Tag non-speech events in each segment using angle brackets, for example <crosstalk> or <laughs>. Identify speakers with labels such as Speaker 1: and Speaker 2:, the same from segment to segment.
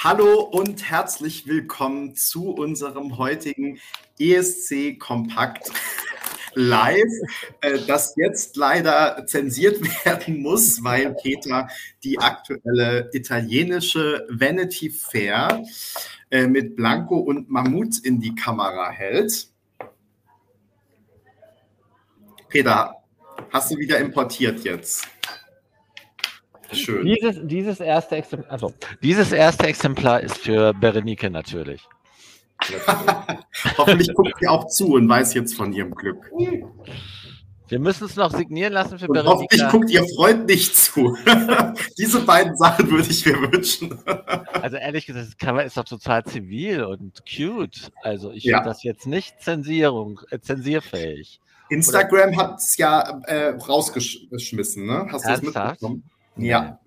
Speaker 1: Hallo und herzlich willkommen zu unserem heutigen ESC Kompakt <laughs> Live, äh, das jetzt leider zensiert <laughs> werden muss, weil Peter die aktuelle italienische Vanity Fair äh, mit Blanco und Mammut in die Kamera hält. Peter, hast du wieder importiert jetzt?
Speaker 2: Schön. Dieses, dieses, erste Exemplar, also, dieses erste Exemplar ist für Berenike natürlich. <laughs>
Speaker 1: Hoffentlich guckt sie auch zu und weiß jetzt von ihrem Glück.
Speaker 2: Wir müssen es noch signieren lassen für
Speaker 1: und Berenike. Hoffentlich guckt ihr Freund nicht zu. <laughs> Diese beiden Sachen würde ich mir wünschen. <laughs>
Speaker 2: also ehrlich gesagt, das Cover ist doch total zivil und cute. Also ich ja. finde das jetzt nicht Zensierung, äh, zensierfähig.
Speaker 1: Instagram hat es ja äh, rausgeschmissen, ne? Hast du das mitbekommen? Ja.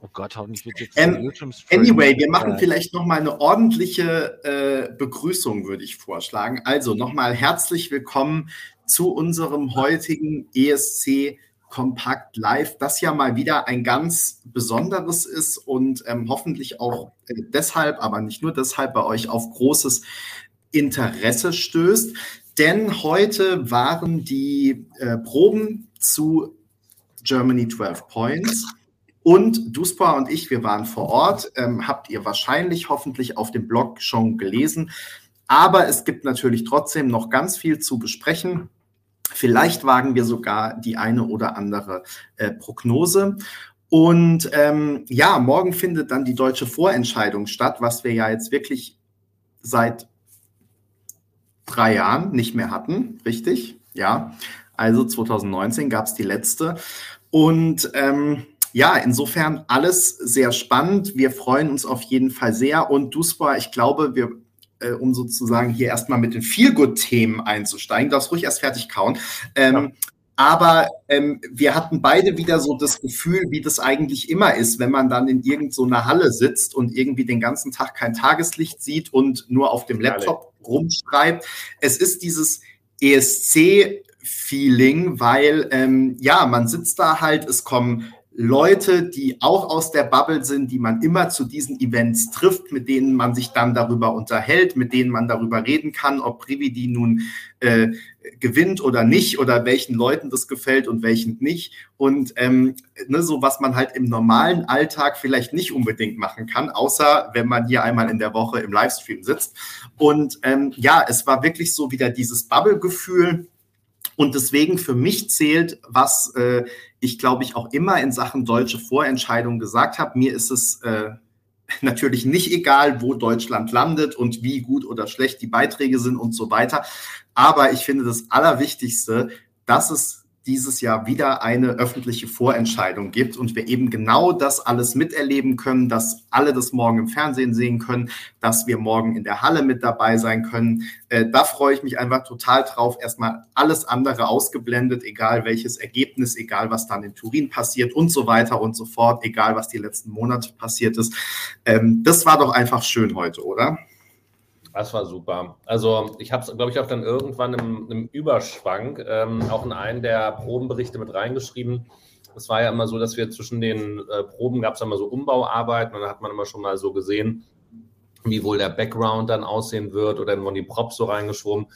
Speaker 2: Oh Gott, hoffentlich wird
Speaker 1: jetzt ähm, Anyway, wir machen vielleicht noch mal eine ordentliche äh, Begrüßung, würde ich vorschlagen. Also nochmal herzlich willkommen zu unserem heutigen ESC Kompakt Live, das ja mal wieder ein ganz besonderes ist und ähm, hoffentlich auch äh, deshalb, aber nicht nur deshalb, bei euch auf großes Interesse stößt. Denn heute waren die äh, Proben zu Germany 12 Points. Und Duspa und ich, wir waren vor Ort, ähm, habt ihr wahrscheinlich hoffentlich auf dem Blog schon gelesen. Aber es gibt natürlich trotzdem noch ganz viel zu besprechen. Vielleicht wagen wir sogar die eine oder andere äh, Prognose. Und ähm, ja, morgen findet dann die deutsche Vorentscheidung statt, was wir ja jetzt wirklich seit drei Jahren nicht mehr hatten, richtig? Ja. Also 2019 gab es die letzte. Und ähm, ja, insofern alles sehr spannend. Wir freuen uns auf jeden Fall sehr. Und Duspa, ich glaube, wir, äh, um sozusagen hier erstmal mit den Feelgood-Themen einzusteigen, darfst ruhig erst fertig kauen. Ähm, ja. Aber ähm, wir hatten beide wieder so das Gefühl, wie das eigentlich immer ist, wenn man dann in irgendeiner so Halle sitzt und irgendwie den ganzen Tag kein Tageslicht sieht und nur auf dem Laptop rumschreibt. Es ist dieses ESC Feeling, weil ähm, ja, man sitzt da halt, es kommen Leute, die auch aus der Bubble sind, die man immer zu diesen Events trifft, mit denen man sich dann darüber unterhält, mit denen man darüber reden kann, ob Prividi nun äh, gewinnt oder nicht oder welchen Leuten das gefällt und welchen nicht. Und ähm, ne, so was man halt im normalen Alltag vielleicht nicht unbedingt machen kann, außer wenn man hier einmal in der Woche im Livestream sitzt. Und ähm, ja, es war wirklich so wieder dieses Bubble-Gefühl und deswegen für mich zählt, was äh, ich glaube ich auch immer in Sachen deutsche Vorentscheidung gesagt habe. Mir ist es äh, natürlich nicht egal, wo Deutschland landet und wie gut oder schlecht die Beiträge sind und so weiter. Aber ich finde das Allerwichtigste, dass es dieses Jahr wieder eine öffentliche Vorentscheidung gibt und wir eben genau das alles miterleben können, dass alle das morgen im Fernsehen sehen können, dass wir morgen in der Halle mit dabei sein können. Äh, da freue ich mich einfach total drauf. Erstmal alles andere ausgeblendet, egal welches Ergebnis, egal was dann in Turin passiert und so weiter und so fort, egal was die letzten Monate passiert ist. Ähm, das war doch einfach schön heute, oder?
Speaker 3: Das war super. Also ich habe es, glaube ich, auch dann irgendwann im, im Überschwank ähm, auch in einen der Probenberichte mit reingeschrieben. Es war ja immer so, dass wir zwischen den äh, Proben gab es immer so Umbauarbeiten und da hat man immer schon mal so gesehen, wie wohl der Background dann aussehen wird oder dann wurden die Props so reingeschoben.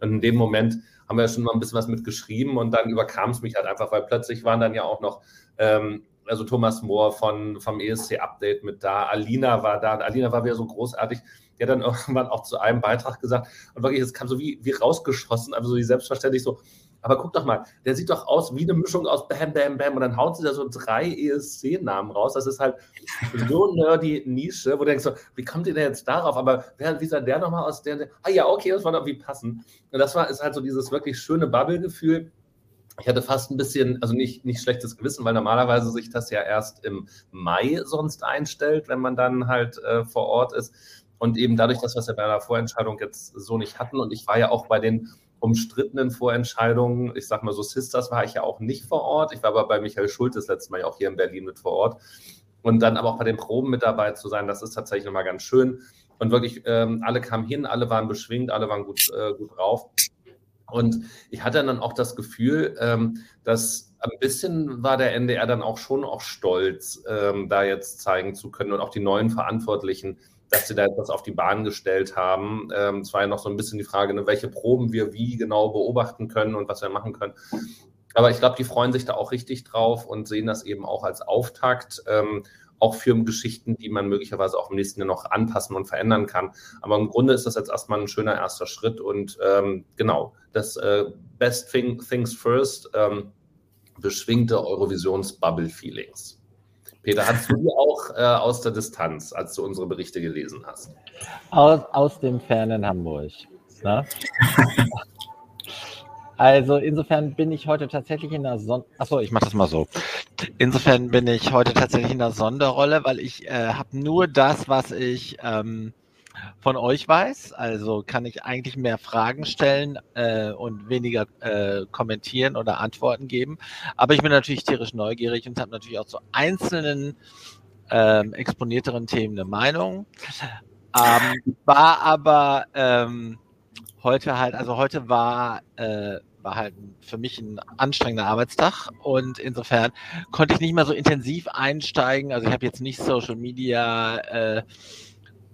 Speaker 3: Und in dem Moment haben wir ja schon mal ein bisschen was mitgeschrieben und dann überkam es mich halt einfach, weil plötzlich waren dann ja auch noch ähm, also Thomas Mohr von, vom ESC Update mit da, Alina war da, Alina war wieder so großartig der dann <laughs> irgendwann auch zu einem Beitrag gesagt und wirklich, es kam so wie, wie rausgeschossen, also so wie selbstverständlich so, aber guck doch mal, der sieht doch aus wie eine Mischung aus Bam, Bam, Bam und dann haut sie da so drei ESC-Namen raus. Das ist halt so nerdy Nische, wo du denkst so, wie kommt ihr denn jetzt darauf? Aber wer, wie sah der nochmal aus? Der, der, ah ja, okay, das war doch wie passend. Und das war, ist halt so dieses wirklich schöne Bubble-Gefühl. Ich hatte fast ein bisschen, also nicht, nicht schlechtes Gewissen, weil normalerweise sich das ja erst im Mai sonst einstellt, wenn man dann halt äh, vor Ort ist. Und eben dadurch, dass wir es ja bei einer Vorentscheidung jetzt so nicht hatten und ich war ja auch bei den umstrittenen Vorentscheidungen, ich sag mal so Sisters war ich ja auch nicht vor Ort. Ich war aber bei Michael Schult das letzte Mal ja auch hier in Berlin mit vor Ort. Und dann aber auch bei den Proben mit dabei zu sein, das ist tatsächlich nochmal ganz schön. Und wirklich, ähm, alle kamen hin, alle waren beschwingt, alle waren gut, äh, gut drauf. Und ich hatte dann auch das Gefühl, ähm, dass ein bisschen war der NDR dann auch schon auch stolz, ähm, da jetzt zeigen zu können und auch die neuen Verantwortlichen, dass sie da etwas auf die Bahn gestellt haben. Ähm, es war ja noch so ein bisschen die Frage, ne, welche Proben wir wie genau beobachten können und was wir machen können. Aber ich glaube, die freuen sich da auch richtig drauf und sehen das eben auch als Auftakt. Auch für Geschichten, die man möglicherweise auch im nächsten Jahr noch anpassen und verändern kann. Aber im Grunde ist das jetzt erstmal ein schöner erster Schritt und ähm, genau, das äh, Best thing, Things First ähm, beschwingte Eurovisions-Bubble-Feelings. Peter, hast du die auch äh, aus der Distanz, als du unsere Berichte gelesen hast?
Speaker 2: Aus, aus dem fernen Hamburg. Ne? <laughs> Also insofern bin ich heute tatsächlich in der Son Achso, ich mache das mal so. Insofern bin ich heute tatsächlich in der Sonderrolle, weil ich äh, habe nur das, was ich ähm, von euch weiß. Also kann ich eigentlich mehr Fragen stellen äh, und weniger äh, kommentieren oder Antworten geben. Aber ich bin natürlich tierisch neugierig und habe natürlich auch zu einzelnen ähm, exponierteren Themen eine Meinung. Ähm, war aber ähm, heute halt, also heute war äh, war halt für mich ein anstrengender Arbeitstag und insofern konnte ich nicht mehr so intensiv einsteigen. Also ich habe jetzt nicht Social Media äh,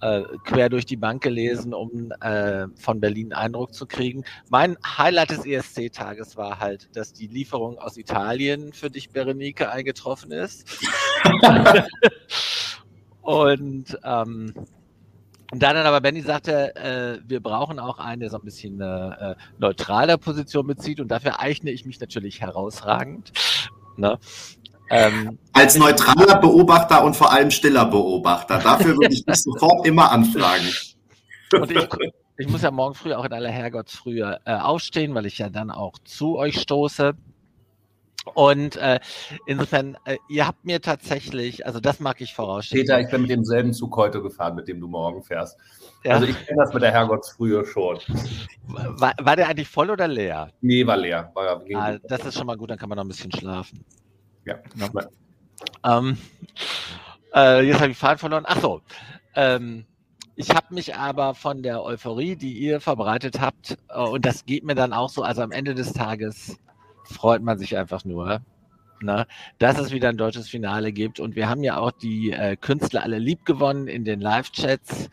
Speaker 2: äh, quer durch die Bank gelesen, um äh, von Berlin Eindruck zu kriegen. Mein Highlight des ESC-Tages war halt, dass die Lieferung aus Italien für dich, Berenike, eingetroffen ist. <laughs> und ähm, und da dann aber Benny sagte, äh, wir brauchen auch einen, der so ein bisschen äh, neutraler Position bezieht und dafür eigne ich mich natürlich herausragend. Ne?
Speaker 1: Ähm, Als neutraler Beobachter und vor allem stiller Beobachter. Dafür würde ich dich <laughs> sofort immer anfragen.
Speaker 2: Und ich, ich, muss ja morgen früh auch in aller Herrgottsfrühe äh, aufstehen, weil ich ja dann auch zu euch stoße. Und äh, insofern, äh, ihr habt mir tatsächlich, also das mag ich vorausschieben.
Speaker 3: Peter, ich bin mit demselben Zug heute gefahren, mit dem du morgen fährst. Ja. Also ich kenne das mit der Herrgottsfrühe schon.
Speaker 2: War, war, der eigentlich voll oder leer?
Speaker 3: Nee, war leer. War,
Speaker 2: ah, das ist schon mal gut, dann kann man noch ein bisschen schlafen.
Speaker 3: Ja.
Speaker 2: ja. Ähm, äh, jetzt habe ich Faden verloren. Ach so. Ähm, ich habe mich aber von der Euphorie, die ihr verbreitet habt, äh, und das geht mir dann auch so, also am Ende des Tages freut man sich einfach nur, ne, dass es wieder ein deutsches Finale gibt. Und wir haben ja auch die äh, Künstler alle lieb gewonnen in den Live-Chats.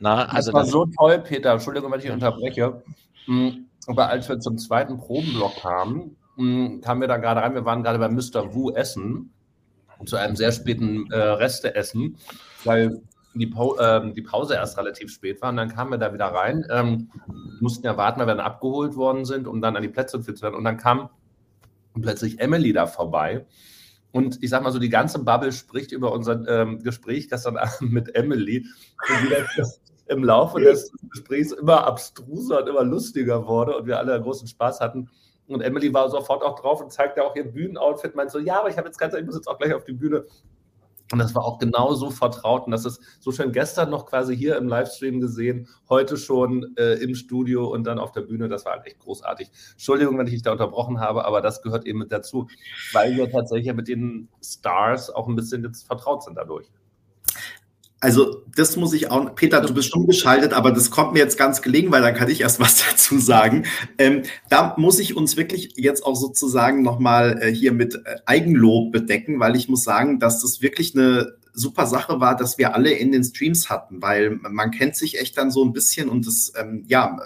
Speaker 3: Na, also das war das so toll, Peter. Entschuldigung, wenn ich unterbreche. Mhm. Aber als wir zum zweiten Probenblock kamen, mh, kamen wir da gerade rein. Wir waren gerade bei Mr. Wu essen, zu einem sehr späten äh, Resteessen, weil die, äh, die, Pause erst relativ spät war. Und dann kamen wir da wieder rein, ähm, mussten ja warten, weil wir dann abgeholt worden sind, um dann an die Plätze zu werden. Und dann kam plötzlich Emily da vorbei. Und ich sag mal so, die ganze Bubble spricht über unser ähm, Gespräch gestern Abend mit Emily. Und wie das im Laufe des Gesprächs immer abstruser und immer lustiger wurde und wir alle großen Spaß hatten. Und Emily war sofort auch drauf und zeigte auch ihr Bühnenoutfit, meinte so, ja, aber ich habe jetzt ganz, ich muss jetzt auch gleich auf die Bühne. Und das war auch genau so vertraut. Und das ist so schön gestern noch quasi hier im Livestream gesehen, heute schon äh, im Studio und dann auf der Bühne. Das war echt großartig. Entschuldigung, wenn ich dich da unterbrochen habe, aber das gehört eben mit dazu, weil wir tatsächlich mit den Stars auch ein bisschen jetzt vertraut sind dadurch.
Speaker 1: Also das muss ich auch, Peter, du bist schon geschaltet, aber das kommt mir jetzt ganz gelegen, weil dann kann ich erst was <laughs> dazu sagen. Ähm, da muss ich uns wirklich jetzt auch sozusagen nochmal äh, hier mit äh, Eigenlob bedecken, weil ich muss sagen, dass das wirklich eine super Sache war, dass wir alle in den Streams hatten, weil man kennt sich echt dann so ein bisschen und das, ähm, ja,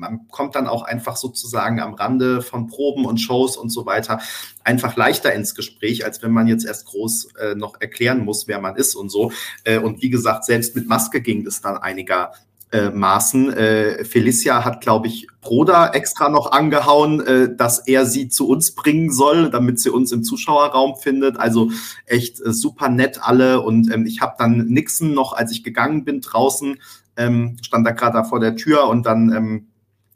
Speaker 1: man kommt dann auch einfach sozusagen am Rande von Proben und Shows und so weiter einfach leichter ins Gespräch, als wenn man jetzt erst groß äh, noch erklären muss, wer man ist und so. Äh, und wie gesagt, selbst mit Maske ging das dann einiger äh, Maßen. Äh, Felicia hat, glaube ich, Broda extra noch angehauen, äh, dass er sie zu uns bringen soll, damit sie uns im Zuschauerraum findet. Also echt äh, super nett alle. Und ähm, ich habe dann Nixon noch, als ich gegangen bin draußen, ähm, stand da gerade da vor der Tür und dann ähm,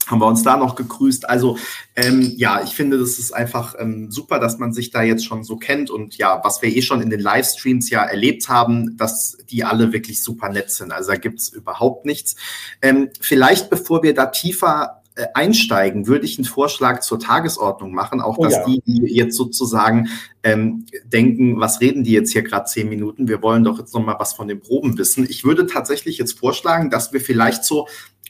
Speaker 1: haben wir uns da noch gegrüßt. Also ähm, ja, ich finde, das ist einfach ähm, super, dass man sich da jetzt schon so kennt und ja, was wir eh schon in den Livestreams ja erlebt haben, dass die alle wirklich super nett sind. Also da gibt's überhaupt nichts. Ähm, vielleicht, bevor wir da tiefer äh, einsteigen, würde ich einen Vorschlag zur Tagesordnung machen, auch dass oh ja. die, die jetzt sozusagen ähm, denken, was reden die jetzt hier gerade zehn Minuten? Wir wollen doch jetzt noch mal was von den Proben wissen. Ich würde tatsächlich jetzt vorschlagen, dass wir vielleicht so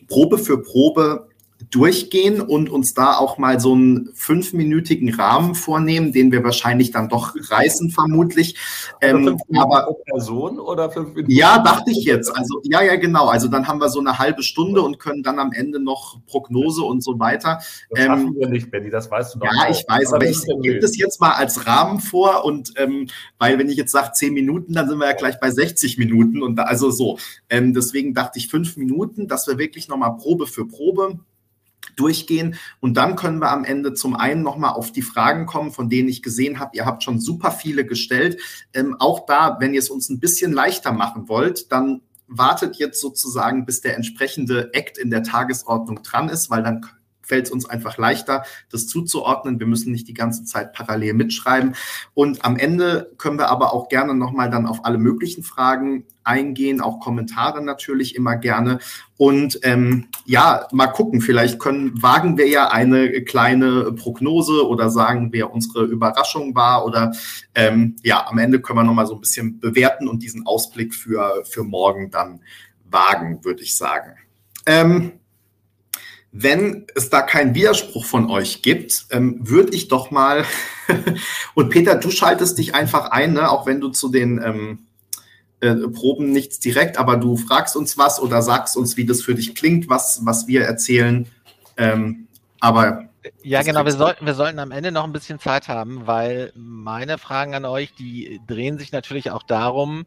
Speaker 1: Probe für Probe durchgehen und uns da auch mal so einen fünfminütigen Rahmen vornehmen, den wir wahrscheinlich dann doch reißen, vermutlich.
Speaker 3: Ähm, aber Person oder fünf
Speaker 1: Minuten? Ja, dachte ich jetzt. Also ja, ja, genau. Also dann haben wir so eine halbe Stunde und können dann am Ende noch Prognose und so weiter.
Speaker 3: Das ähm, schaffen wir nicht, Benny, das weißt du
Speaker 1: doch. Ja, auch. ich weiß, aber, aber ich gebe das jetzt mal als Rahmen vor und ähm, weil wenn ich jetzt sage zehn Minuten, dann sind wir ja gleich bei 60 Minuten und da, also so. Ähm, deswegen dachte ich fünf Minuten, dass wir wirklich nochmal Probe für Probe durchgehen. Und dann können wir am Ende zum einen nochmal auf die Fragen kommen, von denen ich gesehen habe, ihr habt schon super viele gestellt. Ähm, auch da, wenn ihr es uns ein bisschen leichter machen wollt, dann wartet jetzt sozusagen, bis der entsprechende Act in der Tagesordnung dran ist, weil dann fällt es uns einfach leichter, das zuzuordnen. Wir müssen nicht die ganze Zeit parallel mitschreiben. Und am Ende können wir aber auch gerne nochmal dann auf alle möglichen Fragen eingehen, auch Kommentare natürlich immer gerne. Und ähm, ja, mal gucken, vielleicht können, wagen wir ja eine kleine Prognose oder sagen, wer unsere Überraschung war. Oder ähm, ja, am Ende können wir nochmal so ein bisschen bewerten und diesen Ausblick für, für morgen dann wagen, würde ich sagen. Ähm, wenn es da keinen Widerspruch von euch gibt, ähm, würde ich doch mal, <laughs> und Peter, du schaltest dich einfach ein, ne? auch wenn du zu den ähm, äh, Proben nichts direkt, aber du fragst uns was oder sagst uns, wie das für dich klingt, was, was wir erzählen. Ähm, aber
Speaker 2: ja, genau, wir sollten, wir sollten am Ende noch ein bisschen Zeit haben, weil meine Fragen an euch, die drehen sich natürlich auch darum,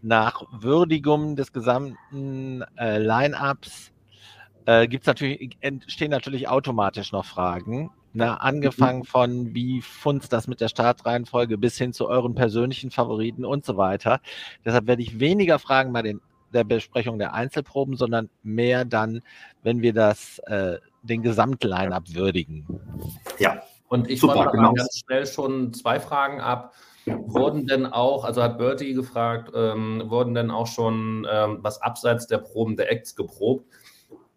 Speaker 2: nach Würdigung des gesamten äh, Line-Ups äh, gibt's natürlich, entstehen natürlich automatisch noch Fragen. Na, angefangen mhm. von, wie funzt das mit der Startreihenfolge bis hin zu euren persönlichen Favoriten und so weiter. Deshalb werde ich weniger Fragen bei den, der Besprechung der Einzelproben, sondern mehr dann, wenn wir das, äh, den Gesamtline-up würdigen.
Speaker 3: Ja. Und ich Super, genau. ganz schnell schon zwei Fragen ab. Wurden denn auch, also hat Bertie gefragt, ähm, wurden denn auch schon ähm, was abseits der Proben der Acts geprobt?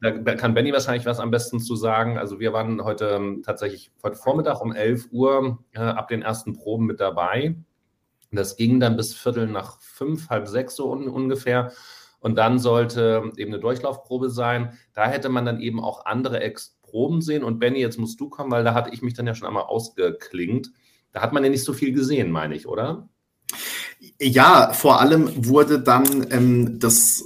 Speaker 3: Da, kann Benny wahrscheinlich was am besten zu sagen. Also wir waren heute ähm, tatsächlich heute Vormittag um 11 Uhr äh, ab den ersten Proben mit dabei. Das ging dann bis Viertel nach fünf, halb sechs so un ungefähr. Und dann sollte eben eine Durchlaufprobe sein. Da hätte man dann eben auch andere Ex-Proben sehen. Und Benny, jetzt musst du kommen, weil da hatte ich mich dann ja schon einmal ausgeklingt. Da hat man ja nicht so viel gesehen, meine ich, oder?
Speaker 1: Ja, vor allem wurde dann ähm, das,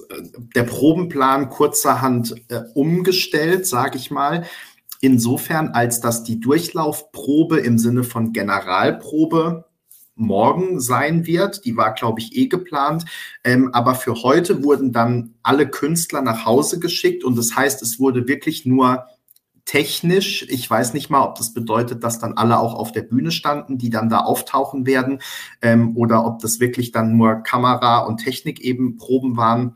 Speaker 1: der Probenplan kurzerhand äh, umgestellt, sage ich mal. Insofern, als dass die Durchlaufprobe im Sinne von Generalprobe morgen sein wird. Die war, glaube ich, eh geplant. Ähm, aber für heute wurden dann alle Künstler nach Hause geschickt und das heißt, es wurde wirklich nur technisch. Ich weiß nicht mal, ob das bedeutet, dass dann alle auch auf der Bühne standen, die dann da auftauchen werden, ähm, oder ob das wirklich dann nur Kamera und Technik eben Proben waren.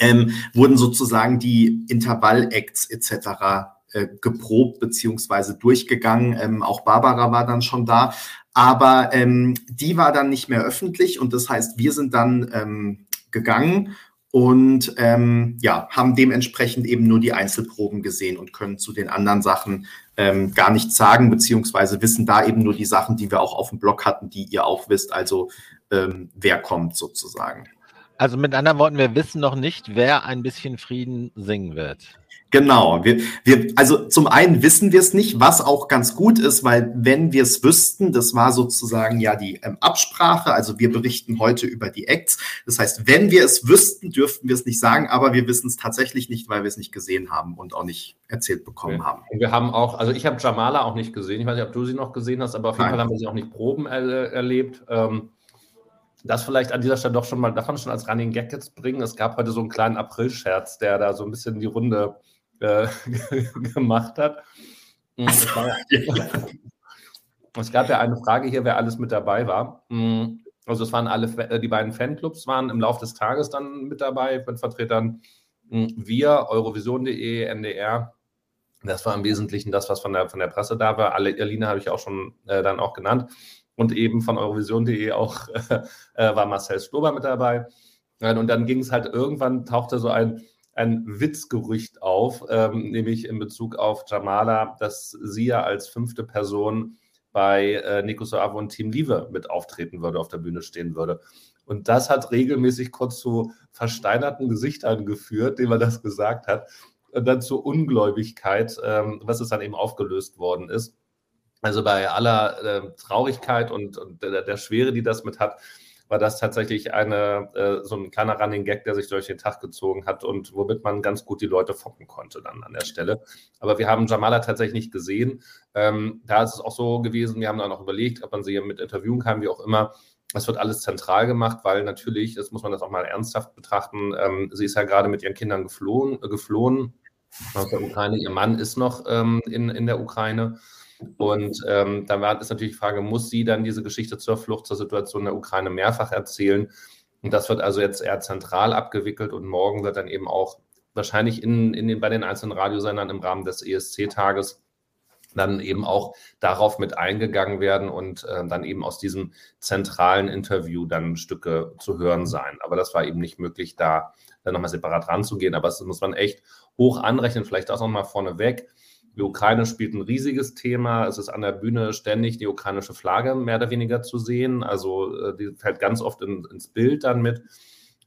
Speaker 1: Ähm, wurden sozusagen die Intervall-Acts etc. Äh, geprobt beziehungsweise durchgegangen. Ähm, auch Barbara war dann schon da. Aber ähm, die war dann nicht mehr öffentlich und das heißt, wir sind dann ähm, gegangen und ähm, ja, haben dementsprechend eben nur die Einzelproben gesehen und können zu den anderen Sachen ähm, gar nichts sagen, beziehungsweise wissen da eben nur die Sachen, die wir auch auf dem Blog hatten, die ihr auch wisst, also ähm, wer kommt sozusagen.
Speaker 2: Also mit anderen Worten, wir wissen noch nicht, wer ein bisschen Frieden singen wird.
Speaker 1: Genau. Wir, wir, also zum einen wissen wir es nicht, was auch ganz gut ist, weil wenn wir es wüssten, das war sozusagen ja die ähm, Absprache, also wir berichten heute über die Acts. Das heißt, wenn wir es wüssten, dürften wir es nicht sagen, aber wir wissen es tatsächlich nicht, weil wir es nicht gesehen haben und auch nicht erzählt bekommen okay. haben.
Speaker 3: Und wir haben auch, also ich habe Jamala auch nicht gesehen. Ich weiß nicht, ob du sie noch gesehen hast, aber auf jeden Nein. Fall haben wir sie auch nicht Proben er, erlebt. Ähm, das vielleicht an dieser Stelle doch schon mal, davon schon als Running Gag jetzt bringen. Es gab heute so einen kleinen April-Scherz, der da so ein bisschen die Runde äh, <laughs> gemacht hat. Mm, <laughs> <laughs> es, gab ja eine Frage hier, wer alles mit dabei war. Mm, also es waren alle, äh, die beiden Fanclubs waren im Laufe des Tages dann mit dabei, mit Vertretern mm, wir, Eurovision.de, NDR. Das war im Wesentlichen das, was von der, von der Presse da war. Alle Irline habe ich auch schon äh, dann auch genannt. Und eben von Eurovision.de auch äh, war Marcel Stober mit dabei. Und dann ging es halt irgendwann, tauchte so ein ein Witzgerücht auf, ähm, nämlich in Bezug auf Jamala, dass sie ja als fünfte Person bei äh, Nico Soavo und Team Liebe mit auftreten würde, auf der Bühne stehen würde. Und das hat regelmäßig kurz zu versteinerten Gesichtern geführt, dem er das gesagt hat. und dann zur Ungläubigkeit, ähm, was es dann eben aufgelöst worden ist. Also bei aller äh, Traurigkeit und, und der, der, Schwere, die das mit hat, war das tatsächlich eine, äh, so ein kleiner Running Gag, der sich durch den Tag gezogen hat und womit man ganz gut die Leute foppen konnte dann an der Stelle. Aber wir haben Jamala tatsächlich nicht gesehen. Ähm, da ist es auch so gewesen, wir haben dann auch überlegt, ob man sie mit interviewen kann, wie auch immer. Es wird alles zentral gemacht, weil natürlich, das muss man das auch mal ernsthaft betrachten, ähm, sie ist ja gerade mit ihren Kindern geflohen, äh, geflohen aus der Ukraine. Ihr Mann ist noch ähm, in, in der Ukraine. Und ähm, da war, ist natürlich die Frage, muss sie dann diese Geschichte zur Flucht, zur Situation in der Ukraine mehrfach erzählen? Und das wird also jetzt eher zentral abgewickelt und morgen wird dann eben auch wahrscheinlich in, in den, bei den einzelnen Radiosendern im Rahmen des ESC-Tages dann eben auch darauf mit eingegangen werden und äh, dann eben aus diesem zentralen Interview dann Stücke zu hören sein. Aber das war eben nicht möglich, da dann nochmal separat ranzugehen. Aber das muss man echt hoch anrechnen, vielleicht auch nochmal vorneweg. Die Ukraine spielt ein riesiges Thema. Es ist an der Bühne ständig die ukrainische Flagge mehr oder weniger zu sehen. Also äh, die fällt ganz oft in, ins Bild dann mit.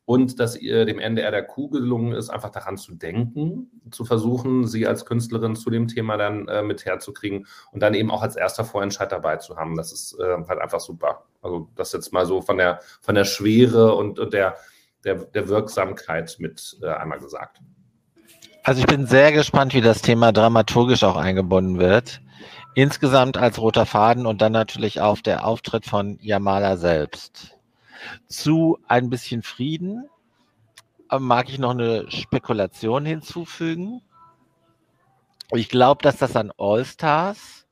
Speaker 3: Und dass ihr dem NDR der Kuh gelungen ist, einfach daran zu denken, zu versuchen, sie als Künstlerin zu dem Thema dann äh, mit herzukriegen und dann eben auch als erster Vorentscheid dabei zu haben. Das ist äh, halt einfach super. Also das jetzt mal so von der, von der Schwere und, und der, der, der Wirksamkeit mit äh, einmal gesagt.
Speaker 2: Also ich bin sehr gespannt, wie das Thema dramaturgisch auch eingebunden wird. Insgesamt als roter Faden und dann natürlich auf der Auftritt von Yamala selbst. Zu ein bisschen Frieden äh, mag ich noch eine Spekulation hinzufügen. Ich glaube, dass das ein All-Stars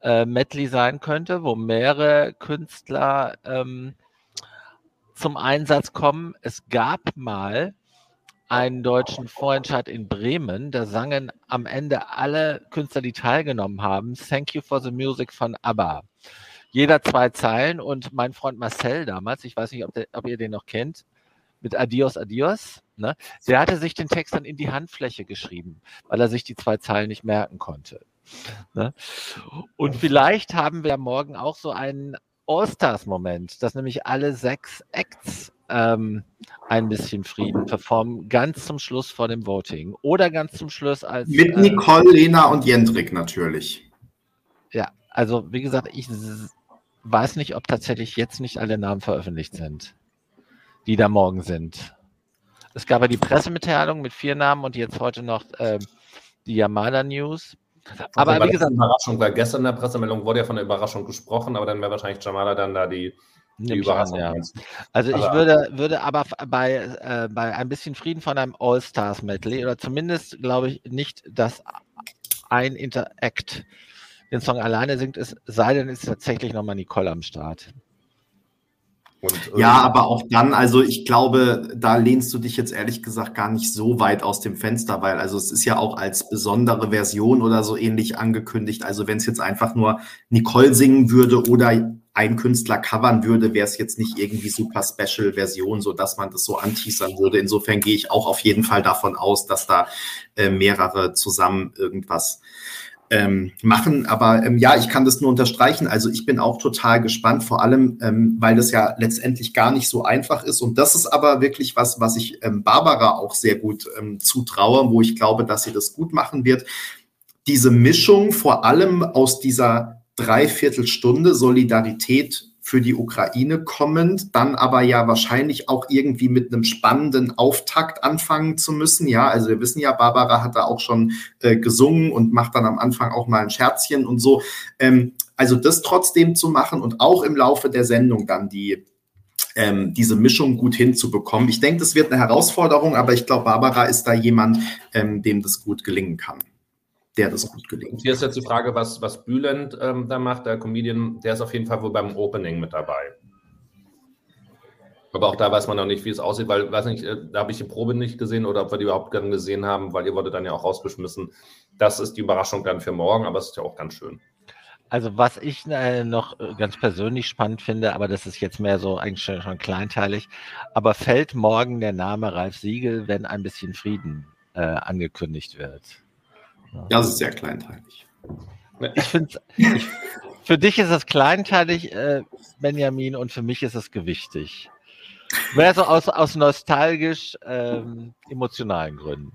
Speaker 2: äh, Medley sein könnte, wo mehrere Künstler ähm, zum Einsatz kommen. Es gab mal einen deutschen Vorentscheid in Bremen. Da sangen am Ende alle Künstler, die teilgenommen haben, Thank You for the Music von ABBA. Jeder zwei Zeilen und mein Freund Marcel damals, ich weiß nicht, ob, der, ob ihr den noch kennt, mit Adios, Adios, ne? der hatte sich den Text dann in die Handfläche geschrieben, weil er sich die zwei Zeilen nicht merken konnte. Ne? Und vielleicht haben wir morgen auch so einen All-Stars-Moment, dass nämlich alle sechs Acts ähm, ein bisschen Frieden performen, ganz zum Schluss vor dem Voting oder ganz zum Schluss als.
Speaker 1: Mit äh, Nicole, Lena und Jendrik natürlich.
Speaker 2: Ja, also wie gesagt, ich weiß nicht, ob tatsächlich jetzt nicht alle Namen veröffentlicht sind, die da morgen sind. Es gab ja die Pressemitteilung mit vier Namen und jetzt heute noch äh, die Yamada News.
Speaker 3: Aber also wie gesagt. Überraschung, weil gestern in der Pressemeldung wurde ja von der Überraschung gesprochen, aber dann wäre wahrscheinlich Jamala dann da die
Speaker 2: die Überraschung. An, ja. Also ich würde, würde aber bei, äh, bei ein bisschen Frieden von einem All-Stars-Medley oder zumindest glaube ich nicht, dass ein Interact den Song alleine singt, es sei denn, ist tatsächlich nochmal Nicole am Start.
Speaker 1: ja, aber auch dann, also ich glaube, da lehnst du dich jetzt ehrlich gesagt gar nicht so weit aus dem Fenster, weil also es ist ja auch als besondere Version oder so ähnlich angekündigt. Also wenn es jetzt einfach nur Nicole singen würde oder ein Künstler covern würde, wäre es jetzt nicht irgendwie super Special-Version, so dass man das so anteasern würde. Insofern gehe ich auch auf jeden Fall davon aus, dass da äh, mehrere zusammen irgendwas ähm, machen. Aber ähm, ja, ich kann das nur unterstreichen. Also ich bin auch total gespannt, vor allem, ähm, weil das ja letztendlich gar nicht so einfach ist. Und das ist aber wirklich was, was ich ähm, Barbara auch sehr gut ähm, zutraue, wo ich glaube, dass sie das gut machen wird. Diese Mischung vor allem aus dieser Dreiviertelstunde Solidarität für die Ukraine kommend, dann aber ja wahrscheinlich auch irgendwie mit einem spannenden Auftakt anfangen zu müssen. Ja, also wir wissen ja, Barbara hat da auch schon äh, gesungen und macht dann am Anfang auch mal ein Scherzchen und so. Ähm, also das trotzdem zu machen und auch im Laufe der Sendung dann die ähm, diese Mischung gut hinzubekommen. Ich denke, das wird eine Herausforderung, aber ich glaube, Barbara ist da jemand, ähm, dem das gut gelingen kann der das gut gelingt.
Speaker 3: Hier ist jetzt die Frage, was, was Bülent ähm, da macht, der Comedian, der ist auf jeden Fall wohl beim Opening mit dabei. Aber auch da weiß man noch nicht, wie es aussieht, weil, weiß nicht, äh, da habe ich die Probe nicht gesehen oder ob wir die überhaupt gerne gesehen haben, weil ihr wurde dann ja auch rausgeschmissen. Das ist die Überraschung dann für morgen, aber es ist ja auch ganz schön.
Speaker 2: Also was ich äh, noch äh, ganz persönlich spannend finde, aber das ist jetzt mehr so eigentlich schon, schon kleinteilig, aber fällt morgen der Name Ralf Siegel, wenn ein bisschen Frieden äh, angekündigt wird?
Speaker 1: Ja, das ist sehr kleinteilig.
Speaker 2: Ich finde, für dich ist es kleinteilig, äh, Benjamin, und für mich ist es gewichtig. Mehr so aus, aus nostalgisch ähm, emotionalen Gründen.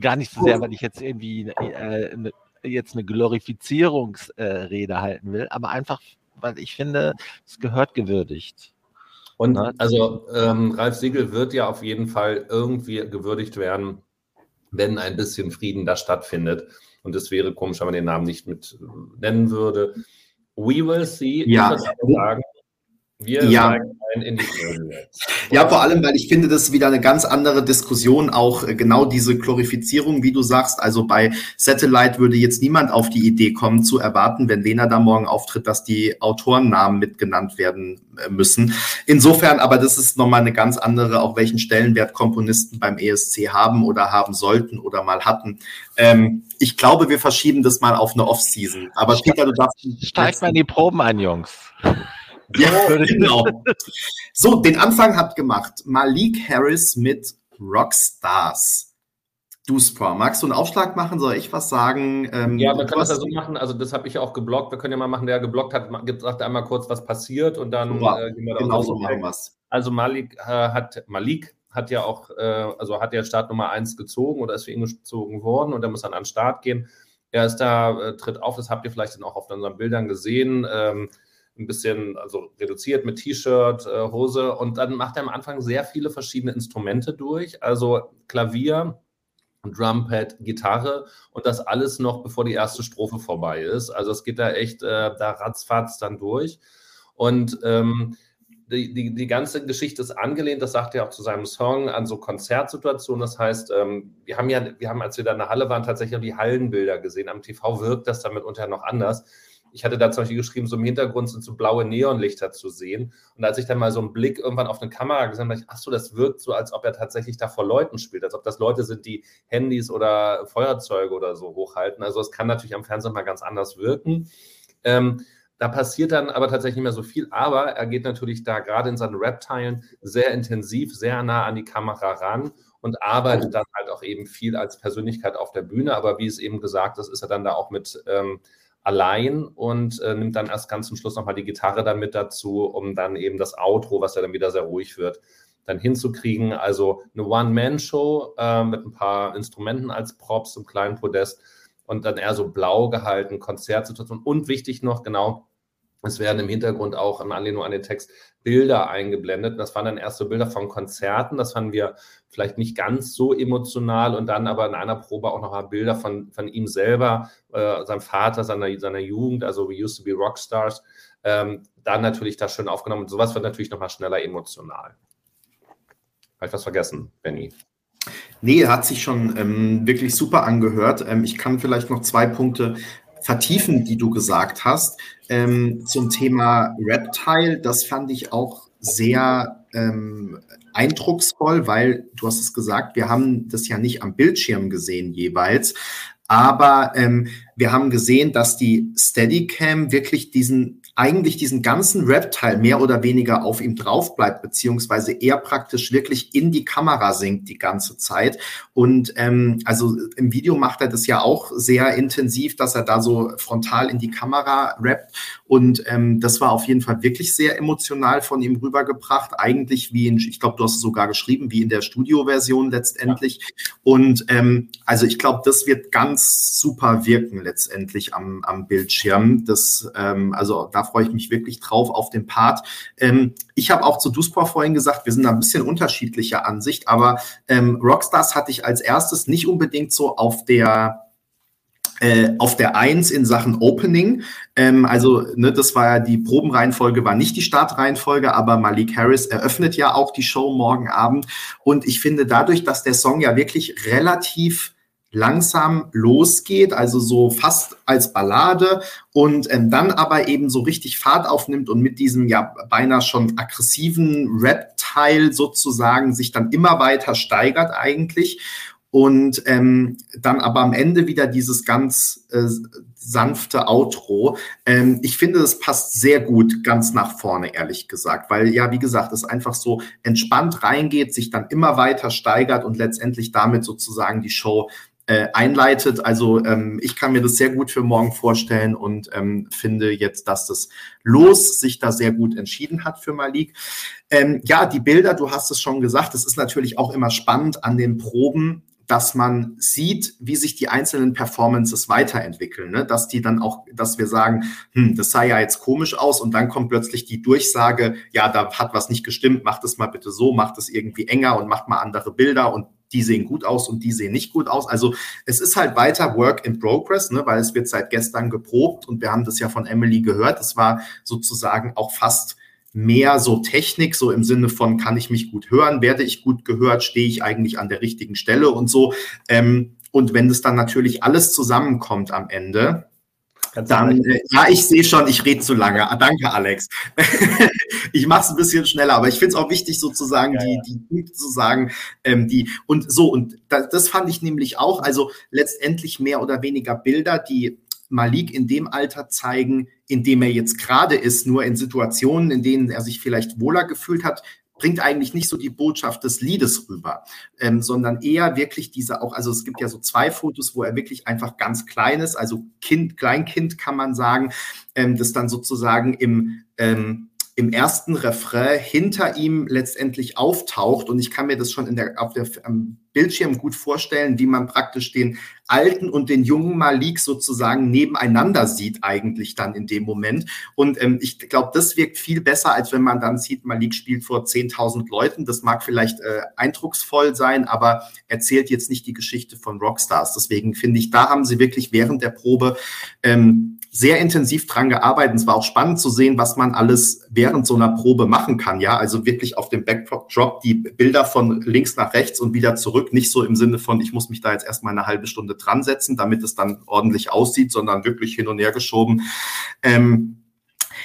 Speaker 2: gar nicht so sehr, weil ich jetzt irgendwie äh, ne, jetzt eine Glorifizierungsrede äh, halten will, aber einfach, weil ich finde, es gehört gewürdigt.
Speaker 3: Und ne? also ähm, Ralf Siegel wird ja auf jeden Fall irgendwie gewürdigt werden, wenn ein bisschen Frieden da stattfindet. Und es wäre komisch, wenn man den Namen nicht mit nennen würde. We will see.
Speaker 1: Ja. Sagen, wir ja. In die Ja, vor allem, weil ich finde, das ist wieder eine ganz andere Diskussion, auch äh, genau diese Glorifizierung, wie du sagst. Also bei Satellite würde jetzt niemand auf die Idee kommen, zu erwarten, wenn Lena da morgen auftritt, dass die Autorennamen mitgenannt werden äh, müssen. Insofern, aber das ist nochmal eine ganz andere, auch welchen Stellenwert Komponisten beim ESC haben oder haben sollten oder mal hatten. Ähm, ich glaube, wir verschieben das mal auf eine Off-Season. Aber Peter, du darfst.
Speaker 2: Steigt mal in die Proben ein, Jungs.
Speaker 1: Ja, <laughs> genau. <laughs> So, den Anfang hat gemacht Malik Harris mit Rockstars. Du, Spra, magst du einen Aufschlag machen? Soll ich was sagen?
Speaker 3: Ähm, ja, man kann das ja so machen. Also, das habe ich ja auch geblockt. Wir können ja mal machen, der geblockt hat, sagt einmal kurz, was passiert und dann
Speaker 1: äh, gehen wir da Genau so machen wir
Speaker 3: Also, Malik äh, hat, Malik hat ja auch, äh, also hat ja Start Nummer 1 gezogen oder ist für ihn gezogen worden und er muss dann an den Start gehen. Er ist da, äh, tritt auf, das habt ihr vielleicht dann auch auf unseren Bildern gesehen. Ähm, ein bisschen also reduziert mit T-Shirt, äh, Hose und dann macht er am Anfang sehr viele verschiedene Instrumente durch, also Klavier, Drumpad, Gitarre und das alles noch bevor die erste Strophe vorbei ist. Also es geht da echt äh, da ratzfatz dann durch und ähm, die, die, die, ganze Geschichte ist angelehnt, das sagt er auch zu seinem Song, an so Konzertsituationen. Das heißt, ähm, wir haben ja, wir haben, als wir da in der Halle waren, tatsächlich die Hallenbilder gesehen. Am TV wirkt das damit unter noch anders ich hatte da zum Beispiel geschrieben, so im Hintergrund sind so blaue Neonlichter zu sehen. Und als ich dann mal so einen Blick irgendwann auf eine Kamera gesehen habe, dachte ich, ach so, das wirkt so, als ob er tatsächlich da vor Leuten spielt, als ob das Leute sind, die Handys oder Feuerzeuge oder so hochhalten. Also es kann natürlich am Fernsehen mal ganz anders wirken. Ähm, da passiert dann aber tatsächlich nicht mehr so viel, aber er geht natürlich da gerade in seinen Rap-Teilen sehr intensiv, sehr nah an die Kamera ran und arbeitet dann halt auch eben viel als Persönlichkeit auf der Bühne. Aber wie es eben gesagt ist, ist er dann da auch mit ähm, allein und äh, nimmt dann erst ganz zum Schluss nochmal die Gitarre damit dazu, um dann eben das Outro, was ja dann wieder sehr ruhig wird, dann hinzukriegen. Also eine One-Man-Show äh, mit ein paar Instrumenten als Props im kleinen Podest und dann eher so blau gehalten, Konzertsituation und wichtig noch, genau, es werden im Hintergrund auch im Anlehnung an den Text Bilder eingeblendet. Das waren dann erste Bilder von Konzerten. Das fanden wir vielleicht nicht ganz so emotional. Und dann aber in einer Probe auch noch mal Bilder von, von ihm selber, äh, seinem Vater, seiner, seiner Jugend, also We Used to Be Rockstars. Ähm, dann natürlich das schön aufgenommen. Und sowas wird natürlich noch mal schneller emotional. Habe ich was vergessen, Benny?
Speaker 1: Nee, hat sich schon ähm, wirklich super angehört. Ähm, ich kann vielleicht noch zwei Punkte vertiefen, die du gesagt hast. Ähm, zum Thema Reptile, das fand ich auch sehr ähm, eindrucksvoll, weil du hast es gesagt, wir haben das ja nicht am Bildschirm gesehen jeweils, aber ähm, wir haben gesehen, dass die Steadicam wirklich diesen eigentlich diesen ganzen Rap-Teil mehr oder weniger auf ihm drauf bleibt, beziehungsweise er praktisch wirklich in die Kamera sinkt die ganze Zeit. Und ähm, also im Video macht er das ja auch sehr intensiv, dass er da so frontal in die Kamera rappt. Und ähm, das war auf jeden Fall wirklich sehr emotional von ihm rübergebracht. Eigentlich wie in, ich glaube, du hast es sogar geschrieben, wie in der Studioversion letztendlich. Ja. Und ähm, also ich glaube, das wird ganz super wirken letztendlich am, am Bildschirm. Das, ähm, also da freue ich mich wirklich drauf auf den Part. Ähm, ich habe auch zu Duspor vorhin gesagt, wir sind da ein bisschen unterschiedlicher Ansicht, aber ähm, Rockstars hatte ich als erstes nicht unbedingt so auf der äh, auf der Eins in Sachen Opening. Ähm, also, ne, das war ja die Probenreihenfolge, war nicht die Startreihenfolge, aber Malik Harris eröffnet ja auch die Show morgen Abend. Und ich finde dadurch, dass der Song ja wirklich relativ langsam losgeht, also so fast als Ballade und ähm, dann aber eben so richtig Fahrt aufnimmt und mit diesem ja beinahe schon aggressiven Rap-Teil sozusagen sich dann immer weiter steigert eigentlich und ähm, dann aber am Ende wieder dieses ganz äh, sanfte Outro. Ähm, ich finde, das passt sehr gut ganz nach vorne, ehrlich gesagt, weil ja, wie gesagt, es einfach so entspannt reingeht, sich dann immer weiter steigert und letztendlich damit sozusagen die Show äh, einleitet. Also ähm, ich kann mir das sehr gut für morgen vorstellen und ähm, finde jetzt, dass das Los sich da sehr gut entschieden hat für Malik. Ähm, ja, die Bilder, du hast es schon gesagt, es ist natürlich auch immer spannend an den Proben dass man sieht, wie sich die einzelnen Performances weiterentwickeln, ne? dass die dann auch, dass wir sagen, hm, das sah ja jetzt komisch aus und dann kommt plötzlich die Durchsage, ja, da hat was nicht gestimmt, macht es mal bitte so, macht es irgendwie enger und macht mal andere Bilder und die sehen gut aus und die sehen nicht gut aus. Also es ist halt weiter Work in Progress, ne, weil es wird seit gestern geprobt und wir haben das ja von Emily gehört. Es war sozusagen auch fast mehr so Technik, so im Sinne von, kann ich mich gut hören, werde ich gut gehört, stehe ich eigentlich an der richtigen Stelle und so. Ähm, und wenn das dann natürlich alles zusammenkommt am Ende, dann, äh, ja, ich sehe schon, ich rede zu lange. Ah, danke, Alex. <laughs> ich mache es ein bisschen schneller, aber ich finde es auch wichtig, sozusagen ja, die, die Punkte zu sagen, ähm, die und so und das, das fand ich nämlich auch. Also letztendlich mehr oder weniger Bilder, die Malik in dem Alter zeigen, in dem er jetzt gerade ist, nur in Situationen, in denen er sich vielleicht wohler gefühlt hat, bringt eigentlich nicht so die Botschaft des Liedes rüber, ähm, sondern eher wirklich diese auch, also es gibt ja so zwei Fotos, wo er wirklich einfach ganz klein ist, also Kind, Kleinkind kann man sagen, ähm, das dann sozusagen im ähm, im ersten Refrain hinter ihm letztendlich auftaucht. Und ich kann mir das schon in der, auf der, am Bildschirm gut vorstellen, wie man praktisch den alten und den jungen Malik sozusagen nebeneinander sieht eigentlich dann in dem Moment. Und ähm, ich glaube, das wirkt viel besser, als wenn man dann sieht, Malik spielt vor 10.000 Leuten. Das mag vielleicht äh, eindrucksvoll sein, aber erzählt jetzt nicht die Geschichte von Rockstars. Deswegen finde ich, da haben sie wirklich während der Probe ähm, sehr intensiv dran gearbeitet. Es war auch spannend zu sehen, was man alles während so einer Probe machen kann. Ja, also wirklich auf dem Backdrop die Bilder von links nach rechts und wieder zurück. Nicht so im Sinne von, ich muss mich da jetzt erstmal eine halbe Stunde dran setzen, damit es dann ordentlich aussieht, sondern wirklich hin und her geschoben. Ähm,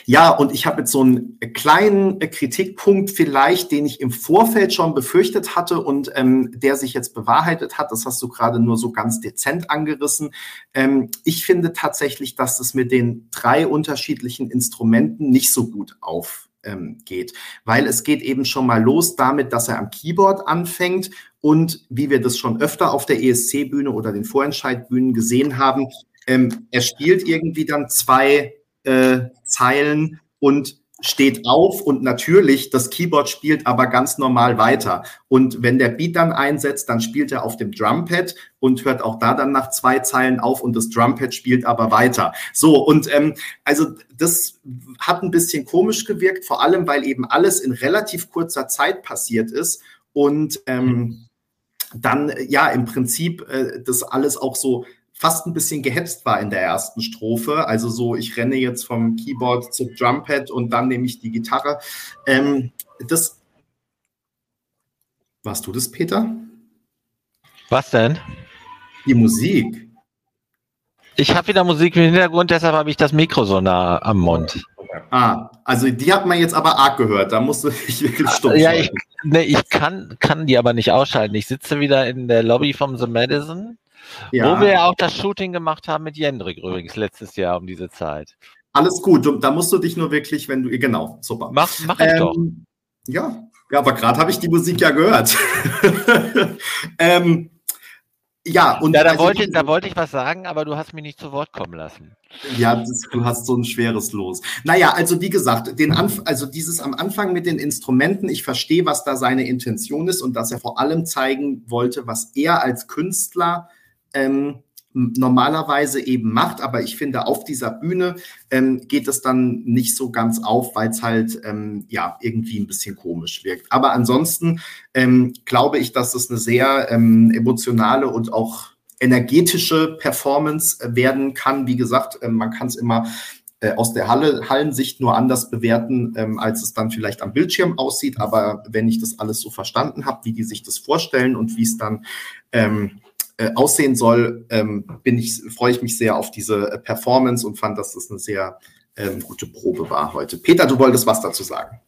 Speaker 1: ja, und ich habe jetzt so einen kleinen Kritikpunkt vielleicht, den ich im Vorfeld schon befürchtet hatte und ähm, der sich jetzt bewahrheitet hat. Das hast du gerade nur so ganz dezent angerissen. Ähm, ich finde tatsächlich, dass es mit den drei unterschiedlichen Instrumenten nicht so gut auf ähm, geht, weil es geht eben schon mal los damit, dass er am Keyboard anfängt und wie wir das schon öfter auf der ESC-Bühne oder den Vorentscheidbühnen gesehen haben, ähm, er spielt irgendwie dann zwei äh, Zeilen und steht auf und natürlich, das Keyboard spielt aber ganz normal weiter. Und wenn der Beat dann einsetzt, dann spielt er auf dem Drumpad und hört auch da dann nach zwei Zeilen auf und das Drumpad spielt aber weiter. So, und ähm, also das hat ein bisschen komisch gewirkt, vor allem weil eben alles in relativ kurzer Zeit passiert ist und ähm, dann ja im Prinzip äh, das alles auch so fast ein bisschen gehetzt war in der ersten Strophe. Also so, ich renne jetzt vom Keyboard zum Drumpad und dann nehme ich die Gitarre. Ähm, das. Warst du das, Peter?
Speaker 2: Was denn?
Speaker 1: Die Musik.
Speaker 2: Ich habe wieder Musik im Hintergrund, deshalb habe ich das Mikro so nah am Mund.
Speaker 1: Ah, also die hat man jetzt aber arg gehört. Da musst du dich wirklich stumm
Speaker 2: Ja, ich, nee, ich kann, kann die aber nicht ausschalten. Ich sitze wieder in der Lobby vom The Madison ja. Wo wir ja auch das Shooting gemacht haben mit Jendrik übrigens letztes Jahr um diese Zeit.
Speaker 1: Alles gut, da musst du dich nur wirklich, wenn du, genau, super.
Speaker 2: Mach, mach ich ähm, doch.
Speaker 1: Ja, ja, aber gerade habe ich die Musik ja gehört. <laughs> ähm, ja,
Speaker 2: und ja, da, also, wollte, da wollte ich was sagen, aber du hast mich nicht zu Wort kommen lassen.
Speaker 1: Ja, das, du hast so ein schweres Los. Naja, also wie gesagt, den Anf also dieses am Anfang mit den Instrumenten, ich verstehe, was da seine Intention ist und dass er vor allem zeigen wollte, was er als Künstler ähm, normalerweise eben macht, aber ich finde, auf dieser Bühne ähm, geht es dann nicht so ganz auf, weil es halt ähm, ja irgendwie ein bisschen komisch wirkt. Aber ansonsten ähm, glaube ich, dass es eine sehr ähm, emotionale und auch energetische Performance werden kann. Wie gesagt, ähm, man kann es immer äh, aus der Halle, Hallensicht nur anders bewerten, ähm, als es dann vielleicht am Bildschirm aussieht. Aber wenn ich das alles so verstanden habe, wie die sich das vorstellen und wie es dann ähm, äh, aussehen soll, ähm, bin ich, freue ich mich sehr auf diese äh, Performance und fand, dass das eine sehr ähm, gute Probe war heute. Peter, du wolltest was dazu sagen.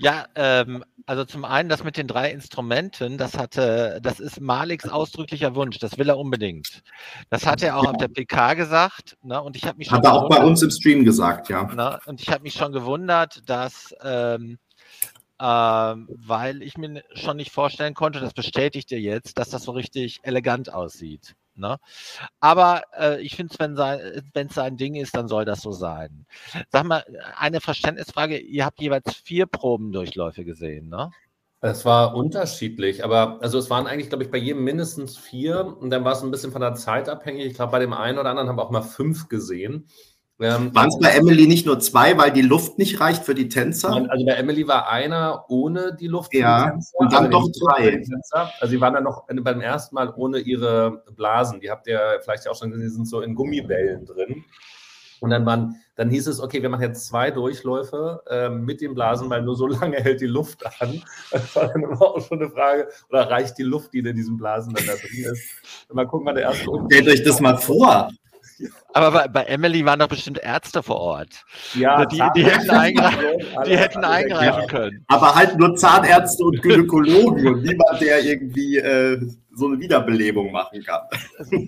Speaker 2: Ja, ähm, also zum einen das mit den drei Instrumenten, das hatte, das ist Maliks ausdrücklicher Wunsch, das will er unbedingt. Das hat er auch ja. auf der PK gesagt, ne, und ich habe mich
Speaker 1: schon. Hat er auch bei uns im Stream gesagt, ja.
Speaker 2: Ne, und ich habe mich schon gewundert, dass ähm, ähm, weil ich mir schon nicht vorstellen konnte, das bestätigt ihr jetzt, dass das so richtig elegant aussieht. Ne? Aber äh, ich finde, wenn es sein Ding ist, dann soll das so sein. Sag mal, eine Verständnisfrage, ihr habt jeweils vier Probendurchläufe gesehen, ne?
Speaker 3: Es war unterschiedlich, aber also es waren eigentlich, glaube ich, bei jedem mindestens vier und dann war es ein bisschen von der Zeit abhängig. Ich glaube, bei dem einen oder anderen haben wir auch mal fünf gesehen.
Speaker 1: Ähm, Waren es bei Emily nicht nur zwei, weil die Luft nicht reicht für die Tänzer?
Speaker 3: Also bei Emily war einer ohne die Luft
Speaker 1: ja,
Speaker 3: die
Speaker 1: Tänzer, und dann doch drei.
Speaker 3: Also sie waren dann noch beim ersten Mal ohne ihre Blasen. Die habt ihr vielleicht auch schon gesehen, die sind so in Gummibällen drin. Und dann, waren, dann hieß es, okay, wir machen jetzt zwei Durchläufe äh, mit den Blasen, weil nur so <laughs> lange hält die Luft an. Das war dann immer auch schon eine Frage, oder reicht die Luft, die in diesen Blasen dann da drin ist? mal gucken, wann der erste
Speaker 1: Stellt euch das mal vor.
Speaker 2: Aber bei, bei, Emily waren doch bestimmt Ärzte vor Ort.
Speaker 3: Ja,
Speaker 2: also die, die, hätten, eingreifen, <laughs> die hätten eingreifen können.
Speaker 1: Aber halt nur Zahnärzte und Gynäkologen und niemand, der irgendwie äh, so eine Wiederbelebung machen kann.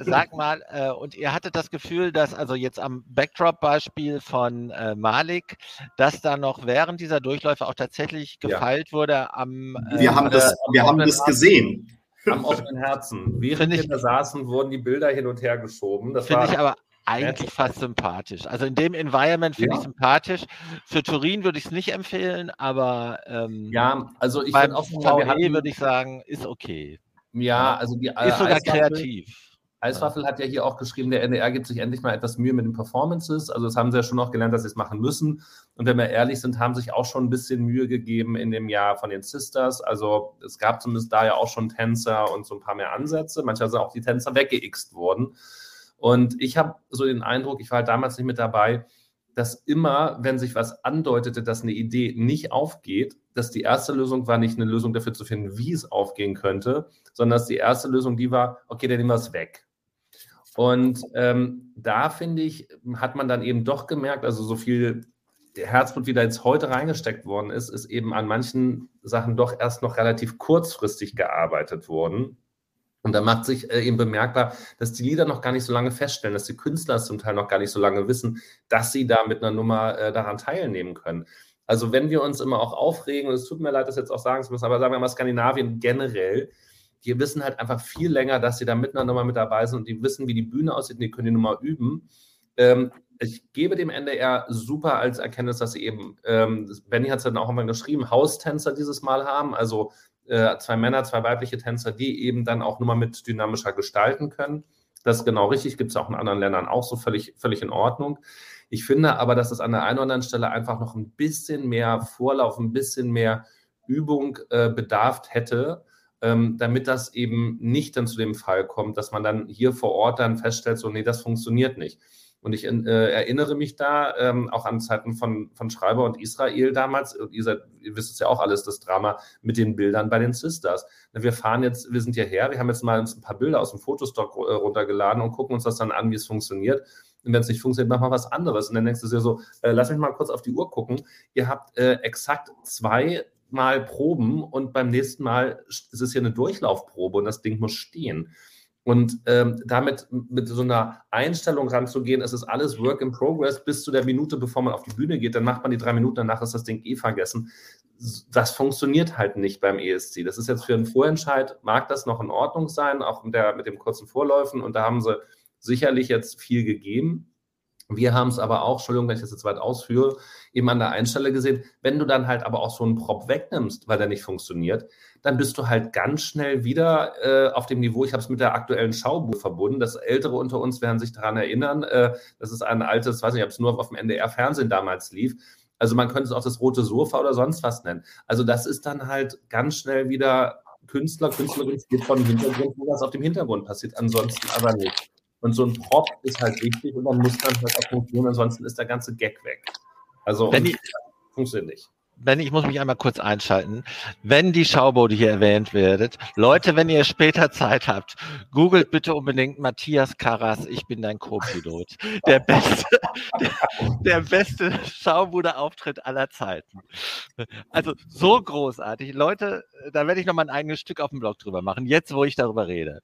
Speaker 2: Sag mal, äh, und ihr hattet das Gefühl, dass also jetzt am Backdrop-Beispiel von äh, Malik, dass da noch während dieser Durchläufe auch tatsächlich gefeilt ja. wurde am.
Speaker 1: Äh, wir haben das, wir haben das gesehen
Speaker 3: am offenen Herzen. <laughs> Während ich, wir da saßen, wurden die Bilder hin und her geschoben.
Speaker 2: Finde ich aber eigentlich fast sympathisch. Also in dem Environment finde ja. ich sympathisch. Für Turin würde ich es nicht empfehlen, aber ähm,
Speaker 3: ja, also ich
Speaker 2: beim VW würde ich sagen, ist okay.
Speaker 3: Ja, also die
Speaker 2: ist sogar Eiswaffel, kreativ.
Speaker 3: Eiswaffel hat ja hier auch geschrieben, der NDR gibt sich endlich mal etwas Mühe mit den Performances. Also das haben sie ja schon noch gelernt, dass sie es machen müssen. Und wenn wir ehrlich sind, haben sich auch schon ein bisschen Mühe gegeben in dem Jahr von den Sisters. Also es gab zumindest da ja auch schon Tänzer und so ein paar mehr Ansätze. Manchmal sind auch die Tänzer weggeixt worden. Und ich habe so den Eindruck, ich war halt damals nicht mit dabei, dass immer, wenn sich was andeutete, dass eine Idee nicht aufgeht, dass die erste Lösung war, nicht eine Lösung dafür zu finden, wie es aufgehen könnte, sondern dass die erste Lösung die war, okay, dann nehmen wir es weg. Und ähm, da finde ich, hat man dann eben doch gemerkt, also so viel Herzblut, wie da jetzt heute reingesteckt worden ist, ist eben an manchen Sachen doch erst noch relativ kurzfristig gearbeitet worden. Und da macht sich äh, eben bemerkbar, dass die Lieder noch gar nicht so lange feststellen, dass die Künstler zum Teil noch gar nicht so lange wissen, dass sie da mit einer Nummer äh, daran teilnehmen können. Also wenn wir uns immer auch aufregen, und es tut mir leid, das jetzt auch sagen zu müssen, aber sagen wir mal Skandinavien generell, die wissen halt einfach viel länger, dass sie da mit einer Nummer mit dabei sind und die wissen, wie die Bühne aussieht und die können die Nummer üben. Ähm, ich gebe dem NDR super als Erkenntnis, dass sie eben, ähm, Benny hat es dann auch immer geschrieben, Haustänzer dieses Mal haben, also äh, zwei Männer, zwei weibliche Tänzer, die eben dann auch nur mal mit dynamischer gestalten können. Das ist genau richtig, gibt es auch in anderen Ländern auch so völlig, völlig in Ordnung. Ich finde aber, dass es an der einen oder anderen Stelle einfach noch ein bisschen mehr Vorlauf, ein bisschen mehr Übung äh, bedarf hätte, ähm, damit das eben nicht dann zu dem Fall kommt, dass man dann hier vor Ort dann feststellt, so, nee, das funktioniert nicht. Und ich äh, erinnere mich da ähm, auch an Zeiten von, von Schreiber und Israel damals. Ihr, seid, ihr wisst es ja auch alles, das Drama mit den Bildern bei den Sisters. Wir fahren jetzt, wir sind hierher, wir haben jetzt mal ein paar Bilder aus dem Fotostock äh, runtergeladen und gucken uns das dann an, wie es funktioniert. Und wenn es nicht funktioniert, machen wir was anderes. Und dann denkst du dir so, äh, lass mich mal kurz auf die Uhr gucken. Ihr habt äh, exakt zwei Mal Proben und beim nächsten Mal ist es hier eine Durchlaufprobe und das Ding muss stehen. Und ähm, damit mit so einer Einstellung ranzugehen, es ist alles Work in Progress bis zu der Minute, bevor man auf die Bühne geht, dann macht man die drei Minuten, danach ist das Ding eh vergessen. Das funktioniert halt nicht beim ESC. Das ist jetzt für einen Vorentscheid, mag das noch in Ordnung sein, auch mit, der, mit dem kurzen Vorläufen. Und da haben sie sicherlich jetzt viel gegeben. Wir haben es aber auch, Entschuldigung, wenn ich das jetzt weit ausführe, eben an der Einstelle gesehen, wenn du dann halt aber auch so einen Prop wegnimmst, weil der nicht funktioniert, dann bist du halt ganz schnell wieder äh, auf dem Niveau, ich habe es mit der aktuellen Schaubuch verbunden, das Ältere unter uns werden sich daran erinnern, äh, das ist ein altes, weiß nicht, ob es nur auf dem NDR-Fernsehen damals lief, also man könnte es auch das rote Sofa oder sonst was nennen. Also das ist dann halt ganz schnell wieder Künstler, Künstlerin geht von Hintergrund, wo das auf dem Hintergrund passiert, ansonsten aber nicht. Und so ein Prop ist halt wichtig und dann muss man halt auch funktionieren, ansonsten ist der ganze Gag weg. Also
Speaker 2: funktioniert nicht. Wenn ich muss mich einmal kurz einschalten. Wenn die Schauboote hier erwähnt werdet, Leute, wenn ihr später Zeit habt, googelt bitte unbedingt Matthias Karas, ich bin dein Co-Pilot. Der beste, der, <laughs> der beste Schaubude-Auftritt aller Zeiten. Also so großartig. Leute, da werde ich noch mal ein eigenes Stück auf dem Blog drüber machen, jetzt wo ich darüber rede.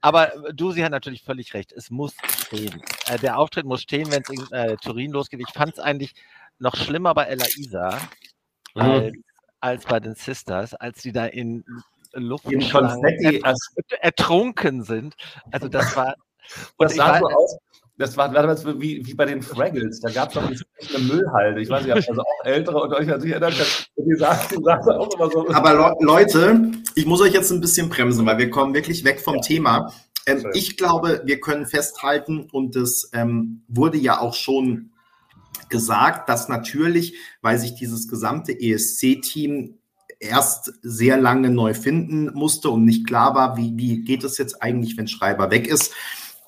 Speaker 2: Aber du, sie hat natürlich völlig recht. Es muss stehen. Äh, der Auftritt muss stehen, wenn es in äh, Turin losgeht. Ich fand es eigentlich noch schlimmer bei Ella Isa mhm. als, als, bei den Sisters, als die da in Luft
Speaker 3: er,
Speaker 2: ertrunken sind. Also das war. <laughs>
Speaker 3: das sah so aus, das war damals wie, wie bei den Fraggles. Da gab es noch eine Müllhalde. Ich weiß nicht, also auch Ältere und euch natürlich erinnern können. Die sagten
Speaker 1: auch immer so. Aber Leute, ich muss euch jetzt ein bisschen bremsen, weil wir kommen wirklich weg vom ja. Thema. Ähm, ich glaube, wir können festhalten, und das ähm, wurde ja auch schon gesagt, dass natürlich, weil sich dieses gesamte ESC-Team erst sehr lange neu finden musste und nicht klar war, wie, wie geht es jetzt eigentlich, wenn Schreiber weg ist,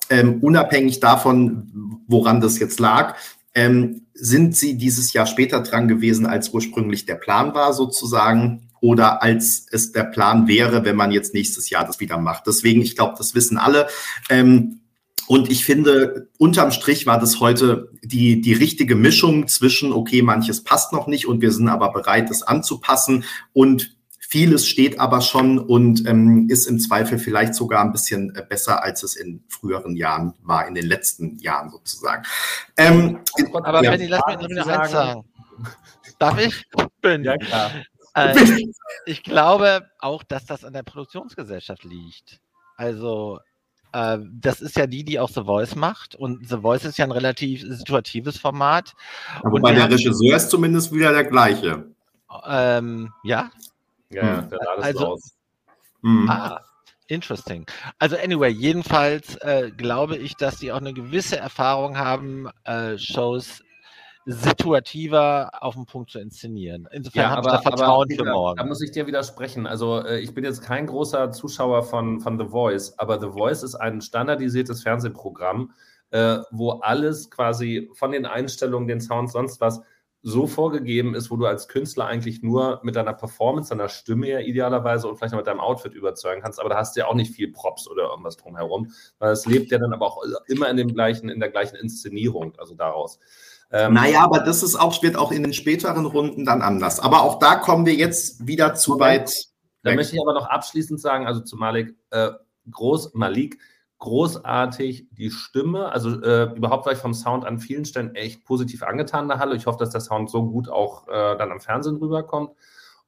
Speaker 1: ähm, unabhängig davon, woran das jetzt lag, ähm, sind sie dieses Jahr später dran gewesen, als ursprünglich der Plan war, sozusagen, oder als es der Plan wäre, wenn man jetzt nächstes Jahr das wieder macht. Deswegen, ich glaube, das wissen alle. Ähm, und ich finde, unterm Strich war das heute die, die richtige Mischung zwischen, okay, manches passt noch nicht und wir sind aber bereit, es anzupassen und Vieles steht aber schon und ähm, ist im Zweifel vielleicht sogar ein bisschen äh, besser, als es in früheren Jahren war, in den letzten Jahren sozusagen. Ähm,
Speaker 2: aber ja. Benny, lass mich noch eins sagen. Darf ich?
Speaker 3: Bin. Ja, klar.
Speaker 2: Äh, ich glaube auch, dass das an der Produktionsgesellschaft liegt. Also äh, das ist ja die, die auch The Voice macht. Und The Voice ist ja ein relativ situatives Format.
Speaker 1: Aber bei der Regisseur ist zumindest wieder der gleiche.
Speaker 2: Ähm, ja,
Speaker 3: ja, hm. der das also, aus.
Speaker 2: Mhm. Ah, interesting. Also anyway, jedenfalls äh, glaube ich, dass die auch eine gewisse Erfahrung haben, äh, Shows situativer auf den Punkt zu inszenieren.
Speaker 3: Insofern ja, habe ich da Vertrauen aber, für morgen. Da muss ich dir widersprechen. Also äh, ich bin jetzt kein großer Zuschauer von, von The Voice, aber The Voice ist ein standardisiertes Fernsehprogramm, äh, wo alles quasi von den Einstellungen, den Sounds, sonst was so vorgegeben ist, wo du als Künstler eigentlich nur mit deiner Performance, deiner Stimme ja idealerweise und vielleicht noch mit deinem Outfit überzeugen kannst, aber da hast du ja auch nicht viel Props oder irgendwas drumherum, weil es lebt ja dann aber auch immer in dem gleichen, in der gleichen Inszenierung, also daraus.
Speaker 1: Ähm, naja, aber das ist auch, wird auch in den späteren Runden dann anders. Aber auch da kommen wir jetzt wieder zu weit.
Speaker 3: Da möchte ich aber noch abschließend sagen, also zu Malik, äh, Groß, Malik, großartig die Stimme. Also äh, überhaupt war ich vom Sound an vielen Stellen echt positiv angetan der Halle. Ich hoffe, dass der Sound so gut auch äh, dann am Fernsehen rüberkommt.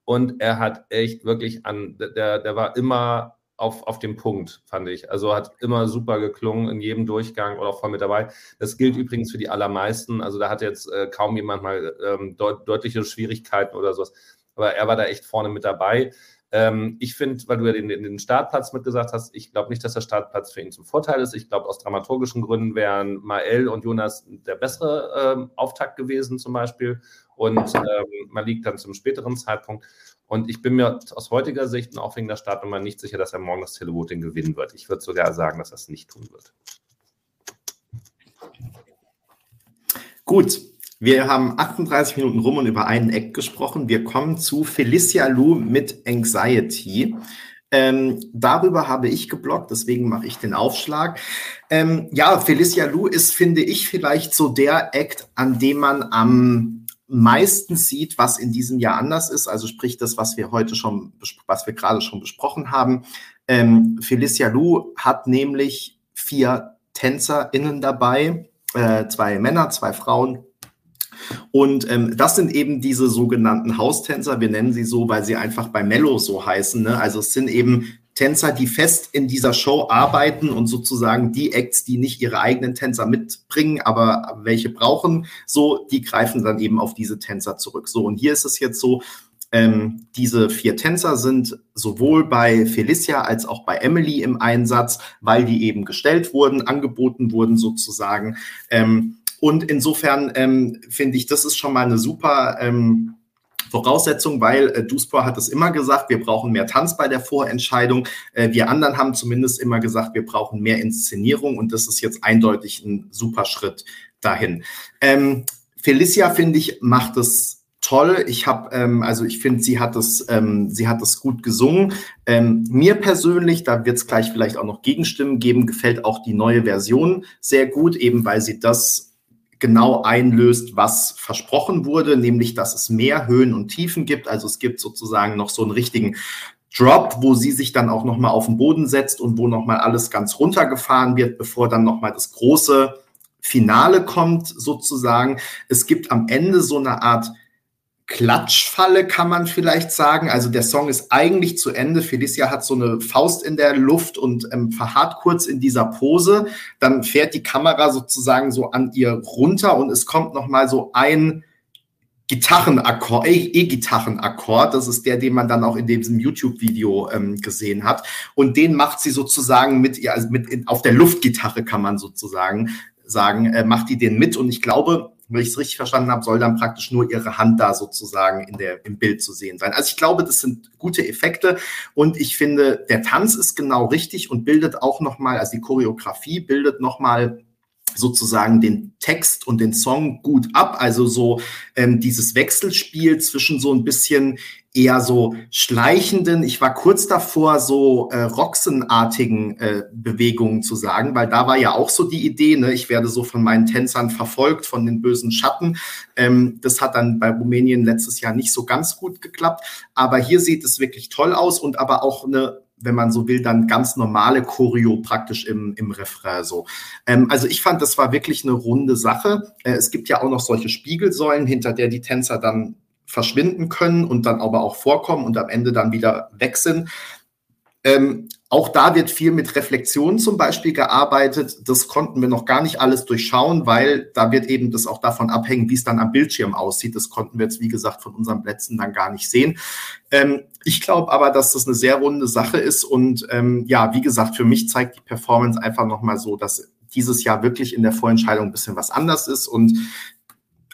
Speaker 3: Und er hat echt wirklich an, der, der war immer auf, auf dem Punkt, fand ich. Also hat immer super geklungen in jedem Durchgang oder auch voll mit dabei. Das gilt übrigens für die allermeisten. Also da hat jetzt äh, kaum jemand mal ähm, deut deutliche Schwierigkeiten oder sowas. Aber er war da echt vorne mit dabei. Ähm, ich finde, weil du ja den, den Startplatz mitgesagt hast, ich glaube nicht, dass der Startplatz für ihn zum Vorteil ist. Ich glaube, aus dramaturgischen Gründen wären Mael und Jonas der bessere ähm, Auftakt gewesen zum Beispiel und ähm, Malik dann zum späteren Zeitpunkt. Und ich bin mir aus heutiger Sicht und auch wegen der Startnummer nicht sicher, dass er morgen das Televoting gewinnen wird. Ich würde sogar sagen, dass er es nicht tun wird.
Speaker 1: Gut, wir haben 38 Minuten rum und über einen Act gesprochen. Wir kommen zu Felicia Lu mit Anxiety. Ähm, darüber habe ich geblockt, deswegen mache ich den Aufschlag. Ähm, ja, Felicia Lu ist, finde ich, vielleicht so der Act, an dem man am meisten sieht, was in diesem Jahr anders ist. Also sprich das, was wir heute schon, was wir gerade schon besprochen haben. Ähm, Felicia Lu hat nämlich vier TänzerInnen dabei, äh, zwei Männer, zwei Frauen und ähm, das sind eben diese sogenannten Haustänzer. Wir nennen sie so, weil sie einfach bei Mello so heißen. Ne? Also es sind eben Tänzer, die fest in dieser Show arbeiten und sozusagen die Acts, die nicht ihre eigenen Tänzer mitbringen, aber welche brauchen, so, die greifen dann eben auf diese Tänzer zurück. So, und hier ist es jetzt so, ähm, diese vier Tänzer sind sowohl bei Felicia als auch bei Emily im Einsatz, weil die eben gestellt wurden, angeboten wurden sozusagen. Ähm, und insofern ähm, finde ich, das ist schon mal eine super ähm, Voraussetzung, weil äh, Duspor hat es immer gesagt, wir brauchen mehr Tanz bei der Vorentscheidung. Äh, wir anderen haben zumindest immer gesagt, wir brauchen mehr Inszenierung und das ist jetzt eindeutig ein super Schritt dahin. Ähm, Felicia, finde ich, macht es toll. Ich habe, ähm, also ich finde, sie hat es, ähm, sie hat es gut gesungen. Ähm, mir persönlich, da wird es gleich vielleicht auch noch Gegenstimmen geben, gefällt auch die neue Version sehr gut, eben weil sie das genau einlöst, was versprochen wurde, nämlich dass es mehr Höhen und Tiefen gibt. Also es gibt sozusagen noch so einen richtigen Drop, wo sie sich dann auch nochmal auf den Boden setzt und wo nochmal alles ganz runtergefahren wird, bevor dann nochmal das große Finale kommt, sozusagen. Es gibt am Ende so eine Art Klatschfalle, kann man vielleicht sagen. Also der Song ist eigentlich zu Ende. Felicia hat so eine Faust in der Luft und ähm, verharrt kurz in dieser Pose. Dann fährt die Kamera sozusagen so an ihr runter und es kommt noch mal so ein Gitarrenakkord, E-Gitarrenakkord. Das ist der, den man dann auch in diesem YouTube-Video ähm, gesehen hat. Und den macht sie sozusagen mit ihr, also mit in, auf der Luftgitarre kann man sozusagen sagen, äh, macht die den mit. Und ich glaube, wenn ich es richtig verstanden habe, soll dann praktisch nur ihre Hand da sozusagen in der, im Bild zu sehen sein. Also ich glaube, das sind gute Effekte und ich finde, der Tanz ist genau richtig und bildet auch nochmal, also die Choreografie bildet nochmal sozusagen den Text und den Song gut ab. Also so ähm, dieses Wechselspiel zwischen so ein bisschen eher so schleichenden, ich war kurz davor, so äh, Roxen-artigen äh, Bewegungen zu sagen, weil da war ja auch so die Idee, ne, ich werde so von meinen Tänzern verfolgt, von den bösen Schatten. Ähm, das hat dann bei Rumänien letztes Jahr nicht so ganz gut geklappt, aber hier sieht es wirklich toll aus und aber auch eine wenn man so will, dann ganz normale Choreo praktisch im, im Refrain so. Ähm, also ich fand, das war wirklich eine runde Sache. Äh, es gibt ja auch noch solche Spiegelsäulen, hinter der die Tänzer dann verschwinden können und dann aber auch vorkommen und am Ende dann wieder weg sind. Ähm, auch da wird viel mit Reflexion zum Beispiel gearbeitet. Das konnten wir noch gar nicht alles durchschauen, weil da wird eben das auch davon abhängen, wie es dann am Bildschirm aussieht. Das konnten wir jetzt, wie gesagt, von unseren Plätzen dann gar nicht sehen. Ähm, ich glaube aber, dass das eine sehr runde Sache ist und ähm, ja, wie gesagt, für mich zeigt die Performance einfach nochmal so, dass dieses Jahr wirklich in der Vorentscheidung ein bisschen was anders ist und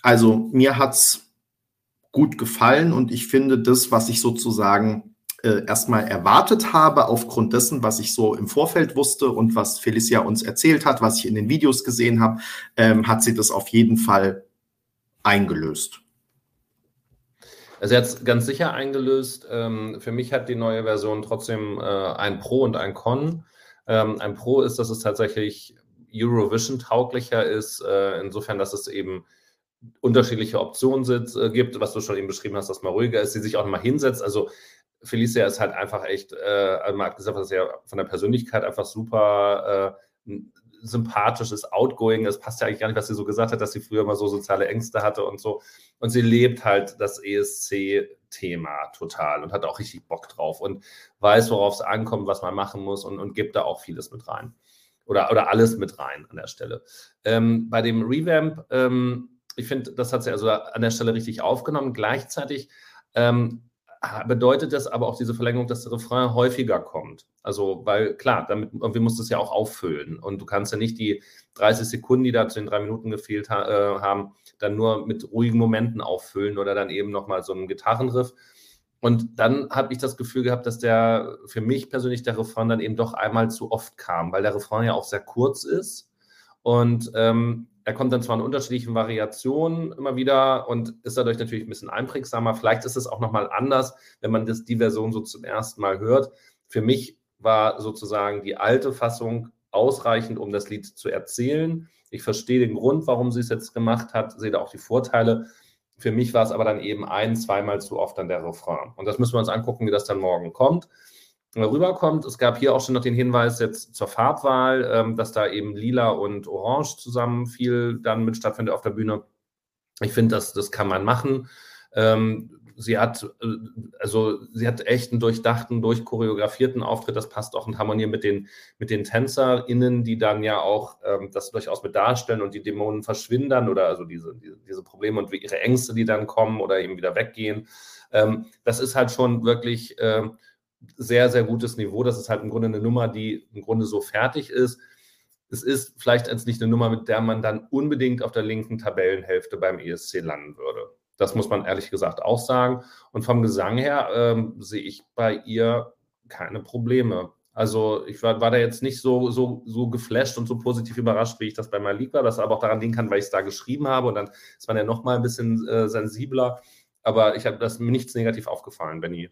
Speaker 1: also mir hat's gut gefallen und ich finde das, was ich sozusagen äh, erstmal erwartet habe, aufgrund dessen, was ich so im Vorfeld wusste und was Felicia uns erzählt hat, was ich in den Videos gesehen habe, ähm, hat sie das auf jeden Fall eingelöst.
Speaker 3: Also es ganz sicher eingelöst. Ähm, für mich hat die neue Version trotzdem äh, ein Pro und ein Con. Ähm, ein Pro ist, dass es tatsächlich Eurovision tauglicher ist, äh, insofern, dass es eben unterschiedliche Optionen sitz, äh, gibt, was du schon eben beschrieben hast, dass man ruhiger ist, sie sich auch mal hinsetzt. Also Felicia ist halt einfach echt, äh, also hat gesagt, dass er von der Persönlichkeit einfach super äh, sympathisch ist, outgoing ist. Passt ja eigentlich gar nicht, was sie so gesagt hat, dass sie früher mal so soziale Ängste hatte und so. Und sie lebt halt das ESC-Thema total und hat auch richtig Bock drauf und weiß, worauf es ankommt, was man machen muss und, und gibt da auch vieles mit rein. Oder, oder alles mit rein an der Stelle. Ähm, bei dem Revamp, ähm, ich finde, das hat sie also an der Stelle richtig aufgenommen. Gleichzeitig ähm, bedeutet das aber auch diese Verlängerung, dass der Refrain häufiger kommt. Also, weil klar, damit irgendwie musst du es ja auch auffüllen. Und du kannst ja nicht die 30 Sekunden, die da zu den drei Minuten gefehlt ha äh, haben, dann nur mit ruhigen Momenten auffüllen oder dann eben nochmal so einen Gitarrenriff. Und dann habe ich das Gefühl gehabt, dass der für mich persönlich der Refrain dann eben doch einmal zu oft kam, weil der Refrain ja auch sehr kurz ist. Und ähm, er kommt dann zwar in unterschiedlichen Variationen immer wieder und ist dadurch natürlich ein bisschen einprägsamer. Vielleicht ist es auch nochmal anders, wenn man das, die Version so zum ersten Mal hört. Für mich war sozusagen die alte Fassung ausreichend, um das Lied zu erzählen. Ich verstehe den Grund, warum sie es jetzt gemacht hat, sehe da auch die Vorteile. Für mich war es aber dann eben ein, zweimal zu oft dann der Refrain. Und das müssen wir uns angucken, wie das dann morgen kommt rüberkommt. Es gab hier auch schon noch den Hinweis jetzt zur Farbwahl, ähm, dass da eben lila und orange zusammen viel dann mit stattfindet auf der Bühne. Ich finde, das, das kann man machen. Ähm, sie hat, äh, also sie hat echt einen durchdachten, durchchoreografierten Auftritt. Das passt auch in Harmonie mit den, mit den TänzerInnen, die dann ja auch ähm, das durchaus mit darstellen und die Dämonen verschwinden oder also diese, diese, diese Probleme und ihre Ängste, die dann kommen oder eben wieder weggehen. Ähm, das ist halt schon wirklich, ähm, sehr, sehr gutes Niveau. Das ist halt im Grunde eine Nummer, die im Grunde so fertig ist. Es ist vielleicht jetzt nicht eine Nummer, mit der man dann unbedingt auf der linken Tabellenhälfte beim ESC landen würde. Das muss man ehrlich gesagt auch sagen. Und vom Gesang her ähm, sehe ich bei ihr keine Probleme. Also ich war, war, da jetzt nicht so, so, so geflasht und so positiv überrascht, wie ich das bei Malik war. Das aber auch daran liegen kann, weil ich es da geschrieben habe und dann ist man ja noch mal ein bisschen äh, sensibler. Aber ich habe das mir nichts negativ aufgefallen, Benny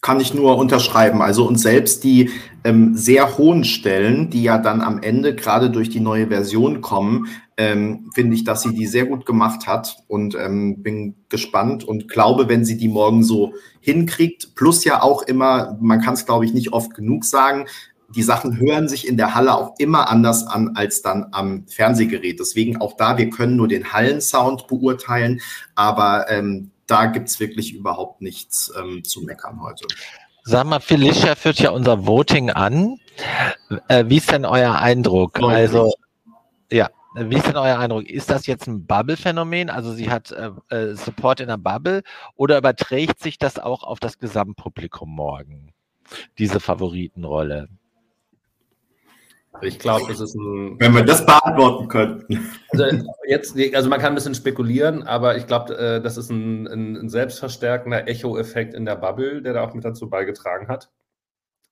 Speaker 1: kann ich nur unterschreiben. Also und selbst die ähm, sehr hohen Stellen, die ja dann am Ende gerade durch die neue Version kommen, ähm, finde ich, dass sie die sehr gut gemacht hat und ähm, bin gespannt und glaube, wenn sie die morgen so hinkriegt, plus ja auch immer, man kann es glaube ich nicht oft genug sagen, die Sachen hören sich in der Halle auch immer anders an als dann am Fernsehgerät. Deswegen auch da, wir können nur den Hallensound beurteilen, aber ähm, da gibt es wirklich überhaupt nichts ähm, zu meckern heute.
Speaker 2: Sag mal, Felicia führt ja unser Voting an. Äh, wie ist denn euer Eindruck? Also, ja, wie ist denn euer Eindruck? Ist das jetzt ein Bubble-Phänomen? Also sie hat äh, äh, Support in der Bubble oder überträgt sich das auch auf das Gesamtpublikum morgen? Diese Favoritenrolle?
Speaker 3: Ich glaube, es ist ein.
Speaker 1: Wenn wir das beantworten könnten.
Speaker 3: Also, jetzt, also man kann ein bisschen spekulieren, aber ich glaube, äh, das ist ein, ein, ein selbstverstärkender Echo-Effekt in der Bubble, der da auch mit dazu beigetragen hat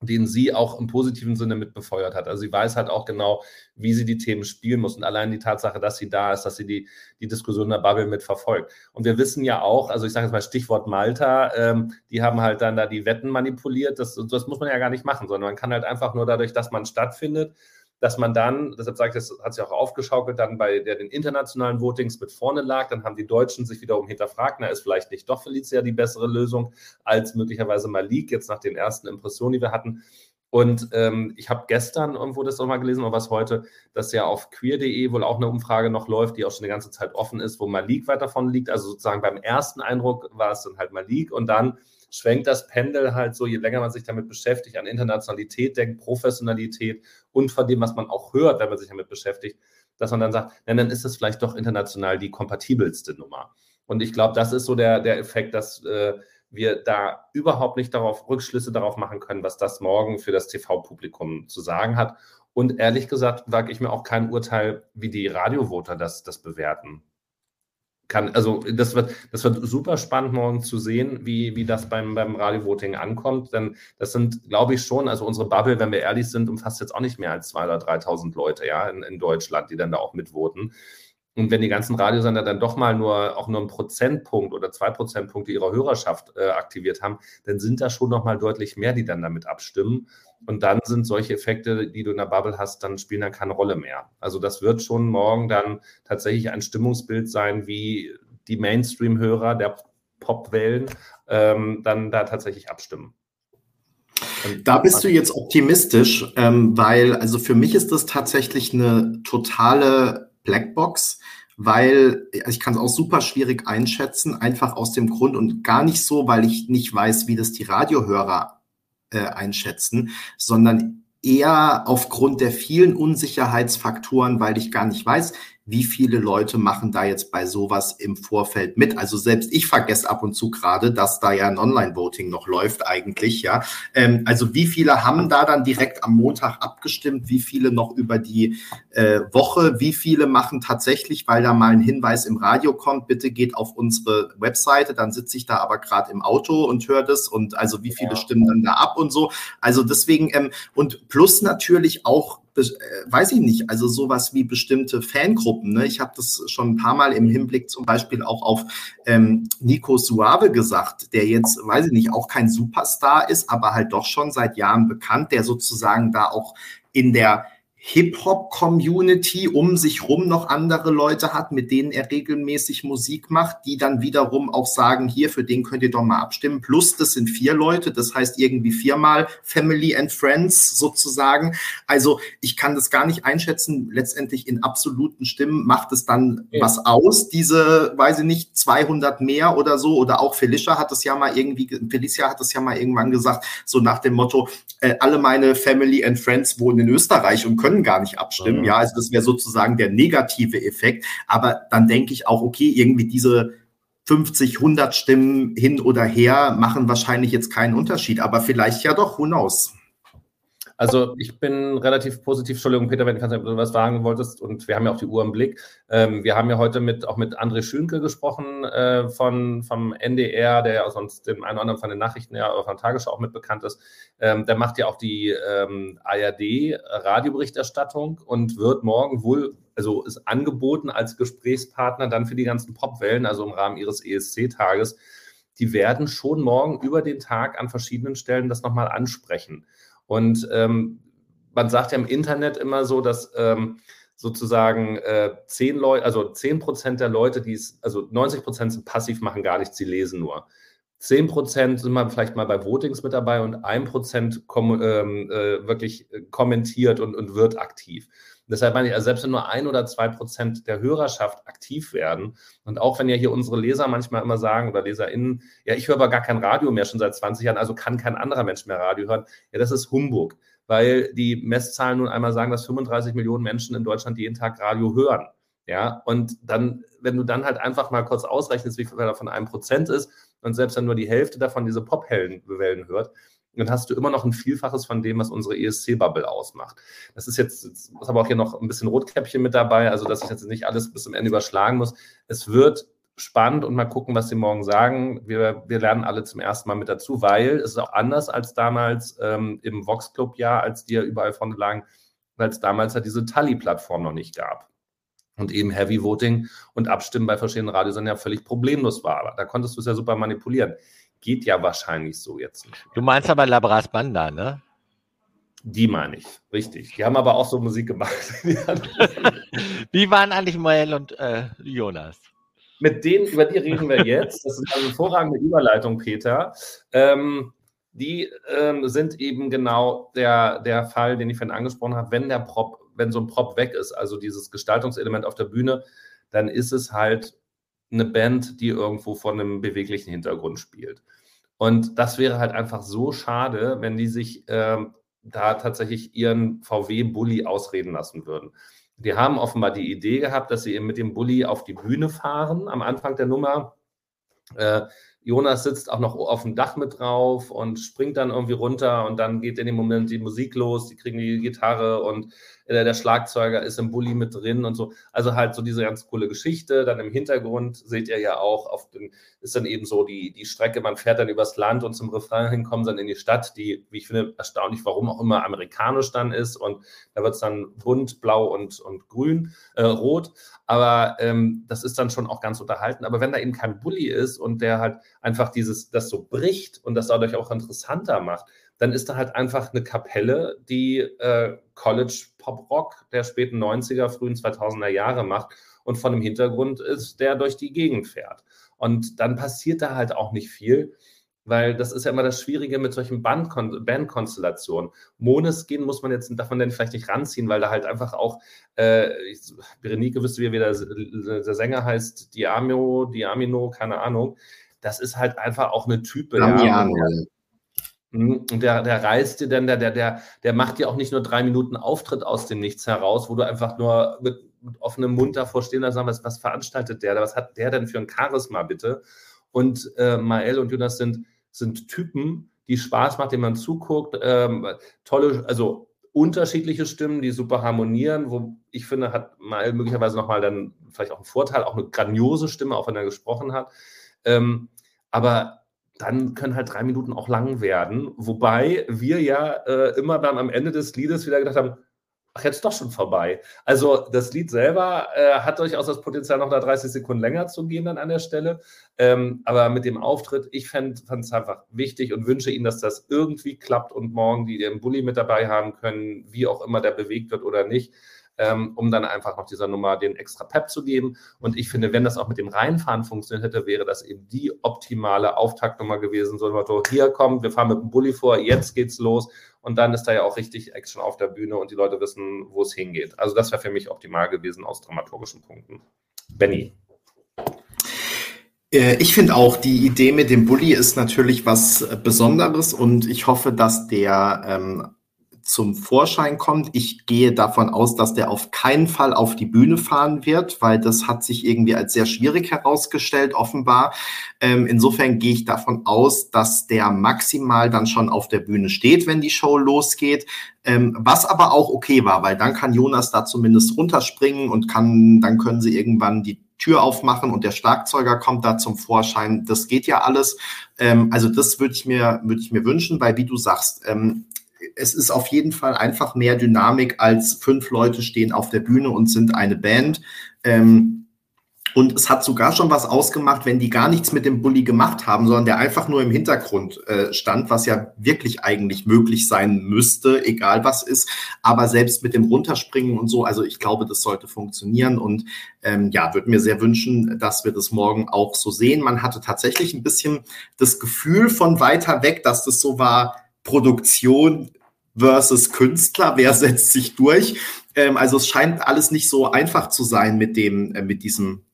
Speaker 3: den sie auch im positiven Sinne mitbefeuert hat. Also sie weiß halt auch genau, wie sie die Themen spielen muss. Und allein die Tatsache, dass sie da ist, dass sie die, die Diskussion in der Bubble mitverfolgt. Und wir wissen ja auch, also ich sage jetzt mal Stichwort Malta, ähm, die haben halt dann da die Wetten manipuliert. Das, das muss man ja gar nicht machen, sondern man kann halt einfach nur dadurch, dass man stattfindet, dass man dann, deshalb sage ich, das hat sich auch aufgeschaukelt, dann bei der den internationalen Votings mit vorne lag. Dann haben die Deutschen sich wiederum hinterfragt, na, ist vielleicht nicht doch Felicia die bessere Lösung als möglicherweise Malik, jetzt nach den ersten Impressionen, die wir hatten. Und ähm, ich habe gestern irgendwo das nochmal gelesen, oder was heute, dass ja auf queer.de wohl auch eine Umfrage noch läuft, die auch schon eine ganze Zeit offen ist, wo Malik weit davon liegt. Also sozusagen beim ersten Eindruck war es dann halt Malik und dann schwenkt das Pendel halt so, je länger man sich damit beschäftigt, an Internationalität denkt, Professionalität und von dem, was man auch hört, wenn man sich damit beschäftigt, dass man dann sagt, na, dann ist es vielleicht doch international die kompatibelste Nummer. Und ich glaube, das ist so der, der Effekt, dass äh, wir da überhaupt nicht darauf Rückschlüsse darauf machen können, was das morgen für das TV-Publikum zu sagen hat. Und ehrlich gesagt wage ich mir auch kein Urteil, wie die Radiovoter das, das bewerten kann, also das wird, das wird super spannend morgen zu sehen, wie, wie das beim, beim Radio-Voting ankommt. Denn das sind, glaube ich, schon, also unsere Bubble, wenn wir ehrlich sind, umfasst jetzt auch nicht mehr als 2.000 oder 3.000 Leute ja, in, in Deutschland, die dann da auch mitvoten. Und wenn die ganzen Radiosender dann doch mal nur auch nur einen Prozentpunkt oder zwei Prozentpunkte ihrer Hörerschaft äh, aktiviert haben, dann sind da schon noch mal deutlich mehr, die dann damit abstimmen. Und dann sind solche Effekte, die du in der Bubble hast, dann spielen dann keine Rolle mehr. Also das wird schon morgen dann tatsächlich ein Stimmungsbild sein, wie die Mainstream-Hörer der Popwellen ähm, dann da tatsächlich abstimmen.
Speaker 1: Da bist du jetzt optimistisch, ähm, weil also für mich ist das tatsächlich eine totale Blackbox, weil also ich kann es auch super schwierig einschätzen, einfach aus dem Grund und gar nicht so, weil ich nicht weiß, wie das die Radiohörer äh, einschätzen, sondern eher aufgrund der vielen Unsicherheitsfaktoren, weil ich gar nicht weiß, wie viele Leute machen da jetzt bei sowas im Vorfeld mit? Also selbst ich vergesse ab und zu gerade, dass da ja ein Online-Voting noch läuft eigentlich, ja. Ähm, also wie viele haben da dann direkt am Montag abgestimmt? Wie viele noch über die äh, Woche? Wie viele machen tatsächlich, weil da mal ein Hinweis im Radio kommt, bitte geht auf unsere Webseite, dann sitze ich da aber gerade im Auto und höre das und also wie viele ja. stimmen dann da ab und so. Also deswegen ähm, und plus natürlich auch weiß ich nicht, also sowas wie bestimmte Fangruppen. Ne? Ich habe das schon ein paar Mal im Hinblick zum Beispiel auch auf ähm, Nico Suave gesagt, der jetzt, weiß ich nicht, auch kein Superstar ist, aber halt doch schon seit Jahren bekannt, der sozusagen da auch in der Hip-Hop-Community um sich rum noch andere Leute hat, mit denen er regelmäßig Musik macht, die dann wiederum auch sagen, hier, für den könnt ihr doch mal abstimmen. Plus, das sind vier Leute, das heißt irgendwie viermal Family and Friends sozusagen. Also ich kann das gar nicht einschätzen. Letztendlich in absoluten Stimmen macht es dann ja. was aus, diese, weiß ich nicht, 200 mehr oder so. Oder auch Felicia hat es ja mal irgendwie, Felicia hat es ja mal irgendwann gesagt, so nach dem Motto, äh, alle meine Family and Friends wohnen in Österreich und können können gar nicht abstimmen. Ja, also das wäre sozusagen der negative Effekt. Aber dann denke ich auch, okay, irgendwie diese 50, 100 Stimmen hin oder her machen wahrscheinlich jetzt keinen Unterschied. Aber vielleicht ja doch, who knows?
Speaker 3: Also ich bin relativ positiv. Entschuldigung, Peter, wenn du was sagen wolltest und wir haben ja auch die Uhr im Blick. Ähm, wir haben ja heute mit, auch mit André Schünke gesprochen äh, von, vom NDR, der ja sonst dem einen oder anderen von den Nachrichten ja auch von Tagesschau auch mit bekannt ist. Ähm, der macht ja auch die ähm, ARD-Radioberichterstattung und wird morgen wohl, also ist angeboten als Gesprächspartner dann für die ganzen Popwellen, also im Rahmen ihres ESC-Tages. Die werden schon morgen über den Tag an verschiedenen Stellen das nochmal ansprechen. Und ähm, man sagt ja im Internet immer so, dass ähm, sozusagen äh, zehn Leute, also zehn Prozent der Leute, die es, also 90 Prozent sind passiv, machen gar nichts, sie lesen nur. 10% sind wir vielleicht mal bei Votings mit dabei und 1% kom ähm, äh, wirklich kommentiert und, und wird aktiv. Deshalb meine ich, also selbst wenn nur ein oder zwei Prozent der Hörerschaft aktiv werden und auch wenn ja hier unsere Leser manchmal immer sagen oder LeserInnen, ja, ich höre aber gar kein Radio mehr schon seit 20 Jahren, also kann kein anderer Mensch mehr Radio hören. Ja, das ist Humbug, weil die Messzahlen nun einmal sagen, dass 35 Millionen Menschen in Deutschland jeden Tag Radio hören. Ja, und dann, wenn du dann halt einfach mal kurz ausrechnest, wie viel davon ein Prozent ist und selbst wenn nur die Hälfte davon diese Pop-Wellen hört, dann hast du immer noch ein Vielfaches von dem, was unsere ESC-Bubble ausmacht. Das ist jetzt, ist aber auch hier noch ein bisschen Rotkäppchen mit dabei, also dass ich jetzt nicht alles bis zum Ende überschlagen muss. Es wird spannend und mal gucken, was sie morgen sagen. Wir, wir lernen alle zum ersten Mal mit dazu, weil es ist auch anders als damals ähm, im Vox Club-Jahr, als die ja überall vorne lagen, weil es damals ja diese Tully-Plattform noch nicht gab und eben Heavy Voting und Abstimmen bei verschiedenen Radiosendern ja völlig problemlos war. Aber da konntest du es ja super manipulieren geht ja wahrscheinlich so jetzt nicht.
Speaker 2: Du meinst aber Labras Banda, ne?
Speaker 3: Die meine ich, richtig. Die haben aber auch so Musik gemacht. <laughs>
Speaker 2: Wie waren eigentlich Moel und äh, Jonas?
Speaker 3: Mit denen, über die reden wir jetzt. Das ist eine hervorragende Überleitung, Peter. Ähm, die ähm, sind eben genau der, der Fall, den ich vorhin angesprochen habe. Wenn der Prop, wenn so ein Prop weg ist, also dieses Gestaltungselement auf der Bühne, dann ist es halt eine Band, die irgendwo vor einem beweglichen Hintergrund spielt. Und das wäre halt einfach so schade, wenn die sich ähm, da tatsächlich ihren VW-Bully ausreden lassen würden. Die haben offenbar die Idee gehabt, dass sie eben mit dem Bully auf die Bühne fahren am Anfang der Nummer. Äh, Jonas sitzt auch noch auf dem Dach mit drauf und springt dann irgendwie runter und dann geht in dem Moment die Musik los, die kriegen die Gitarre und äh, der Schlagzeuger ist im Bulli mit drin und so. Also halt so diese ganz coole Geschichte. Dann im Hintergrund seht ihr ja auch, auf den, ist dann eben so die, die Strecke, man fährt dann übers Land und zum Refrain hin kommen dann in die Stadt, die, wie ich finde, erstaunlich, warum auch immer amerikanisch dann ist. Und da wird es dann bunt, blau und, und grün, äh, rot. Aber ähm, das ist dann schon auch ganz unterhalten. Aber wenn da eben kein Bulli ist und der halt einfach dieses, das so bricht und das dadurch auch interessanter macht, dann ist da halt einfach eine Kapelle, die äh, College Pop Rock der späten 90er, frühen 2000er Jahre macht und von dem Hintergrund ist, der durch die Gegend fährt. Und dann passiert da halt auch nicht viel, weil das ist ja immer das Schwierige mit solchen Bandkon Bandkonstellationen. Moneskin muss man jetzt, davon denn vielleicht nicht ranziehen, weil da halt einfach auch, äh, Berenike wüsste, wie der, der Sänger heißt, Diamino, Diamino, keine Ahnung. Das ist halt einfach auch eine Type. Ja, Mhm. Und der, der reißt dir dann, der, der, der, der macht dir auch nicht nur drei Minuten Auftritt aus dem Nichts heraus, wo du einfach nur mit, mit offenem Mund davor stehen und sagen, was, was veranstaltet der? Was hat der denn für ein Charisma, bitte? Und äh, Mael und Jonas sind, sind Typen, die Spaß macht, denen man zuguckt. Ähm, tolle, also unterschiedliche Stimmen, die super harmonieren, wo ich finde, hat Mael möglicherweise nochmal dann vielleicht auch einen Vorteil, auch eine grandiose Stimme, auch wenn er gesprochen hat. Ähm, aber dann können halt drei Minuten auch lang werden. Wobei wir ja äh, immer dann am Ende des Liedes wieder gedacht haben, ach, jetzt doch schon vorbei. Also das Lied selber äh, hat durchaus das Potenzial, noch da 30 Sekunden länger zu gehen dann an der Stelle. Ähm, aber mit dem Auftritt, ich fand es einfach wichtig und wünsche Ihnen, dass das irgendwie klappt und morgen die den Bulli mit dabei haben können, wie auch immer der bewegt wird oder nicht ähm, um dann einfach noch dieser Nummer den extra Pep zu geben. Und ich finde, wenn das auch mit dem Reinfahren funktioniert hätte, wäre das eben die optimale Auftaktnummer gewesen. So Motto, hier kommt, wir fahren mit dem Bulli vor, jetzt geht's los. Und dann ist da ja auch richtig Action auf der Bühne und die Leute wissen, wo es hingeht. Also das wäre für mich optimal gewesen aus dramaturgischen Punkten. Benny.
Speaker 1: Äh, ich finde auch, die Idee mit dem Bulli ist natürlich was Besonderes und ich hoffe, dass der ähm, zum Vorschein kommt. Ich gehe davon aus, dass der auf keinen Fall auf die Bühne fahren wird, weil das hat sich irgendwie als sehr schwierig herausgestellt, offenbar. Ähm, insofern gehe ich davon aus, dass der maximal dann schon auf der Bühne steht, wenn die Show losgeht. Ähm, was aber auch okay war, weil dann kann Jonas da zumindest runterspringen und kann, dann können sie irgendwann die Tür aufmachen und der Schlagzeuger kommt da zum Vorschein. Das geht ja alles. Ähm, also das würde ich mir, würde ich mir wünschen, weil wie du sagst, ähm, es ist auf jeden Fall einfach mehr Dynamik als fünf Leute stehen auf der Bühne und sind eine Band. Ähm, Und es hat sogar schon was ausgemacht, wenn die gar nichts mit dem Bulli gemacht haben, sondern der einfach nur im Hintergrund äh, stand, was ja wirklich eigentlich möglich sein müsste, egal was ist. Aber selbst mit dem Runterspringen und so, also ich glaube, das sollte funktionieren. Und ähm, ja, würde mir sehr wünschen, dass wir das morgen auch so sehen. Man hatte tatsächlich ein bisschen das Gefühl von weiter weg, dass das so war, Produktion versus Künstler, wer setzt sich durch? Ähm, also es scheint alles nicht so einfach zu sein mit dem, äh, mit diesem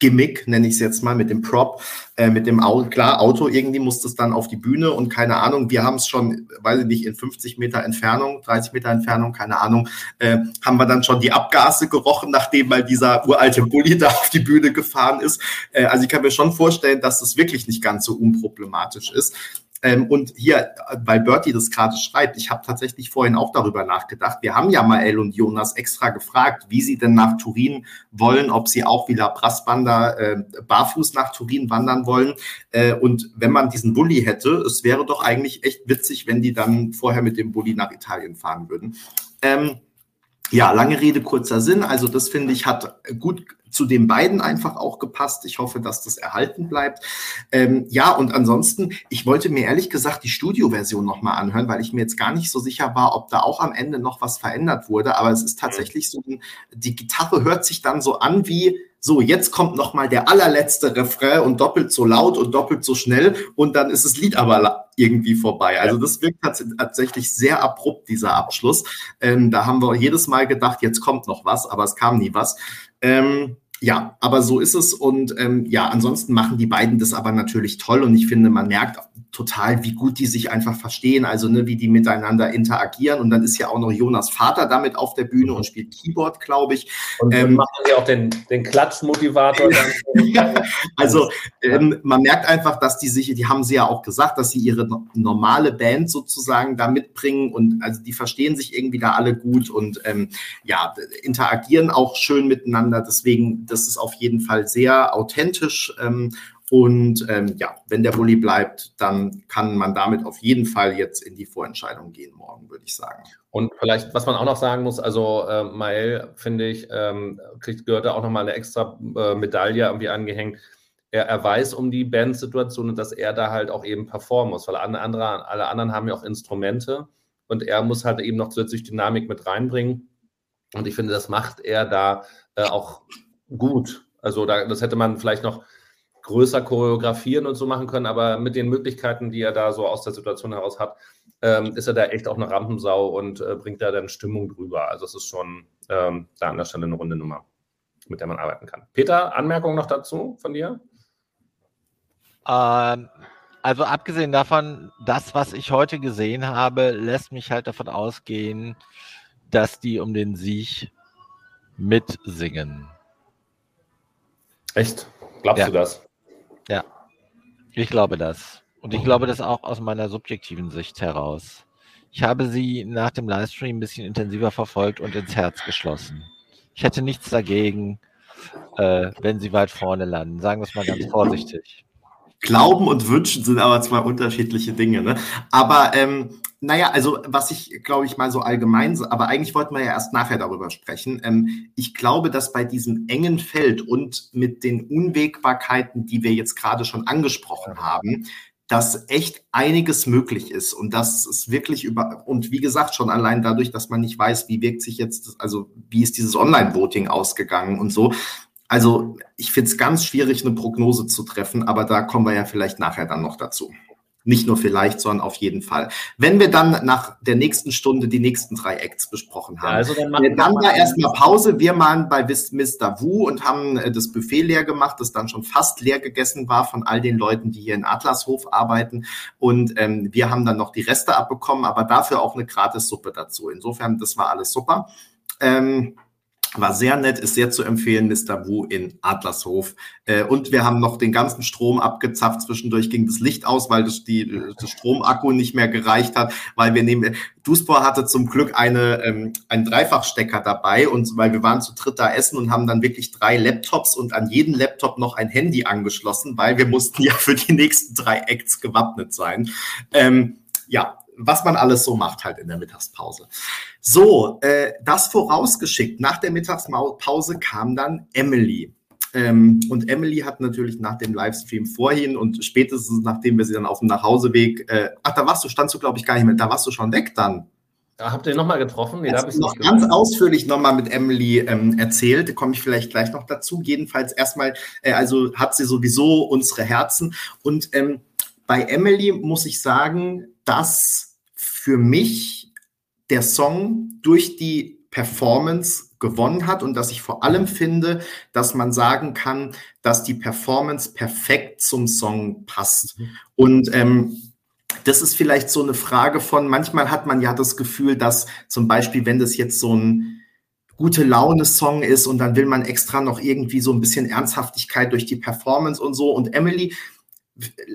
Speaker 1: Gimmick, nenne ich es jetzt mal, mit dem Prop, äh, mit dem Auto. Klar, Auto, irgendwie muss das dann auf die Bühne und keine Ahnung, wir haben es schon, weiß ich nicht, in 50 Meter Entfernung, 30 Meter Entfernung, keine Ahnung, äh, haben wir dann schon die Abgase gerochen, nachdem mal dieser uralte Bulli da auf die Bühne gefahren ist. Äh, also ich kann mir schon vorstellen, dass das wirklich nicht ganz so unproblematisch ist. Ähm, und hier, weil Bertie das gerade schreibt, ich habe tatsächlich vorhin auch darüber nachgedacht. Wir haben ja Mael und Jonas extra gefragt, wie sie denn nach Turin wollen, ob sie auch wie La Brassbanda äh, barfuß nach Turin wandern wollen. Äh, und wenn man diesen Bulli hätte, es wäre doch eigentlich echt witzig, wenn die dann vorher mit dem Bulli nach Italien fahren würden. Ähm, ja, lange Rede, kurzer Sinn. Also das finde ich hat gut zu den beiden einfach auch gepasst. Ich hoffe, dass das erhalten bleibt. Ähm, ja, und ansonsten, ich wollte mir ehrlich gesagt die Studioversion nochmal anhören, weil ich mir jetzt gar nicht so sicher war, ob da auch am Ende noch was verändert wurde. Aber es ist tatsächlich so, die Gitarre hört sich dann so an wie, so, jetzt kommt nochmal der allerletzte Refrain und doppelt so laut und doppelt so schnell und dann ist das Lied aber irgendwie vorbei. Also das wirkt tatsächlich sehr abrupt, dieser Abschluss. Ähm, da haben wir jedes Mal gedacht, jetzt kommt noch was, aber es kam nie was. Ähm, ja, aber so ist es. Und ähm, ja, ansonsten machen die beiden das aber natürlich toll. Und ich finde, man merkt total, wie gut die sich einfach verstehen, also ne, wie die miteinander interagieren. Und dann ist ja auch noch Jonas Vater damit auf der Bühne und spielt Keyboard, glaube ich.
Speaker 3: Und ähm, machen ja auch den, den Klatschmotivator. <laughs>
Speaker 1: ja, also ähm, man merkt einfach, dass die sich, die haben sie ja auch gesagt, dass sie ihre normale Band sozusagen da mitbringen und also die verstehen sich irgendwie da alle gut und ähm, ja, interagieren auch schön miteinander. Deswegen, das ist auf jeden Fall sehr authentisch ähm, und ähm, ja, wenn der Bulli bleibt, dann kann man damit auf jeden Fall jetzt in die Vorentscheidung gehen morgen, würde ich sagen.
Speaker 3: Und vielleicht, was man auch noch sagen muss, also äh, Mael, finde ich, ähm, kriegt, gehört da auch nochmal eine extra äh, Medaille irgendwie angehängt. Er, er weiß um die Bandsituation und dass er da halt auch eben performen muss, weil alle, andere, alle anderen haben ja auch Instrumente und er muss halt eben noch zusätzlich Dynamik mit reinbringen. Und ich finde, das macht er da äh, auch gut. Also da, das hätte man vielleicht noch größer choreografieren und so machen können, aber mit den Möglichkeiten, die er da so aus der Situation heraus hat, ähm, ist er da echt auch eine Rampensau und äh, bringt da dann Stimmung drüber. Also es ist schon ähm, da an der Stelle eine runde Nummer, mit der man arbeiten kann. Peter, Anmerkung noch dazu von dir?
Speaker 2: Ähm, also abgesehen davon, das, was ich heute gesehen habe, lässt mich halt davon ausgehen, dass die um den Sieg mitsingen.
Speaker 3: Echt? Glaubst ja. du das?
Speaker 2: Ja, ich glaube das. Und ich glaube das auch aus meiner subjektiven Sicht heraus. Ich habe sie nach dem Livestream ein bisschen intensiver verfolgt und ins Herz geschlossen. Ich hätte nichts dagegen, äh, wenn sie weit vorne landen. Sagen wir es mal ganz vorsichtig.
Speaker 1: Glauben und Wünschen sind aber zwei unterschiedliche Dinge. Ne? Aber ähm, naja, also was ich, glaube ich, mal so allgemein, aber eigentlich wollten wir ja erst nachher darüber sprechen. Ähm, ich glaube, dass bei diesem engen Feld und mit den Unwägbarkeiten, die wir jetzt gerade schon angesprochen haben, dass echt einiges möglich ist und dass es wirklich über, und wie gesagt, schon allein dadurch, dass man nicht weiß, wie wirkt sich jetzt, also wie ist dieses Online-Voting ausgegangen und so. Also ich finde es ganz schwierig, eine Prognose zu treffen, aber da kommen wir ja vielleicht nachher dann noch dazu. Nicht nur vielleicht, sondern auf jeden Fall. Wenn wir dann nach der nächsten Stunde die nächsten drei Acts besprochen haben, ja, also dann, machen dann da erstmal Pause. Wir waren bei Mr. Wu und haben äh, das Buffet leer gemacht, das dann schon fast leer gegessen war von all den Leuten, die hier in Atlashof arbeiten. Und ähm, wir haben dann noch die Reste abbekommen, aber dafür auch eine Gratis-Suppe dazu. Insofern, das war alles super. Ähm, war sehr nett, ist sehr zu empfehlen, Mr. Wu in Adlershof. Äh, und wir haben noch den ganzen Strom abgezapft. Zwischendurch ging das Licht aus, weil das, die, das Stromakku nicht mehr gereicht hat, weil wir nehmen, Duspor hatte zum Glück eine, ähm, einen Dreifachstecker dabei und weil wir waren zu dritt da essen und haben dann wirklich drei Laptops und an jeden Laptop noch ein Handy angeschlossen, weil wir mussten ja für die nächsten drei Acts gewappnet sein. Ähm, ja, was man alles so macht halt in der Mittagspause. So, äh, das vorausgeschickt. Nach der Mittagspause kam dann Emily. Ähm, und Emily hat natürlich nach dem Livestream vorhin und spätestens nachdem wir sie dann auf dem Nachhauseweg, äh, ach, da warst du, standst du, glaube ich, gar nicht mehr, da warst du schon weg dann.
Speaker 3: Ja, habt ihr nochmal getroffen?
Speaker 1: Nee, da habe ich noch ganz ausführlich nochmal mit Emily ähm, erzählt. Da komme ich vielleicht gleich noch dazu. Jedenfalls erstmal, äh, also hat sie sowieso unsere Herzen. Und ähm, bei Emily muss ich sagen, dass für mich der Song durch die Performance gewonnen hat und dass ich vor allem finde, dass man sagen kann, dass die Performance perfekt zum Song passt. Mhm. Und ähm, das ist vielleicht so eine Frage von, manchmal hat man ja das Gefühl, dass zum Beispiel, wenn das jetzt so ein gute Laune-Song ist und dann will man extra noch irgendwie so ein bisschen Ernsthaftigkeit durch die Performance und so. Und Emily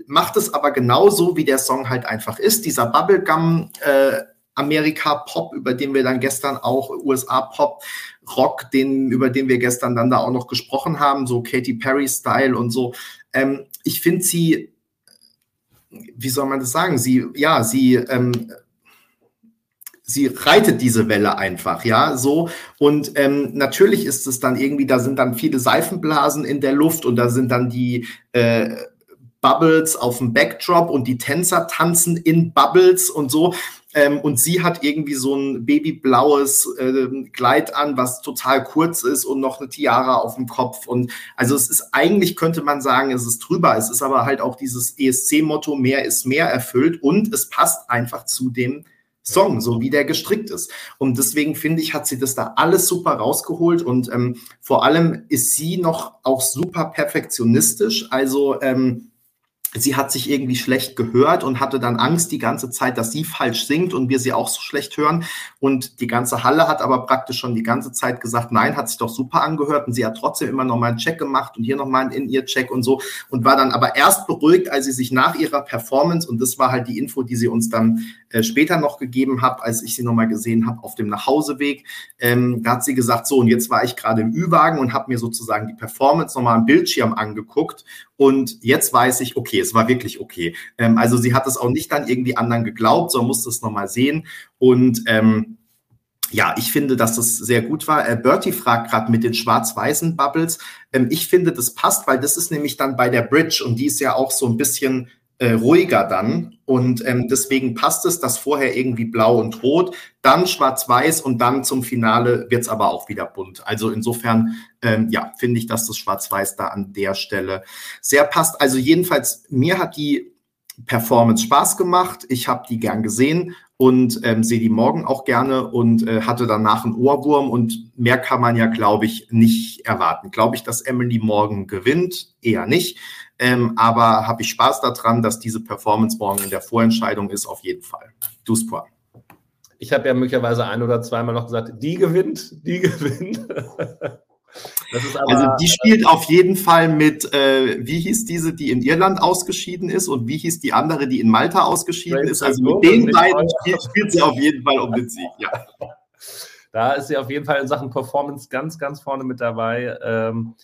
Speaker 1: macht es aber genauso, wie der Song halt einfach ist. Dieser Bubblegum äh, Amerika-Pop, über den wir dann gestern auch USA-Pop, Rock, den, über den wir gestern dann da auch noch gesprochen haben, so Katy Perry-Style und so. Ähm, ich finde sie, wie soll man das sagen? Sie, ja, sie, ähm, sie reitet diese Welle einfach, ja, so. Und ähm, natürlich ist es dann irgendwie, da sind dann viele Seifenblasen in der Luft und da sind dann die äh, Bubbles auf dem Backdrop und die Tänzer tanzen in Bubbles und so. Ähm, und sie hat irgendwie so ein babyblaues äh, Kleid an, was total kurz ist und noch eine Tiara auf dem Kopf. Und also es ist eigentlich, könnte man sagen, es ist drüber. Es ist aber halt auch dieses ESC-Motto, mehr ist mehr erfüllt und es passt einfach zu dem Song, so wie der gestrickt ist. Und deswegen finde ich, hat sie das da alles super rausgeholt und ähm, vor allem ist sie noch auch super perfektionistisch. Also ähm, sie hat sich irgendwie schlecht gehört und hatte dann Angst die ganze Zeit, dass sie falsch singt und wir sie auch so schlecht hören. Und die ganze Halle hat aber praktisch schon die ganze Zeit gesagt, nein, hat sich doch super angehört. Und sie hat trotzdem immer noch mal einen Check gemacht und hier noch mal einen In-Ear-Check und so. Und war dann aber erst beruhigt, als sie sich nach ihrer Performance, und das war halt die Info, die sie uns dann äh, später noch gegeben hat, als ich sie noch mal gesehen habe auf dem Nachhauseweg, ähm, da hat sie gesagt, so, und jetzt war ich gerade im Ü-Wagen und habe mir sozusagen die Performance noch mal am Bildschirm angeguckt. Und jetzt weiß ich, okay, es war wirklich okay. Ähm, also sie hat es auch nicht dann irgendwie anderen geglaubt, sondern musste es nochmal sehen. Und ähm, ja, ich finde, dass das sehr gut war. Äh, Bertie fragt gerade mit den schwarz-weißen Bubbles. Ähm, ich finde, das passt, weil das ist nämlich dann bei der Bridge und die ist ja auch so ein bisschen äh, ruhiger dann. Und ähm, deswegen passt es, dass vorher irgendwie blau und rot, dann schwarz-weiß und dann zum Finale wird es aber auch wieder bunt. Also insofern, ähm, ja, finde ich, dass das Schwarz-Weiß da an der Stelle sehr passt. Also jedenfalls, mir hat die Performance Spaß gemacht. Ich habe die gern gesehen und ähm, sehe die morgen auch gerne und äh, hatte danach einen Ohrwurm und mehr kann man ja, glaube ich, nicht erwarten. Glaube ich, dass Emily morgen gewinnt? Eher nicht. Ähm, aber habe ich Spaß daran, dass diese Performance morgen in der Vorentscheidung ist, auf jeden Fall. Duspoir.
Speaker 3: Ich habe ja möglicherweise ein oder zweimal noch gesagt, die gewinnt, die gewinnt.
Speaker 1: aber, also die spielt auf jeden Fall mit, äh, wie hieß diese, die in Irland ausgeschieden ist und wie hieß die andere, die in Malta ausgeschieden ist. Also mit den beiden spielt, spielt, sie auf jeden Fall um den Sieg. Ja.
Speaker 3: Da ist sie auf jeden Fall in Sachen Performance ganz, ganz vorne mit dabei. Ähm,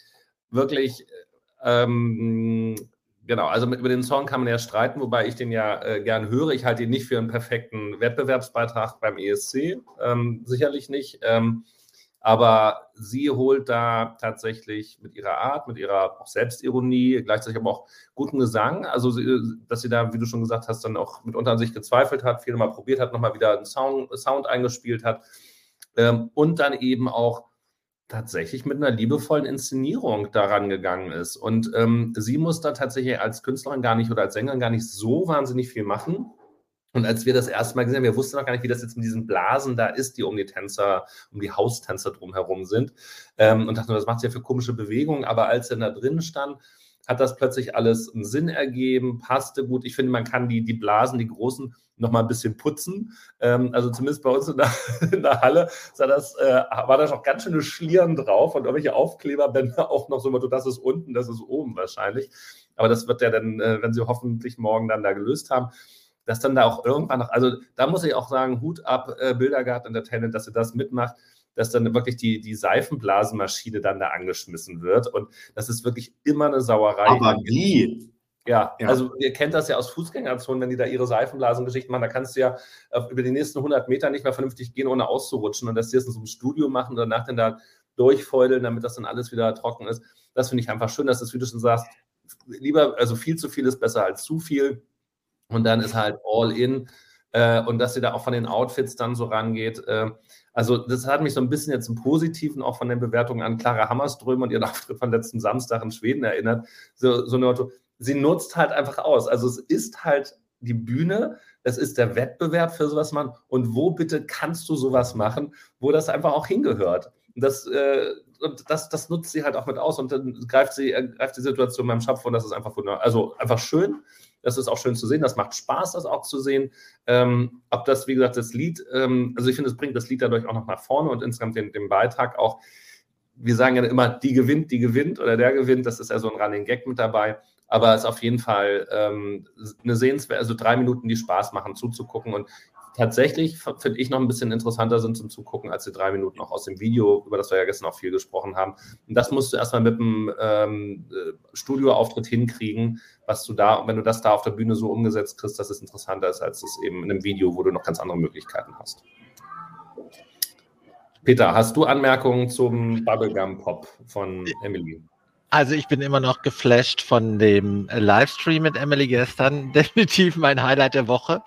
Speaker 3: wirklich ähm, genau, also über den Song kann man ja streiten, wobei ich den ja äh, gern höre. Ich halte ihn nicht für einen perfekten Wettbewerbsbeitrag beim ESC, ähm, sicherlich nicht. Ähm, aber sie holt da tatsächlich mit ihrer Art, mit ihrer Selbstironie, gleichzeitig aber auch guten Gesang, also sie, dass sie da, wie du schon gesagt hast, dann auch mitunter an sich gezweifelt hat, viele Mal probiert hat, nochmal wieder einen Sound, Sound eingespielt hat ähm, und dann eben auch tatsächlich mit einer liebevollen Inszenierung daran gegangen ist. Und ähm, sie muss da tatsächlich als Künstlerin gar nicht oder als Sängerin gar nicht so wahnsinnig viel machen. Und als wir das erste Mal gesehen haben, wir wussten noch gar nicht, wie das jetzt mit diesen Blasen da ist, die um die Tänzer, um die Haustänzer drumherum sind. Ähm, und dachten, was macht sie ja für komische Bewegungen? Aber als er da drin stand, hat das plötzlich alles einen Sinn ergeben, passte gut. Ich finde, man kann die, die Blasen, die großen, noch mal ein bisschen putzen. Ähm, also zumindest bei uns in der, <laughs> in der Halle sah das, äh, war da noch ganz schöne Schlieren drauf und irgendwelche Aufkleberbänder auch noch so, das ist unten, das ist oben wahrscheinlich. Aber das wird ja dann, äh, wenn sie hoffentlich morgen dann da gelöst haben, dass dann da auch irgendwann noch, also da muss ich auch sagen, Hut ab, äh, Bildergarten Entertainment, dass sie das mitmacht dass dann wirklich die, die Seifenblasenmaschine dann da angeschmissen wird. Und das ist wirklich immer eine Sauerei.
Speaker 1: Aber wie?
Speaker 3: Ja, ja, also ihr kennt das ja aus Fußgängerzonen, wenn die da ihre Seifenblasengeschichten machen, da kannst du ja über die nächsten 100 Meter nicht mehr vernünftig gehen, ohne auszurutschen. Und dass die das in so einem Studio machen und danach dann da durchfeudeln, damit das dann alles wieder trocken ist. Das finde ich einfach schön, dass das, wie du schon sagst, lieber, also viel zu viel ist besser als zu viel. Und dann ist halt all in. Äh, und dass sie da auch von den Outfits dann so rangeht. Äh, also, das hat mich so ein bisschen jetzt im Positiven auch von den Bewertungen an Clara Hammerström und ihren <laughs> Auftritt von letzten Samstag in Schweden erinnert. So, so eine Motto, sie nutzt halt einfach aus. Also, es ist halt die Bühne, es ist der Wettbewerb für sowas machen. Und wo bitte kannst du sowas machen, wo das einfach auch hingehört? Das, äh, und das, das nutzt sie halt auch mit aus und dann greift sie greift die Situation beim Schöpfer und das ist einfach wunderbar. Also einfach schön. Das ist auch schön zu sehen. Das macht Spaß, das auch zu sehen. Ähm, ob das, wie gesagt, das Lied, ähm, also ich finde, es bringt das Lied dadurch auch noch nach vorne und insgesamt den, den Beitrag auch. Wir sagen ja immer, die gewinnt, die gewinnt oder der gewinnt. Das ist ja so ein Running Gag mit dabei. Aber es ist auf jeden Fall ähm, eine sehenswerte, also drei Minuten, die Spaß machen, zuzugucken. Und tatsächlich finde ich noch ein bisschen interessanter sind zum Zugucken als die drei Minuten auch aus dem Video, über das wir ja gestern auch viel gesprochen haben. Und das musst du erstmal mit einem ähm, äh, Studioauftritt hinkriegen, was du da, wenn du das da auf der Bühne so umgesetzt kriegst, dass es interessanter ist, als es eben in einem Video, wo du noch ganz andere Möglichkeiten hast. Peter, hast du Anmerkungen zum Bubblegum Pop von Emily?
Speaker 2: Also ich bin immer noch geflasht von dem Livestream mit Emily gestern. <laughs> Definitiv mein Highlight der Woche,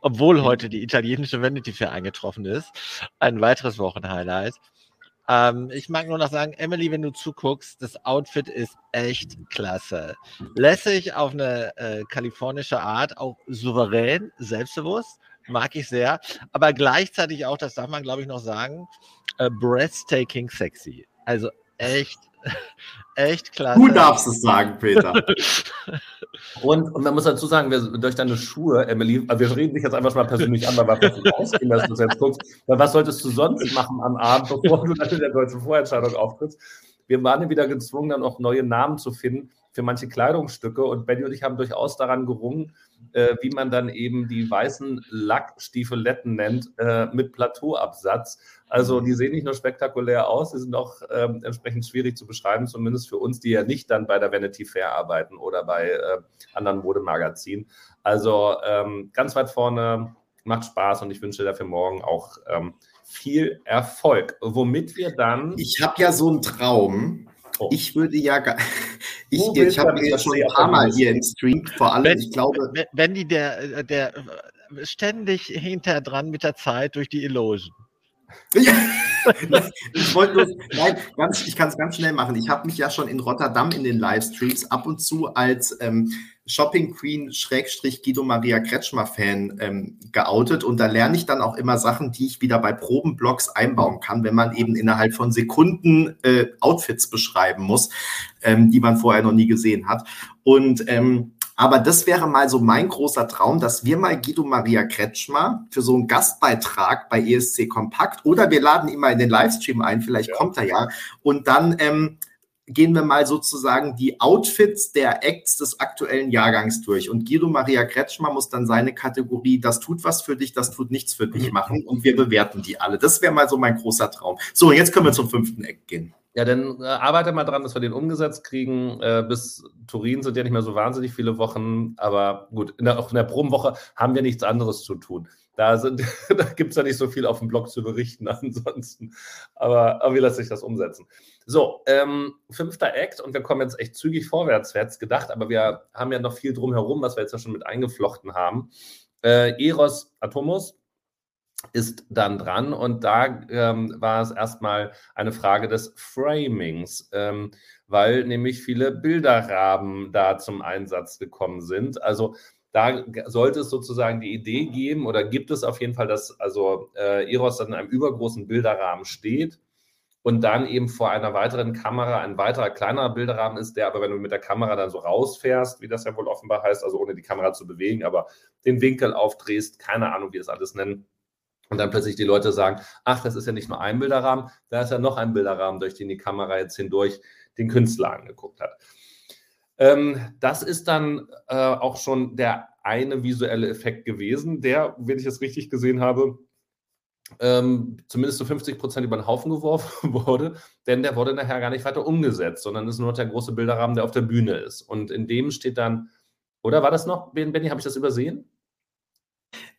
Speaker 2: obwohl heute die italienische Vanity Fair eingetroffen ist. Ein weiteres Wochenhighlight. Ähm, ich mag nur noch sagen, Emily, wenn du zuguckst, das Outfit ist echt klasse. Lässig auf eine äh, kalifornische Art, auch souverän, selbstbewusst, mag ich sehr. Aber gleichzeitig auch, das darf man glaube ich noch sagen, äh, breathtaking sexy. Also echt Echt klasse.
Speaker 1: Du darfst es sagen, Peter. <laughs>
Speaker 3: und, und, man muss dazu sagen, wir, durch deine Schuhe, Emily, wir reden dich jetzt einfach mal persönlich an, weil wir davon ausgehen, dass du das jetzt guckst. Weil was solltest du sonst machen am Abend, bevor du dann in der deutschen Vorentscheidung auftrittst? Wir waren ja wieder gezwungen, dann auch neue Namen zu finden für manche Kleidungsstücke. Und Benny und ich haben durchaus daran gerungen, äh, wie man dann eben die weißen Lackstiefeletten nennt, äh, mit Plateauabsatz. Also die sehen nicht nur spektakulär aus, sie sind auch ähm, entsprechend schwierig zu beschreiben, zumindest für uns, die ja nicht dann bei der Vanity Fair arbeiten oder bei äh, anderen Modemagazinen. Also ähm, ganz weit vorne, macht Spaß und ich wünsche dafür morgen auch ähm, viel Erfolg. Womit wir dann.
Speaker 1: Ich habe ja so einen Traum. Oh. Ich würde ja, <laughs> ich, ich habe mir ja schon ein paar Mal hier im Stream, vor allem, wenn, ich glaube.
Speaker 2: Wenn die der, der ständig hinter dran mit der Zeit durch die Illusion. <laughs>
Speaker 1: Ja, ich wollte nur, nein, ganz, ich kann es ganz schnell machen. Ich habe mich ja schon in Rotterdam in den Livestreams ab und zu als ähm, Shopping Queen Schrägstrich Guido Maria Kretschmer Fan ähm, geoutet und da lerne ich dann auch immer Sachen, die ich wieder bei Probenblogs einbauen kann, wenn man eben innerhalb von Sekunden äh, Outfits beschreiben muss, ähm, die man vorher noch nie gesehen hat. Und ähm, aber das wäre mal so mein großer Traum, dass wir mal Guido Maria Kretschmer für so einen Gastbeitrag bei ESC Kompakt oder wir laden ihn mal in den Livestream ein, vielleicht ja. kommt er ja, und dann ähm, gehen wir mal sozusagen die Outfits der Acts des aktuellen Jahrgangs durch. Und Guido Maria Kretschmer muss dann seine Kategorie, das tut was für dich, das tut nichts für dich mhm. machen und wir bewerten die alle. Das wäre mal so mein großer Traum. So, jetzt können wir zum fünften Act gehen.
Speaker 3: Ja, dann äh, arbeite mal dran, dass wir den umgesetzt kriegen. Äh, bis Turin sind ja nicht mehr so wahnsinnig viele Wochen, aber gut, in der, auch in der Probenwoche haben wir nichts anderes zu tun. Da, <laughs> da gibt es ja nicht so viel auf dem Blog zu berichten <laughs> ansonsten. Aber, aber wie lässt sich das umsetzen? So, ähm, fünfter Act und wir kommen jetzt echt zügig vorwärts, wer es gedacht, aber wir haben ja noch viel drumherum, was wir jetzt ja schon mit eingeflochten haben. Äh, Eros Atomos ist dann dran und da ähm, war es erstmal eine Frage des Framings, ähm, weil nämlich viele Bilderrahmen da zum Einsatz gekommen sind. Also da sollte es sozusagen die Idee geben oder gibt es auf jeden Fall, dass also äh, Eros dann in einem übergroßen Bilderrahmen steht und dann eben vor einer weiteren Kamera ein weiterer kleinerer Bilderrahmen ist, der aber, wenn du mit der Kamera dann so rausfährst, wie das ja wohl offenbar heißt, also ohne die Kamera zu bewegen, aber den Winkel aufdrehst, keine Ahnung, wie es alles nennen, und dann plötzlich die Leute sagen, ach, das ist ja nicht nur ein Bilderrahmen, da ist ja noch ein Bilderrahmen, durch den die Kamera jetzt hindurch den Künstler angeguckt hat. Ähm, das ist dann äh, auch schon der eine visuelle Effekt gewesen, der, wenn ich es richtig gesehen habe, ähm, zumindest zu so 50 Prozent über den Haufen geworfen <laughs> wurde, denn der wurde nachher gar nicht weiter umgesetzt, sondern ist nur noch der große Bilderrahmen, der auf der Bühne ist. Und in dem steht dann, oder war das noch, Benny, habe ich das übersehen?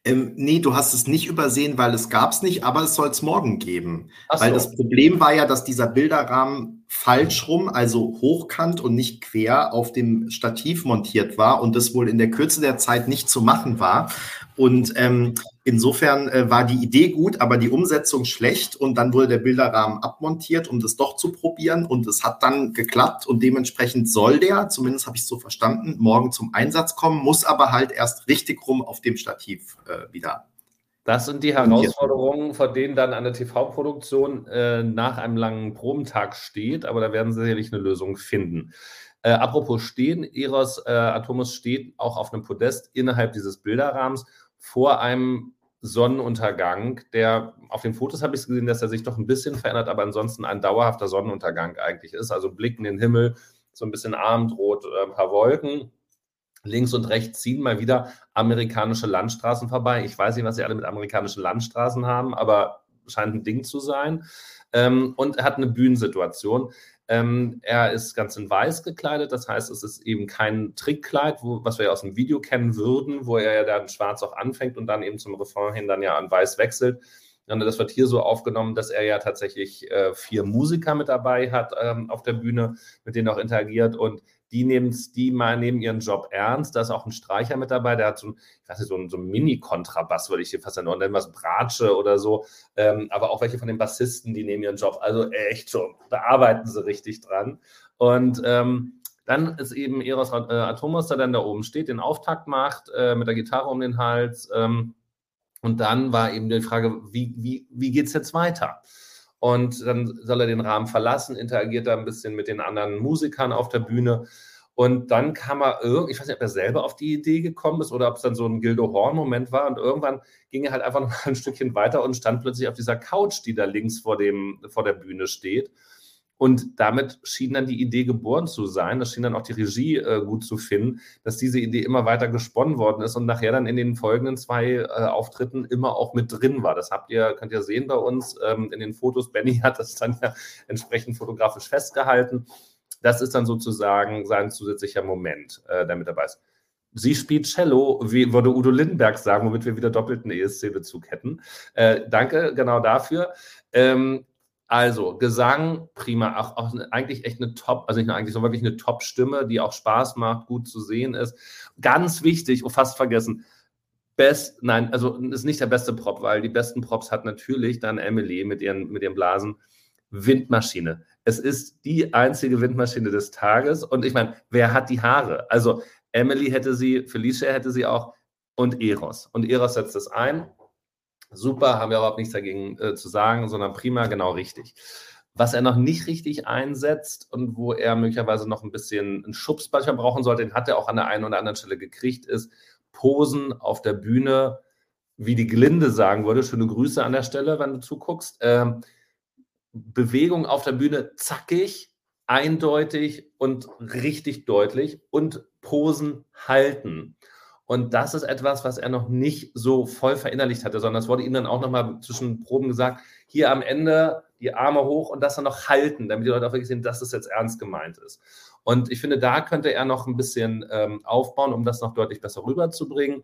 Speaker 1: Ähm, nee, du hast es nicht übersehen, weil es gab es nicht, aber es soll es morgen geben.
Speaker 3: Ach
Speaker 1: Weil
Speaker 3: so.
Speaker 1: das Problem war ja, dass dieser Bilderrahmen falsch rum, also hochkant und nicht quer auf dem Stativ montiert war und das wohl in der Kürze der Zeit nicht zu machen war. Und ähm, insofern äh, war die Idee gut, aber die Umsetzung schlecht und dann wurde der Bilderrahmen abmontiert, um das doch zu probieren und es hat dann geklappt und dementsprechend soll der, zumindest habe ich es so verstanden, morgen zum Einsatz kommen, muss aber halt erst richtig rum auf dem Stativ äh, wieder.
Speaker 3: Das sind die Herausforderungen, vor denen dann eine TV-Produktion äh, nach einem langen Probentag steht, aber da werden sie sicherlich eine Lösung finden. Äh, apropos stehen, Eros äh, Atomus steht auch auf einem Podest innerhalb dieses Bilderrahmens vor einem Sonnenuntergang, der auf den Fotos habe ich gesehen, dass er sich doch ein bisschen verändert, aber ansonsten ein dauerhafter Sonnenuntergang eigentlich ist. Also Blick in den Himmel, so ein bisschen abendrot, äh, ein paar Wolken. Links und rechts ziehen mal wieder amerikanische Landstraßen vorbei. Ich weiß nicht, was sie alle mit amerikanischen Landstraßen haben, aber scheint ein Ding zu sein. Ähm, und er hat eine Bühnensituation. Ähm, er ist ganz in weiß gekleidet, das heißt, es ist eben kein Trickkleid, wo, was wir ja aus dem Video kennen würden, wo er ja dann schwarz auch anfängt und dann eben zum Refrain hin dann ja an weiß wechselt. Und das wird hier so aufgenommen, dass er ja tatsächlich äh, vier Musiker mit dabei hat ähm, auf der Bühne, mit denen auch interagiert und die nehmen die mal nehmen ihren Job ernst. Da ist auch ein Streicher mit dabei, der hat so ein, ich weiß nicht, so ein, so ein Mini-Kontrabass, würde ich hier fast nennen, es Bratsche oder so. Ähm, aber auch welche von den Bassisten, die nehmen ihren Job. Also echt schon, da arbeiten sie richtig dran. Und ähm, dann ist eben Eros äh, Atomos, der dann da oben steht, den Auftakt macht, äh, mit der Gitarre um den Hals. Ähm, und dann war eben die Frage, wie, wie, wie geht es jetzt weiter? Und dann soll er den Rahmen verlassen, interagiert da ein bisschen mit den anderen Musikern auf der Bühne. Und dann kam er ich weiß nicht, ob er selber auf die Idee gekommen ist oder ob es dann so ein Gildo Horn-Moment war. Und irgendwann ging er halt einfach noch ein Stückchen weiter und stand plötzlich auf dieser Couch, die da links vor, dem, vor der Bühne steht. Und damit schien dann die Idee geboren zu sein. Das schien dann auch die Regie äh, gut zu finden, dass diese Idee immer weiter gesponnen worden ist und nachher dann in den folgenden zwei äh, Auftritten immer auch mit drin war. Das habt ihr, könnt ihr sehen bei uns ähm, in den Fotos. Benny hat das dann ja entsprechend fotografisch festgehalten. Das ist dann sozusagen sein zusätzlicher Moment, äh, der mit dabei ist. Sie spielt Cello, wie würde Udo Lindenberg sagen, womit wir wieder doppelten ESC-Bezug hätten. Äh, danke genau dafür. Ähm, also, Gesang, prima. Auch, auch eigentlich echt eine Top, also nicht nur eigentlich, sondern wirklich eine Top-Stimme, die auch Spaß macht, gut zu sehen ist. Ganz wichtig, oh, fast vergessen. Best, nein, also ist nicht der beste Prop, weil die besten Props hat natürlich dann Emily mit ihren, mit ihren Blasen. Windmaschine. Es ist die einzige Windmaschine des Tages. Und ich meine, wer hat die Haare? Also, Emily hätte sie, Felicia hätte sie auch und Eros. Und Eros setzt es ein Super, haben wir überhaupt nichts dagegen äh, zu sagen, sondern prima, genau richtig. Was er noch nicht richtig einsetzt und wo er möglicherweise noch ein bisschen einen Schubs manchmal brauchen sollte, den hat er auch an der einen oder anderen Stelle gekriegt, ist Posen auf der Bühne, wie die Glinde sagen würde. Schöne Grüße an der Stelle, wenn du zuguckst. Ähm, Bewegung auf der Bühne zackig, eindeutig und richtig deutlich und Posen halten. Und das ist etwas, was er noch nicht so voll verinnerlicht hatte, sondern es wurde ihm dann auch nochmal zwischen Proben gesagt, hier am Ende die Arme hoch und das dann noch halten, damit die Leute auch wirklich sehen, dass das jetzt ernst gemeint ist. Und ich finde, da könnte er noch ein bisschen ähm, aufbauen, um das noch deutlich besser rüberzubringen.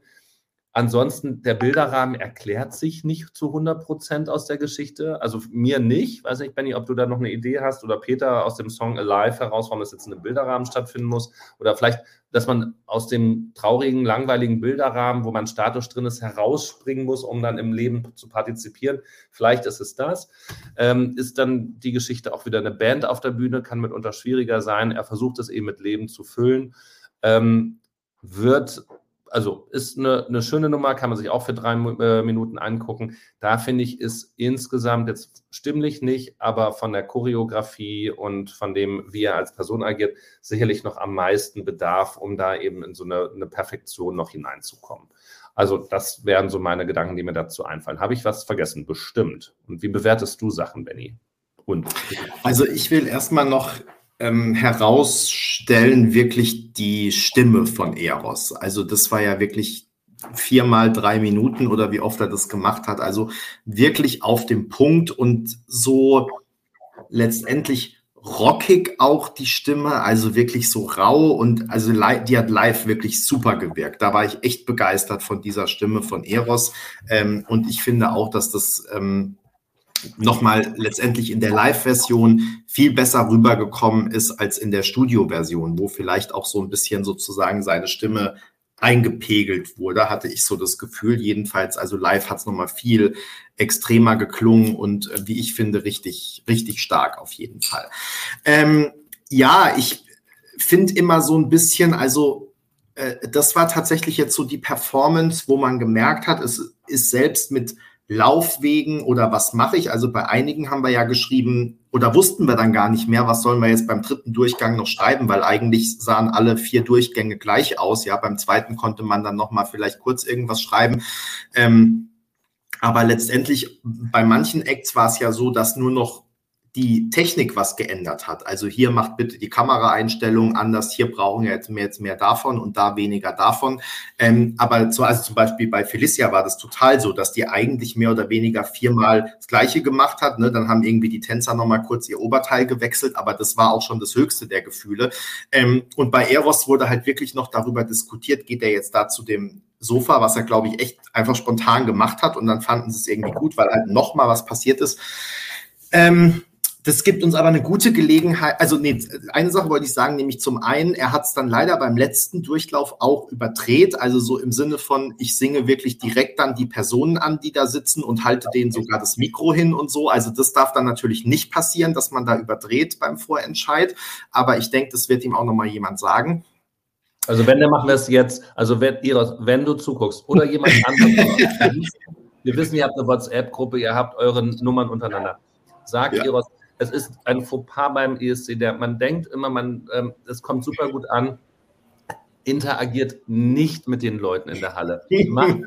Speaker 3: Ansonsten, der Bilderrahmen erklärt sich nicht zu 100 Prozent aus der Geschichte. Also mir nicht. Weiß nicht, Benny, ob du da noch eine Idee hast oder Peter aus dem Song Alive heraus, warum das jetzt in einem Bilderrahmen stattfinden muss. Oder vielleicht, dass man aus dem traurigen, langweiligen Bilderrahmen, wo man statisch drin ist, herausspringen muss, um dann im Leben zu partizipieren. Vielleicht ist es das. Ähm, ist dann die Geschichte auch wieder eine Band auf der Bühne, kann mitunter schwieriger sein. Er versucht es eben mit Leben zu füllen. Ähm, wird also ist eine, eine, schöne Nummer, kann man sich auch für drei äh, Minuten angucken. Da finde ich, ist insgesamt jetzt stimmlich nicht, aber von der Choreografie und von dem, wie er als Person agiert, sicherlich noch am meisten Bedarf, um da eben in so eine, eine Perfektion noch hineinzukommen. Also das wären so meine Gedanken, die mir dazu einfallen. Habe ich was vergessen? Bestimmt. Und wie bewertest du Sachen, Benny?
Speaker 1: Und? Also ich will erstmal noch ähm, herausstellen wirklich die Stimme von Eros. Also das war ja wirklich viermal drei Minuten oder wie oft er das gemacht hat. Also wirklich auf dem Punkt und so letztendlich rockig auch die Stimme, also wirklich so rau und also die hat live wirklich super gewirkt. Da war ich echt begeistert von dieser Stimme von Eros ähm, und ich finde auch, dass das ähm, nochmal letztendlich in der Live-Version viel besser rübergekommen ist als in der Studio-Version, wo vielleicht auch so ein bisschen sozusagen seine Stimme eingepegelt wurde, hatte ich so das Gefühl. Jedenfalls, also live hat es nochmal viel extremer geklungen und äh, wie ich finde, richtig, richtig stark auf jeden Fall. Ähm, ja, ich finde immer so ein bisschen, also äh, das war tatsächlich jetzt so die Performance, wo man gemerkt hat, es ist selbst mit Laufwegen oder was mache ich? Also bei einigen haben wir ja geschrieben oder wussten wir dann gar nicht mehr, was sollen wir jetzt beim dritten Durchgang noch schreiben, weil eigentlich sahen alle vier Durchgänge gleich aus. Ja, beim zweiten konnte man dann noch mal vielleicht kurz irgendwas schreiben. Ähm, aber letztendlich bei manchen Acts war es ja so, dass nur noch die Technik was geändert hat. Also hier macht bitte die Kameraeinstellung anders, hier brauchen wir jetzt mehr, jetzt mehr davon und da weniger davon. Ähm, aber so, also zum Beispiel bei Felicia war das total so, dass die eigentlich mehr oder weniger viermal das Gleiche gemacht hat. Ne? Dann haben irgendwie die Tänzer nochmal kurz ihr Oberteil gewechselt, aber das war auch schon das höchste der Gefühle. Ähm, und bei Eros wurde halt wirklich noch darüber diskutiert, geht er jetzt da zu dem Sofa, was er, glaube ich, echt einfach spontan gemacht hat und dann fanden sie es irgendwie gut, weil halt nochmal was passiert ist. Ähm, das gibt uns aber eine gute Gelegenheit. Also, nee, eine Sache wollte ich sagen, nämlich zum einen, er hat es dann leider beim letzten Durchlauf auch überdreht. Also so im Sinne von, ich singe wirklich direkt dann die Personen an, die da sitzen und halte denen sogar das Mikro hin und so. Also das darf dann natürlich nicht passieren, dass man da überdreht beim Vorentscheid. Aber ich denke, das wird ihm auch nochmal jemand sagen.
Speaker 3: Also wenn, dann machen wir es jetzt. Also wenn, wenn du zuguckst oder jemand anderes. <laughs> wir wissen, ihr habt eine WhatsApp-Gruppe, ihr habt eure Nummern untereinander. Sagt ja. Eros, es ist ein Fauxpas beim ESC, der man denkt immer, man, ähm, es kommt super gut an, interagiert nicht mit den Leuten in der Halle. Macht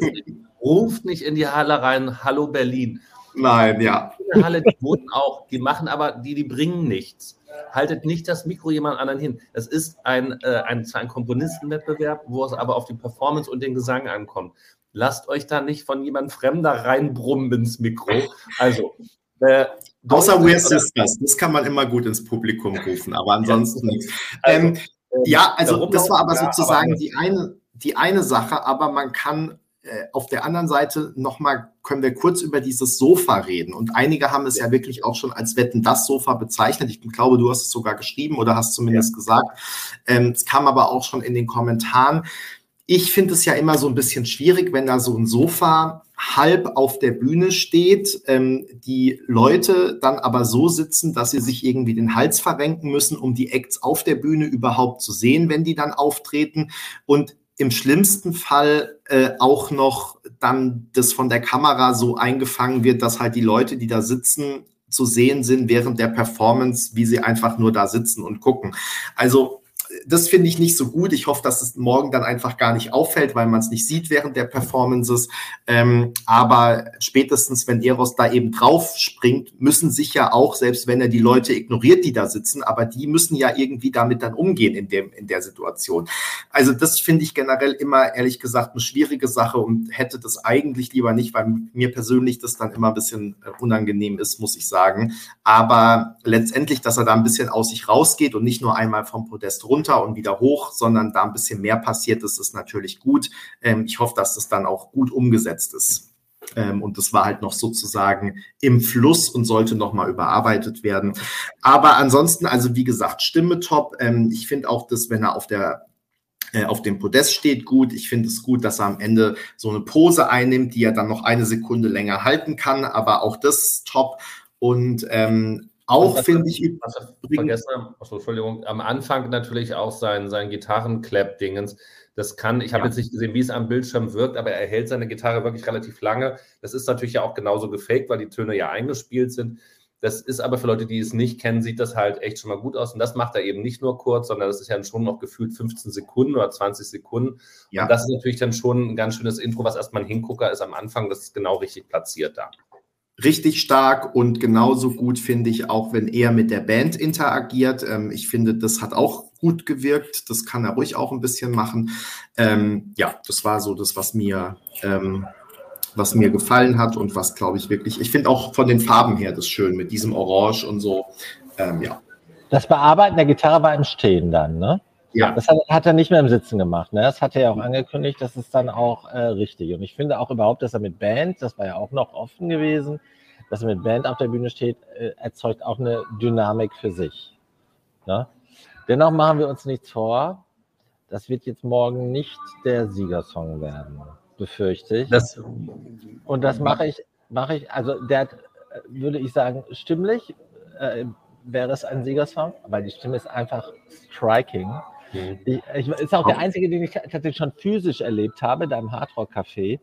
Speaker 3: ruft nicht in die Halle rein, hallo Berlin.
Speaker 1: Nein, ja.
Speaker 3: In der Halle, die voten auch, die machen aber, die, die bringen nichts. Haltet nicht das Mikro jemand anderen hin. Es ist ein, äh, ein, ein Komponistenwettbewerb, wo es aber auf die Performance und den Gesang ankommt. Lasst euch da nicht von jemand Fremder reinbrummen ins Mikro. Also,
Speaker 1: äh, Außer We're Sisters, das kann man immer gut ins Publikum <laughs> rufen, aber ansonsten nichts. Also, ähm, äh, ja, also das war aber sozusagen die eine, die eine Sache, aber man kann äh, auf der anderen Seite nochmal, können wir kurz über dieses Sofa reden. Und einige haben es ja wirklich auch schon als Wetten das Sofa bezeichnet. Ich glaube, du hast es sogar geschrieben oder hast zumindest ja. gesagt. Ähm, es kam aber auch schon in den Kommentaren. Ich finde es ja immer so ein bisschen schwierig, wenn da so ein Sofa halb auf der Bühne steht, ähm, die Leute dann aber so sitzen, dass sie sich irgendwie den Hals verrenken müssen, um die Acts auf der Bühne überhaupt zu sehen, wenn die dann auftreten. Und im schlimmsten Fall äh, auch noch dann das von der Kamera so eingefangen wird, dass halt die Leute, die da sitzen, zu sehen sind während der Performance, wie sie einfach nur da sitzen und gucken. Also das finde ich nicht so gut. Ich hoffe, dass es morgen dann einfach gar nicht auffällt, weil man es nicht sieht während der Performances. Ähm, aber spätestens, wenn Eros da eben drauf springt, müssen sich ja auch, selbst wenn er die Leute ignoriert, die da sitzen, aber die müssen ja irgendwie damit dann umgehen in, dem, in der Situation. Also das finde ich generell immer, ehrlich gesagt, eine schwierige Sache und hätte das eigentlich lieber nicht, weil mir persönlich das dann immer ein bisschen unangenehm ist, muss ich sagen. Aber letztendlich, dass er da ein bisschen aus sich rausgeht und nicht nur einmal vom Podest runter runter und wieder hoch, sondern da ein bisschen mehr passiert ist, ist natürlich gut. Ähm, ich hoffe, dass das dann auch gut umgesetzt ist. Ähm, und das war halt noch sozusagen im Fluss und sollte nochmal überarbeitet werden. Aber ansonsten, also wie gesagt, Stimme top. Ähm, ich finde auch, dass wenn er auf der äh, auf dem Podest steht gut. Ich finde es gut, dass er am Ende so eine Pose einnimmt, die er dann noch eine Sekunde länger halten kann. Aber auch das top. Und ähm, auch finde ich. Was
Speaker 3: vergessen achso, Entschuldigung, am Anfang natürlich auch sein, sein Gitarrenclap-Dingens. Das kann, ich habe ja. jetzt nicht gesehen, wie es am Bildschirm wirkt, aber er hält seine Gitarre wirklich relativ lange. Das ist natürlich ja auch genauso gefaked, weil die Töne ja eingespielt sind. Das ist aber für Leute, die es nicht kennen, sieht das halt echt schon mal gut aus. Und das macht er eben nicht nur kurz, sondern das ist ja schon noch gefühlt 15 Sekunden oder 20 Sekunden. Ja. Und das ist natürlich dann schon ein ganz schönes Intro, was erstmal ein Hingucker ist am Anfang. Das ist genau richtig platziert da
Speaker 1: richtig stark und genauso gut finde ich auch, wenn er mit der Band interagiert. Ähm, ich finde, das hat auch gut gewirkt. Das kann er ruhig auch ein bisschen machen. Ähm, ja, das war so das, was mir, ähm, was mir gefallen hat und was, glaube ich, wirklich, ich finde auch von den Farben her das schön mit diesem Orange und so. Ähm, ja.
Speaker 2: Das Bearbeiten der Gitarre war im Stehen dann, ne?
Speaker 1: Ja.
Speaker 2: Das hat, hat er nicht mehr im Sitzen gemacht. Ne? Das hat er ja auch angekündigt, das ist dann auch äh, richtig. Und ich finde auch überhaupt, dass er mit Band, das war ja auch noch offen gewesen, dass er mit Band auf der Bühne steht, äh, erzeugt auch eine Dynamik für sich. Ne? Dennoch machen wir uns nichts vor. Das wird jetzt morgen nicht der Siegersong werden, befürchte ich.
Speaker 3: Das,
Speaker 2: Und das mache ich, mache ich, also der würde ich sagen, stimmlich äh, wäre es ein Siegersong, weil die Stimme ist einfach striking.
Speaker 3: Mhm.
Speaker 2: Ich, ich ist auch der einzige, den ich tatsächlich schon physisch erlebt habe, da im Hardrock Café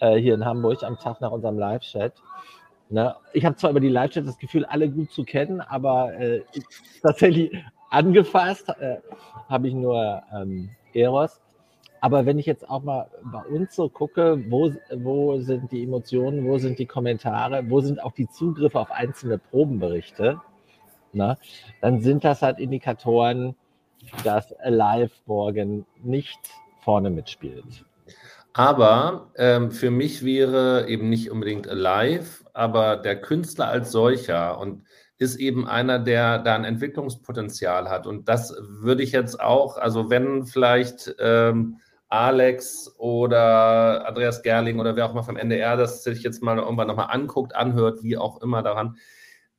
Speaker 2: äh, hier in Hamburg am Tag nach unserem Live-Chat. Ne? Ich habe zwar über die Live-Chat das Gefühl, alle gut zu kennen, aber äh, ich- tatsächlich angefasst äh, habe ich nur ähm, Eros. Aber wenn ich jetzt auch mal bei uns so gucke, wo, wo sind die Emotionen, wo sind die Kommentare, wo sind auch die Zugriffe auf einzelne Probenberichte, na, dann sind das halt Indikatoren, dass Alive morgen nicht vorne mitspielt.
Speaker 3: Aber ähm, für mich wäre eben nicht unbedingt Alive, aber der Künstler als solcher und ist eben einer, der da ein Entwicklungspotenzial hat. Und das würde ich jetzt auch, also wenn vielleicht ähm, Alex oder Andreas Gerling oder wer auch immer vom NDR das sich jetzt mal irgendwann nochmal anguckt, anhört, wie auch immer daran.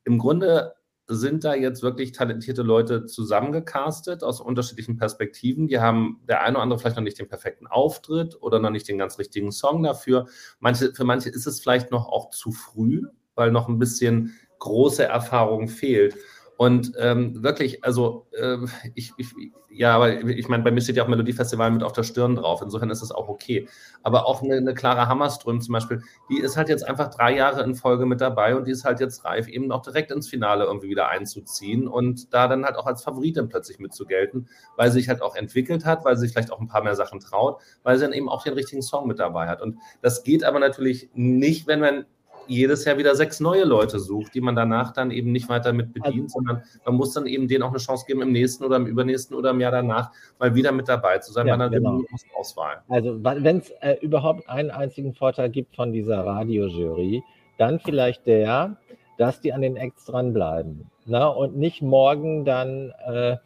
Speaker 3: Im Grunde sind da jetzt wirklich talentierte Leute zusammengecastet aus unterschiedlichen Perspektiven. Die haben der eine oder andere vielleicht noch nicht den perfekten Auftritt oder noch nicht den ganz richtigen Song dafür. Manche, für manche ist es vielleicht noch auch zu früh, weil noch ein bisschen große Erfahrung fehlt. Und ähm, wirklich, also ähm, ich, ich, ja, aber ich meine, bei mir steht ja auch Melodiefestival mit auf der Stirn drauf. Insofern ist es auch okay. Aber auch eine, eine Clara Hammerström zum Beispiel, die ist halt jetzt einfach drei Jahre in Folge mit dabei und die ist halt jetzt reif, eben auch direkt ins Finale irgendwie wieder einzuziehen und da dann halt auch als Favoritin plötzlich mitzugelten, weil sie sich halt auch entwickelt hat, weil sie sich vielleicht auch ein paar mehr Sachen traut, weil sie dann eben auch den richtigen Song mit dabei hat. Und das geht aber natürlich nicht, wenn man jedes Jahr wieder sechs neue Leute sucht, die man danach dann eben nicht weiter mit bedient,
Speaker 2: Also-
Speaker 3: sondern man muss dann eben denen auch eine Chance geben, im nächsten oder im übernächsten oder im Jahr danach mal wieder mit dabei zu sein
Speaker 2: Ja,
Speaker 3: bei einer
Speaker 2: genau.
Speaker 3: Auswahl.
Speaker 2: Also wenn es äh, überhaupt einen einzigen Vorteil gibt von dieser Radiojury, dann vielleicht der, dass die an den Acts dranbleiben. Ne? Und nicht morgen dann äh,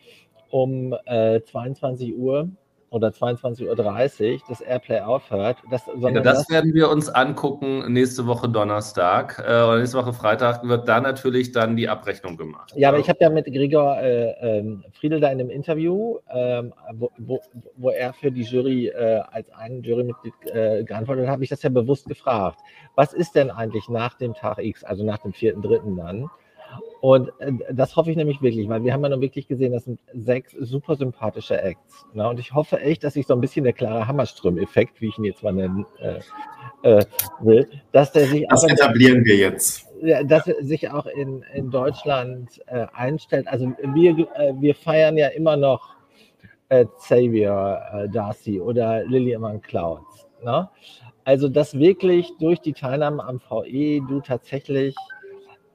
Speaker 2: um äh, 22 Uhr oder 22.30 Uhr das Airplay aufhört. Das, sondern
Speaker 3: das, werden wir uns angucken nächste Woche Donnerstag äh, oder nächste Woche Freitag wird da natürlich dann die Abrechnung gemacht.
Speaker 2: Ja, aber ich habe ja mit Gregor äh, ähm, Friedel da in einem Interview, ähm, wo, wo, wo er für die Jury äh, als ein Jurymitglied äh, geantwortet hat, habe ich das ja bewusst gefragt. Was ist denn eigentlich nach dem Tag X, also nach dem 4.3. dann? Und äh, das hoffe ich nämlich wirklich, weil wir haben ja nun wirklich gesehen, das sind sechs super sympathische Acts. Ne? Und ich hoffe echt, dass sich so ein bisschen der Clara Hammerström-Effekt, wie ich ihn jetzt mal nennen äh, äh, will, dass der sich
Speaker 1: Das
Speaker 2: auch in
Speaker 1: etablieren wir jetzt.
Speaker 2: dass er sich auch in, in Deutschland äh, einstellt. Also wir, äh, wir feiern ja immer noch äh, Xavier Darcy oder Lillian Clouds. Ne? Also dass wirklich durch die Teilnahme am VE du tatsächlich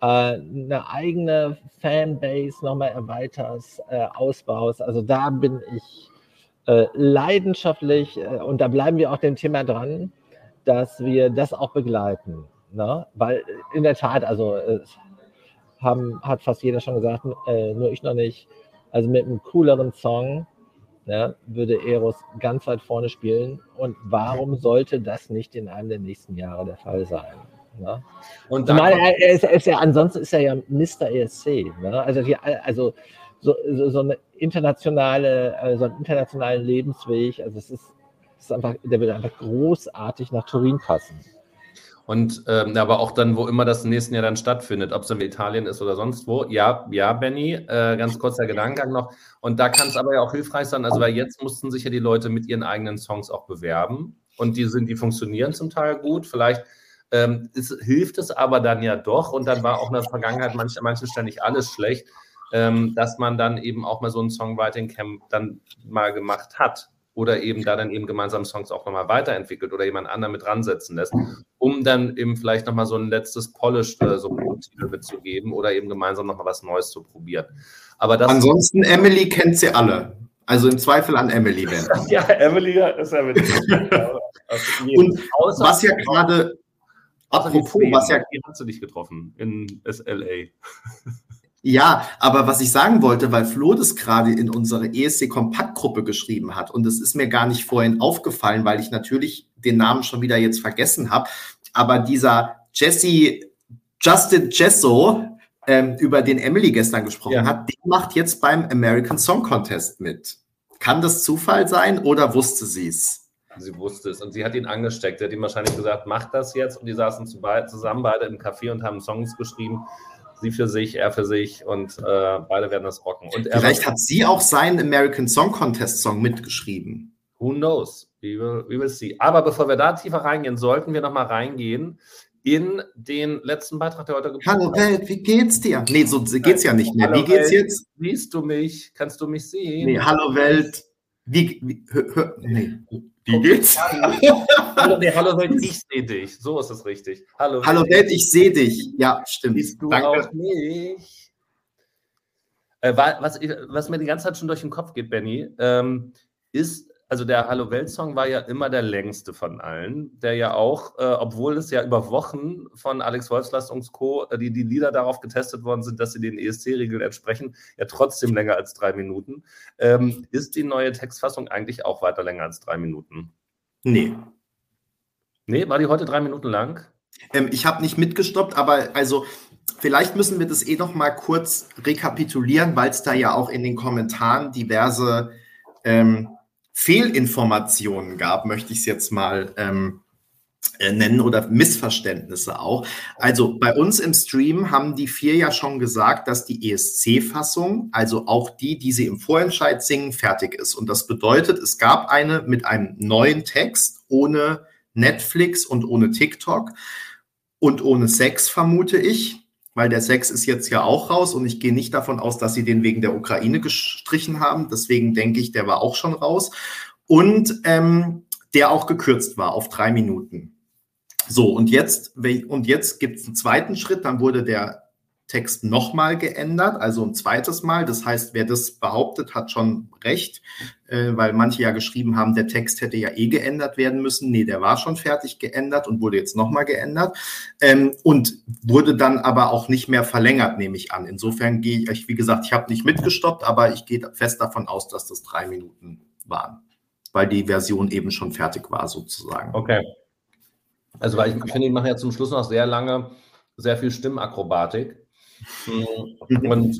Speaker 2: eine eigene Fanbase nochmal erweiterst, äh, ausbaust. Also da bin ich äh, leidenschaftlich äh, und da bleiben wir auch dem Thema dran, dass wir das auch begleiten. Ne? Weil in der Tat, also haben, hat fast jeder schon gesagt, äh, nur ich noch nicht. Also mit einem cooleren Song ne, würde Eros ganz weit vorne spielen. Und warum sollte das nicht in einem der nächsten Jahre der Fall sein? Ne?
Speaker 3: Und da
Speaker 2: Zumal er, er, ist, er ist ja, ansonsten ist er ja Mr. ESC. Ne? Also, die, also so, so, so eine internationale, äh, so einen internationalen Lebensweg. Also es ist, es ist einfach, der würde einfach großartig nach Turin passen.
Speaker 3: Und ähm, aber auch dann, wo immer das im nächsten Jahr dann stattfindet, ob es in Italien ist oder sonst wo. Ja, ja, Benny, äh, ganz kurzer Gedankengang noch. Und da kann es aber ja auch hilfreich sein, also weil jetzt mussten sich ja die Leute mit ihren eigenen Songs auch bewerben. Und die sind, die funktionieren zum Teil gut. Vielleicht ähm, ist, hilft es aber dann ja doch. Und dann war auch in der Vergangenheit manch, an manchen Stellen nicht alles schlecht, ähm, dass man dann eben auch mal so ein Songwriting-Camp dann mal gemacht hat. Oder eben da dann eben gemeinsam Songs auch nochmal weiterentwickelt oder jemand anderen mit ransetzen lässt um dann eben vielleicht nochmal so ein letztes Polish äh, so Titel mitzugeben oder eben gemeinsam nochmal was Neues zu probieren. Aber das.
Speaker 1: Ansonsten, Emily kennt sie alle. Also im Zweifel an Emily wenden. <laughs>
Speaker 3: ja, Emily ist <laughs> ja mit.
Speaker 1: Und Was ja gerade, apropos, was ja
Speaker 3: die hast du dich getroffen in SLA.
Speaker 1: Ja, aber was ich sagen wollte, weil Flo das gerade in unsere ESC-Kompaktgruppe geschrieben hat und es ist mir gar nicht vorhin aufgefallen, weil ich natürlich den Namen schon wieder jetzt vergessen habe, aber dieser Jesse, Justin Jesso, ähm, über den Emily gestern gesprochen ja. hat, der macht jetzt beim American Song Contest mit. Kann das Zufall sein oder wusste sie es?
Speaker 3: Sie wusste es und sie hat ihn angesteckt. Sie hat ihm wahrscheinlich gesagt, mach das jetzt. Und die saßen zusammen beide im Café und haben Songs geschrieben sie für sich, er für sich und äh, beide werden das rocken. Und
Speaker 1: Vielleicht hat sie auch seinen American Song Contest Song mitgeschrieben.
Speaker 3: Who knows? We will, we will see. Aber bevor wir da tiefer reingehen, sollten wir nochmal reingehen in den letzten Beitrag, der heute
Speaker 1: gekommen Hallo Welt, wie geht's dir? Nee, so geht's ja nicht mehr. Hallo wie geht's
Speaker 3: Welt,
Speaker 1: jetzt?
Speaker 3: Siehst du mich? Kannst du mich sehen?
Speaker 1: Nee, hallo Welt. Wie, wie hör, hör, nee. Wie geht's?
Speaker 3: hallo, nee, hallo Welt, ich sehe dich. So ist es richtig.
Speaker 1: Hallo, hallo Welt, ich sehe dich. Ja, stimmt.
Speaker 3: Siehst du Danke. auch mich? Äh, was, was, mir die ganze Zeit schon durch den Kopf geht, Benny, ähm, ist, also der Hallo Welt Song war ja immer der längste von allen, der ja auch, äh, obwohl es ja über Wochen von Alex Wolfslast und Co., äh, die, die Lieder darauf getestet worden sind, dass sie den ESC-Regeln entsprechen, ja trotzdem länger als drei Minuten. Ähm, ist die neue Textfassung eigentlich auch weiter länger als drei Minuten?
Speaker 1: Nee.
Speaker 3: Nee, war die heute drei Minuten lang?
Speaker 1: Ähm, ich habe nicht mitgestoppt, aber also vielleicht müssen wir das eh noch mal kurz rekapitulieren, weil es da ja auch in den Kommentaren diverse ähm, Fehlinformationen gab, möchte ich es jetzt mal ähm, äh, nennen oder Missverständnisse auch. Also bei uns im Stream haben die vier ja schon gesagt, dass die ESC-Fassung, also auch die, die sie im Vorentscheid singen, fertig ist. Und das bedeutet, es gab eine mit einem neuen Text ohne Netflix und ohne TikTok und ohne Sex, vermute ich weil der Sex ist jetzt ja auch raus und ich gehe nicht davon aus, dass sie den wegen der Ukraine gestrichen haben. Deswegen denke ich, der war auch schon raus. Und ähm, der auch gekürzt war auf drei Minuten. So, und jetzt, und jetzt gibt es einen zweiten Schritt, dann wurde der Text nochmal geändert, also ein zweites Mal. Das heißt, wer das behauptet, hat schon recht, äh, weil manche ja geschrieben haben, der Text hätte ja eh geändert werden müssen. Nee, der war schon fertig geändert und wurde jetzt nochmal geändert ähm, und wurde dann aber auch nicht mehr verlängert, nehme ich an. Insofern gehe ich, wie gesagt, ich habe nicht mitgestoppt, aber ich gehe fest davon aus, dass das drei Minuten waren, weil die Version eben schon fertig war, sozusagen.
Speaker 3: Okay. Also, weil ich, finde, ich mache ja zum Schluss noch sehr lange sehr viel Stimmakrobatik. Mhm. Und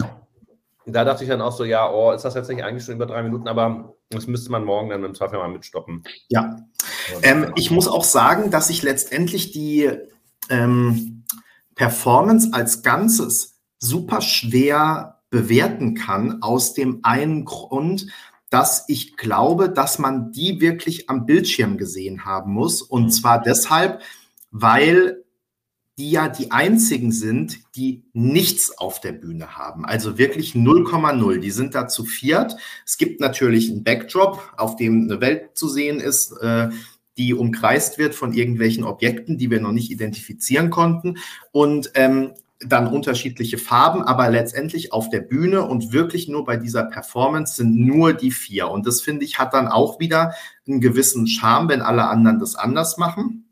Speaker 3: da dachte ich dann auch so, ja, oh, ist das jetzt nicht eigentlich schon über drei Minuten, aber das müsste man morgen dann im Zweifel mal mitstoppen.
Speaker 1: Ja. Ähm, ich muss auch sagen, dass ich letztendlich die ähm, Performance als Ganzes super schwer bewerten kann, aus dem einen Grund, dass ich glaube, dass man die wirklich am Bildschirm gesehen haben muss. Und mhm. zwar deshalb, weil die ja die einzigen sind, die nichts auf der Bühne haben. Also wirklich 0,0. Die sind da zu viert. Es gibt natürlich einen Backdrop, auf dem eine Welt zu sehen ist, äh, die umkreist wird von irgendwelchen Objekten, die wir noch nicht identifizieren konnten. Und ähm, dann unterschiedliche Farben, aber letztendlich auf der Bühne und wirklich nur bei dieser Performance sind nur die vier. Und das finde ich hat dann auch wieder einen gewissen Charme, wenn alle anderen das anders machen.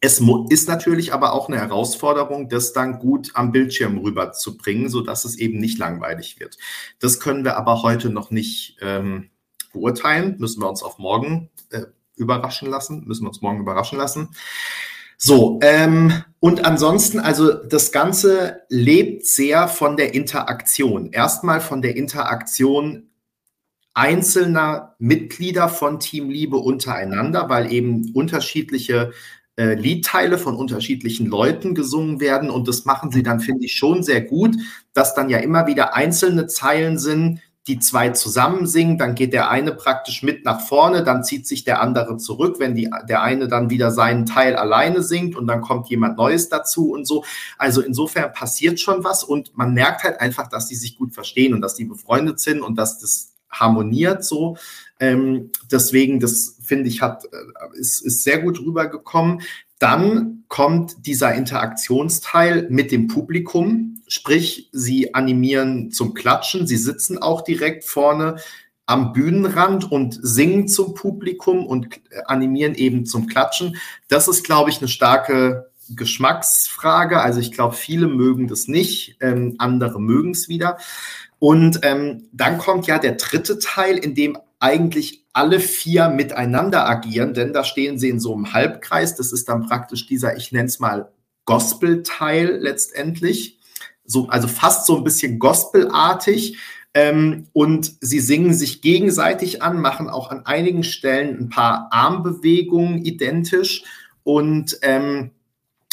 Speaker 1: Es ist natürlich aber auch eine Herausforderung, das dann gut am Bildschirm rüberzubringen, sodass es eben nicht langweilig wird. Das können wir aber heute noch nicht ähm, beurteilen. Müssen wir uns auf morgen äh, überraschen lassen. Müssen wir uns morgen überraschen lassen. So, ähm, und ansonsten, also das Ganze lebt sehr von der Interaktion. Erstmal von der Interaktion einzelner Mitglieder von Team Liebe untereinander, weil eben unterschiedliche äh, Liedteile von unterschiedlichen Leuten gesungen werden. Und das machen sie dann, finde ich, schon sehr gut, dass dann ja immer wieder einzelne Zeilen sind, die zwei zusammen singen, dann geht der eine praktisch mit nach vorne, dann zieht sich der andere zurück, wenn die, der eine dann wieder seinen Teil alleine singt und dann kommt jemand Neues dazu und so. Also insofern passiert schon was und man merkt halt einfach, dass die sich gut verstehen und dass die befreundet sind und dass das harmoniert so. Ähm, deswegen, das finde ich, hat, äh, ist, ist sehr gut rübergekommen. Dann kommt dieser Interaktionsteil mit dem Publikum, sprich, sie animieren zum Klatschen, sie sitzen auch direkt vorne am Bühnenrand und singen zum Publikum und animieren eben zum Klatschen. Das ist, glaube ich, eine starke Geschmacksfrage. Also ich glaube, viele mögen das nicht, ähm, andere mögen es wieder. Und ähm, dann kommt ja der dritte Teil, in dem eigentlich alle vier miteinander agieren, denn da stehen sie in so einem Halbkreis. Das ist dann praktisch dieser, ich nenne es mal Gospel-Teil letztendlich. So, also fast so ein bisschen Gospelartig. Ähm, und sie singen sich gegenseitig an, machen auch an einigen Stellen ein paar Armbewegungen identisch. Und ähm,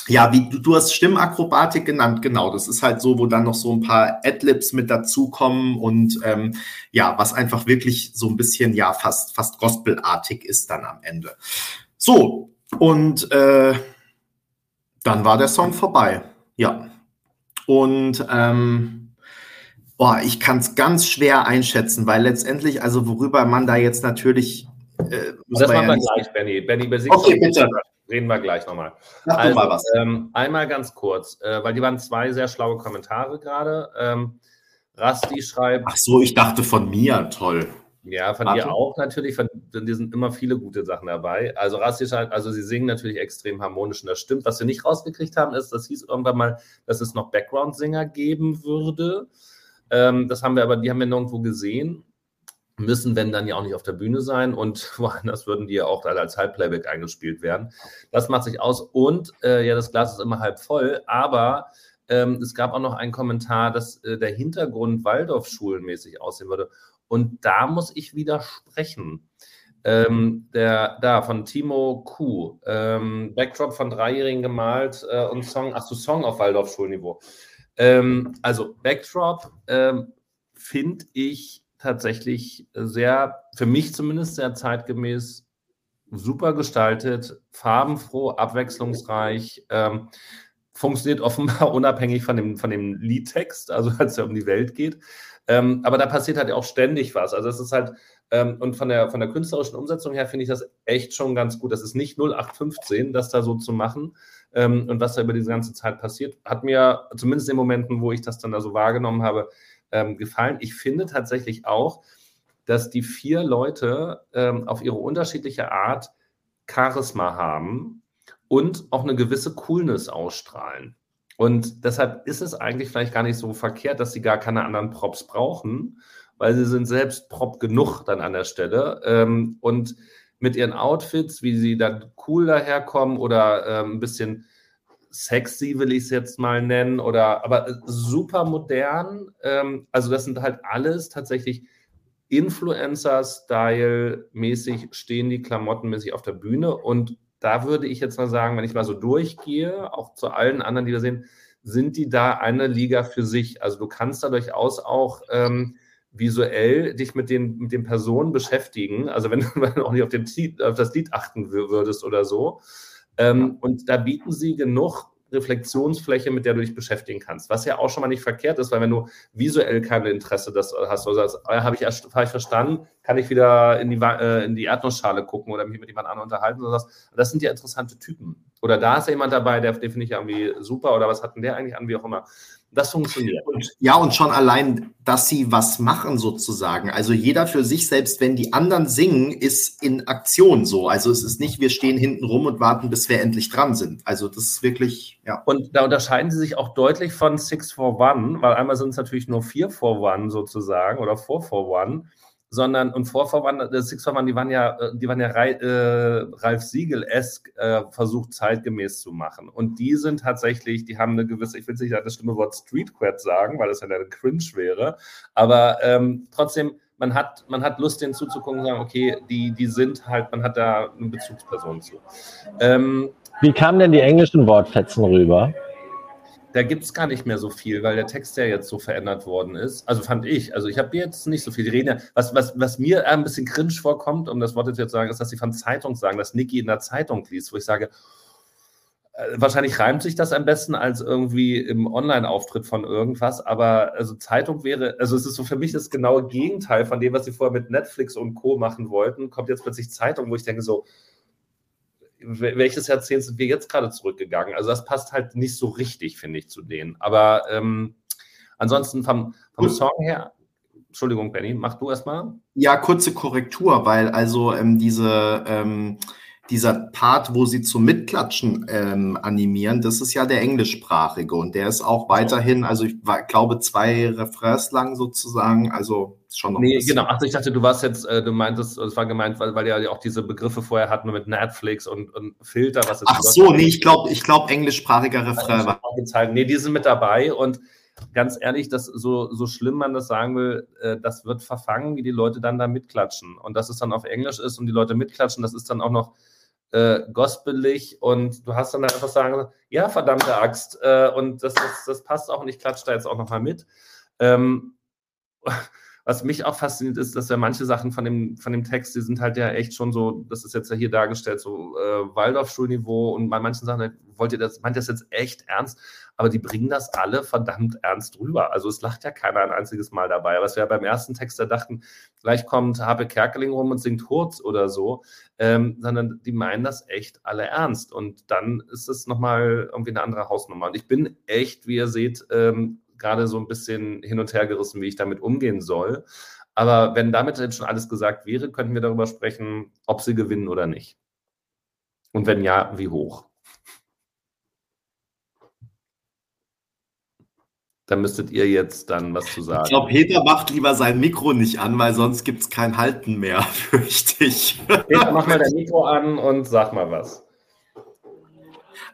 Speaker 1: ja, wie du, du hast Stimmakrobatik genannt, genau. Das ist halt so, wo dann noch so ein paar Adlibs mit dazukommen und ähm, ja, was einfach wirklich so ein bisschen, ja, fast, fast gospelartig ist dann am Ende. So, und äh, dann war der Song vorbei. Ja. Und ähm, boah, ich kann es ganz schwer einschätzen, weil letztendlich, also worüber man da jetzt natürlich.
Speaker 3: Äh, das machen wir gleich, Benny. Benny,
Speaker 1: okay, bitte
Speaker 3: reden wir gleich nochmal. Sag also, mal was. Ähm, einmal ganz kurz, äh, weil die waren zwei sehr schlaue Kommentare gerade. Ähm, Rasti schreibt.
Speaker 1: Ach so, ich dachte von mir, toll.
Speaker 3: Ja, von Warte. dir auch natürlich. Von dir sind immer viele gute Sachen dabei. Also Rasti schreibt, also sie singen natürlich extrem harmonisch und das stimmt. Was wir nicht rausgekriegt haben, ist, das hieß irgendwann mal, dass es noch Background-Singer geben würde. Ähm, das haben wir aber, die haben wir nirgendwo gesehen müssen, wenn dann ja auch nicht auf der Bühne sein und <laughs> woanders würden die ja auch als Halbplayback eingespielt werden. Das macht sich aus und äh, ja, das Glas ist immer halb voll, aber ähm, es gab auch noch einen Kommentar, dass äh, der Hintergrund Waldorfschulenmäßig aussehen würde und da muss ich widersprechen. Ähm, der da von Timo Kuh, ähm, Backdrop von Dreijährigen gemalt äh, und Song, ach so, Song auf Waldorfschulniveau. Ähm, also Backdrop ähm, finde ich tatsächlich sehr, für mich zumindest sehr zeitgemäß, super gestaltet, farbenfroh, abwechslungsreich. Ähm, funktioniert offenbar <laughs> unabhängig von dem, von dem Liedtext, also als es ja um die Welt geht. Ähm, aber da passiert halt auch ständig was. Also es ist halt, ähm, und von der, von der künstlerischen Umsetzung her finde ich das echt schon ganz gut. Das ist nicht 0815, das da so zu machen. Ähm, und was da über diese ganze Zeit passiert, hat mir zumindest in den Momenten, wo ich das dann da so wahrgenommen habe, ähm, gefallen. Ich finde tatsächlich auch, dass die vier Leute ähm, auf ihre unterschiedliche Art Charisma haben und auch eine gewisse Coolness ausstrahlen. Und deshalb ist es eigentlich vielleicht gar nicht so verkehrt, dass sie gar keine anderen Props brauchen, weil sie sind selbst Prop genug dann an der Stelle. Ähm, und mit ihren Outfits, wie sie dann cool daherkommen oder ähm, ein bisschen sexy, will ich es jetzt mal nennen, oder aber super modern. Ähm, also, das sind halt alles tatsächlich Influencer-Style-mäßig stehen die Klamotten mäßig auf der Bühne. Und da würde ich jetzt mal sagen, wenn ich mal so durchgehe, auch zu allen anderen, die wir sehen, sind die da eine Liga für sich. Also du kannst da durchaus auch ähm, visuell dich mit den, mit den Personen beschäftigen. Also wenn du <laughs> auch nicht auf, den, auf das Lied achten würdest oder so. Ähm, und da bieten sie genug Reflexionsfläche, mit der du dich beschäftigen kannst. Was ja auch schon mal nicht verkehrt ist, weil wenn du visuell kein Interesse das hast, oder sagst, äh, habe ich, hab ich verstanden, kann ich wieder in die, äh, in die Erdnussschale gucken oder mich mit jemand anderem unterhalten. Oder sagst, das sind ja interessante Typen. Oder da ist ja jemand dabei, der, den finde ich irgendwie super. Oder was hat denn der eigentlich an, wie auch immer. Das funktioniert.
Speaker 1: Und, ja, und schon allein, dass sie was machen sozusagen. Also jeder für sich, selbst wenn die anderen singen, ist in Aktion so. Also es ist nicht, wir stehen hinten rum und warten, bis wir endlich dran sind. Also das ist wirklich, ja.
Speaker 3: Und da unterscheiden sie sich auch deutlich von Six for One, weil einmal sind es natürlich nur vier for One sozusagen oder Four for One sondern und Vorverband, der Six-Verband, die waren ja, äh, die waren ja äh, Ralf Siegel-esk äh, versucht zeitgemäß zu machen. Und die sind tatsächlich, die haben eine gewisse, ich will nicht das schlimme Wort Street Cred sagen, weil das ja eine Cringe wäre, aber ähm, trotzdem, man hat, man hat Lust, denen zuzugucken und sagen, okay, die, die sind halt, man hat da eine Bezugsperson zu.
Speaker 2: Ähm, Wie kamen denn die englischen Wortfetzen rüber?
Speaker 3: Da gibt es gar nicht mehr so viel, weil der Text ja jetzt so verändert worden ist. Also fand ich. Also ich habe jetzt nicht so viel. Die reden ja, was, was, was mir ein bisschen cringe vorkommt, um das Wort jetzt zu sagen, ist, dass sie von Zeitung sagen, dass Niki in der Zeitung liest, wo ich sage, äh, wahrscheinlich reimt sich das am besten als irgendwie im Online-Auftritt von irgendwas, aber also Zeitung wäre, also es ist so für mich das genaue Gegenteil von dem, was sie vorher mit Netflix und Co. machen wollten, kommt jetzt plötzlich Zeitung, wo ich denke so, welches Jahrzehnt sind wir jetzt gerade zurückgegangen? Also das passt halt nicht so richtig, finde ich, zu denen. Aber ähm, ansonsten vom, vom Song her, Entschuldigung, Benny, mach du erstmal.
Speaker 1: Ja, kurze Korrektur, weil also ähm, diese, ähm, dieser Part, wo sie zum Mitklatschen ähm, animieren, das ist ja der englischsprachige und der ist auch weiterhin, also ich glaube zwei Refrains lang sozusagen, also schon
Speaker 3: noch. Nee, genau. Also ich dachte, du warst jetzt, äh, du meintest, es war gemeint, weil, weil ja auch diese Begriffe vorher hatten mit Netflix und, und Filter,
Speaker 1: was ist Ach so, nee, ich glaube, ich glaube englischsprachiger Refrain war.
Speaker 3: Nee, die sind mit dabei und ganz ehrlich, das, so, so schlimm man das sagen will, äh, das wird verfangen, wie die Leute dann da mitklatschen. Und dass es dann auf Englisch ist und die Leute mitklatschen, das ist dann auch noch äh, gospelig und du hast dann einfach sagen, ja, verdammte Axt. Äh, und das, das, das passt auch und ich klatsche da jetzt auch nochmal mit. Ähm, was mich auch fasziniert ist, dass ja manche Sachen von dem, von dem Text, die sind halt ja echt schon so, das ist jetzt ja hier dargestellt, so äh, Waldorfschulniveau und bei manchen Sachen wollt ihr das, meint ihr das jetzt echt ernst? Aber die bringen das alle verdammt ernst rüber. Also es lacht ja keiner ein einziges Mal dabei. Was wir beim ersten Text da dachten, gleich kommt Habe Kerkeling rum und singt Hurz oder so, ähm, sondern die meinen das echt alle ernst. Und dann ist es nochmal irgendwie eine andere Hausnummer. Und ich bin echt, wie ihr seht, ähm, gerade so ein bisschen hin und her gerissen, wie ich damit umgehen soll. Aber wenn damit jetzt schon alles gesagt wäre, könnten wir darüber sprechen, ob sie gewinnen oder nicht. Und wenn ja, wie hoch. Da müsstet ihr jetzt dann was zu sagen.
Speaker 1: Ich glaube, Peter macht lieber sein Mikro nicht an, weil sonst gibt es kein Halten mehr, <laughs> fürchte ich.
Speaker 3: Peter, mach mal dein Mikro an und sag mal was.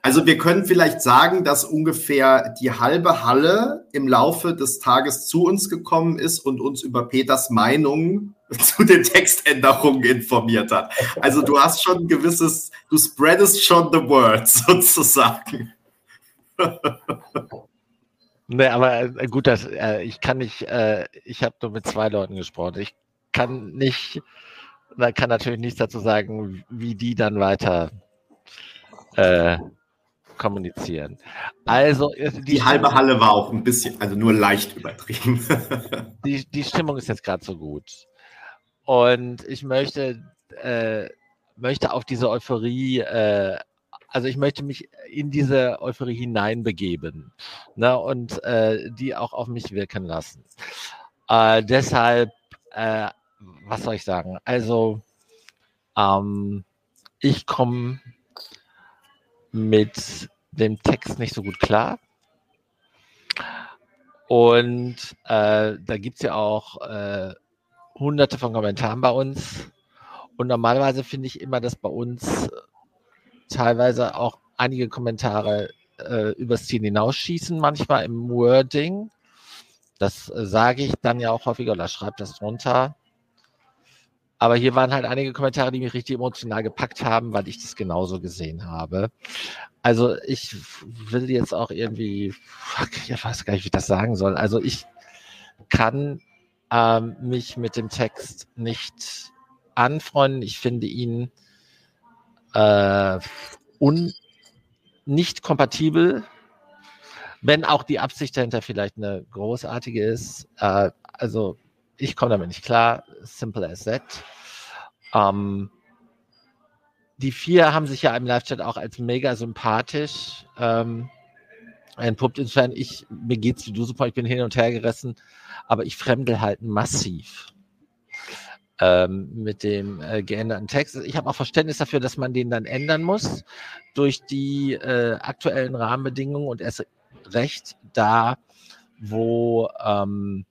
Speaker 1: Also wir können vielleicht sagen, dass ungefähr die halbe Halle im Laufe des Tages zu uns gekommen ist und uns über Peters Meinung <laughs> zu den Textänderungen informiert hat. Also du hast schon ein gewisses, du spreadest schon the word <laughs> sozusagen.
Speaker 2: Nee, aber äh, gut, dass, äh, ich kann nicht, äh, ich habe nur mit zwei Leuten gesprochen. Ich kann nicht, kann natürlich nichts dazu sagen, wie die dann weiter äh, kommunizieren. Also
Speaker 1: die, die halbe Halle war auch ein bisschen, also nur leicht übertrieben. <laughs>
Speaker 2: die, die Stimmung ist jetzt gerade so gut. Und ich möchte, äh, möchte auf diese Euphorie, äh, also ich möchte mich in diese Euphorie hineinbegeben ne, und äh, die auch auf mich wirken lassen. Äh, deshalb, äh, was soll ich sagen? Also, ähm, ich komme mit dem Text nicht so gut klar. Und äh, da gibt es ja auch äh, hunderte von Kommentaren bei uns. Und normalerweise finde ich immer, dass bei uns teilweise auch einige Kommentare äh, übers Ziel hinausschießen, manchmal im Wording. Das äh, sage ich dann ja auch häufiger oder schreibe das drunter. Aber hier waren halt einige Kommentare, die mich richtig emotional gepackt haben, weil ich das genauso gesehen habe. Also ich will jetzt auch irgendwie, ich weiß gar nicht, wie ich das sagen soll. Also ich kann ähm, mich mit dem Text nicht anfreunden. Ich finde ihn äh, un nicht kompatibel, wenn auch die Absicht dahinter vielleicht eine großartige ist. Äh, also ich komme damit nicht klar. Simple as that. Ähm, die vier haben sich ja im Live-Chat auch als mega sympathisch ähm, entpuppt. Insofern, ich, mir geht's wie du super, ich bin hin und her gerissen, aber ich fremdel halt massiv ähm, mit dem äh, geänderten Text. Ich habe auch Verständnis dafür, dass man den dann ändern muss durch die äh, aktuellen Rahmenbedingungen und erst recht da, wo ähm,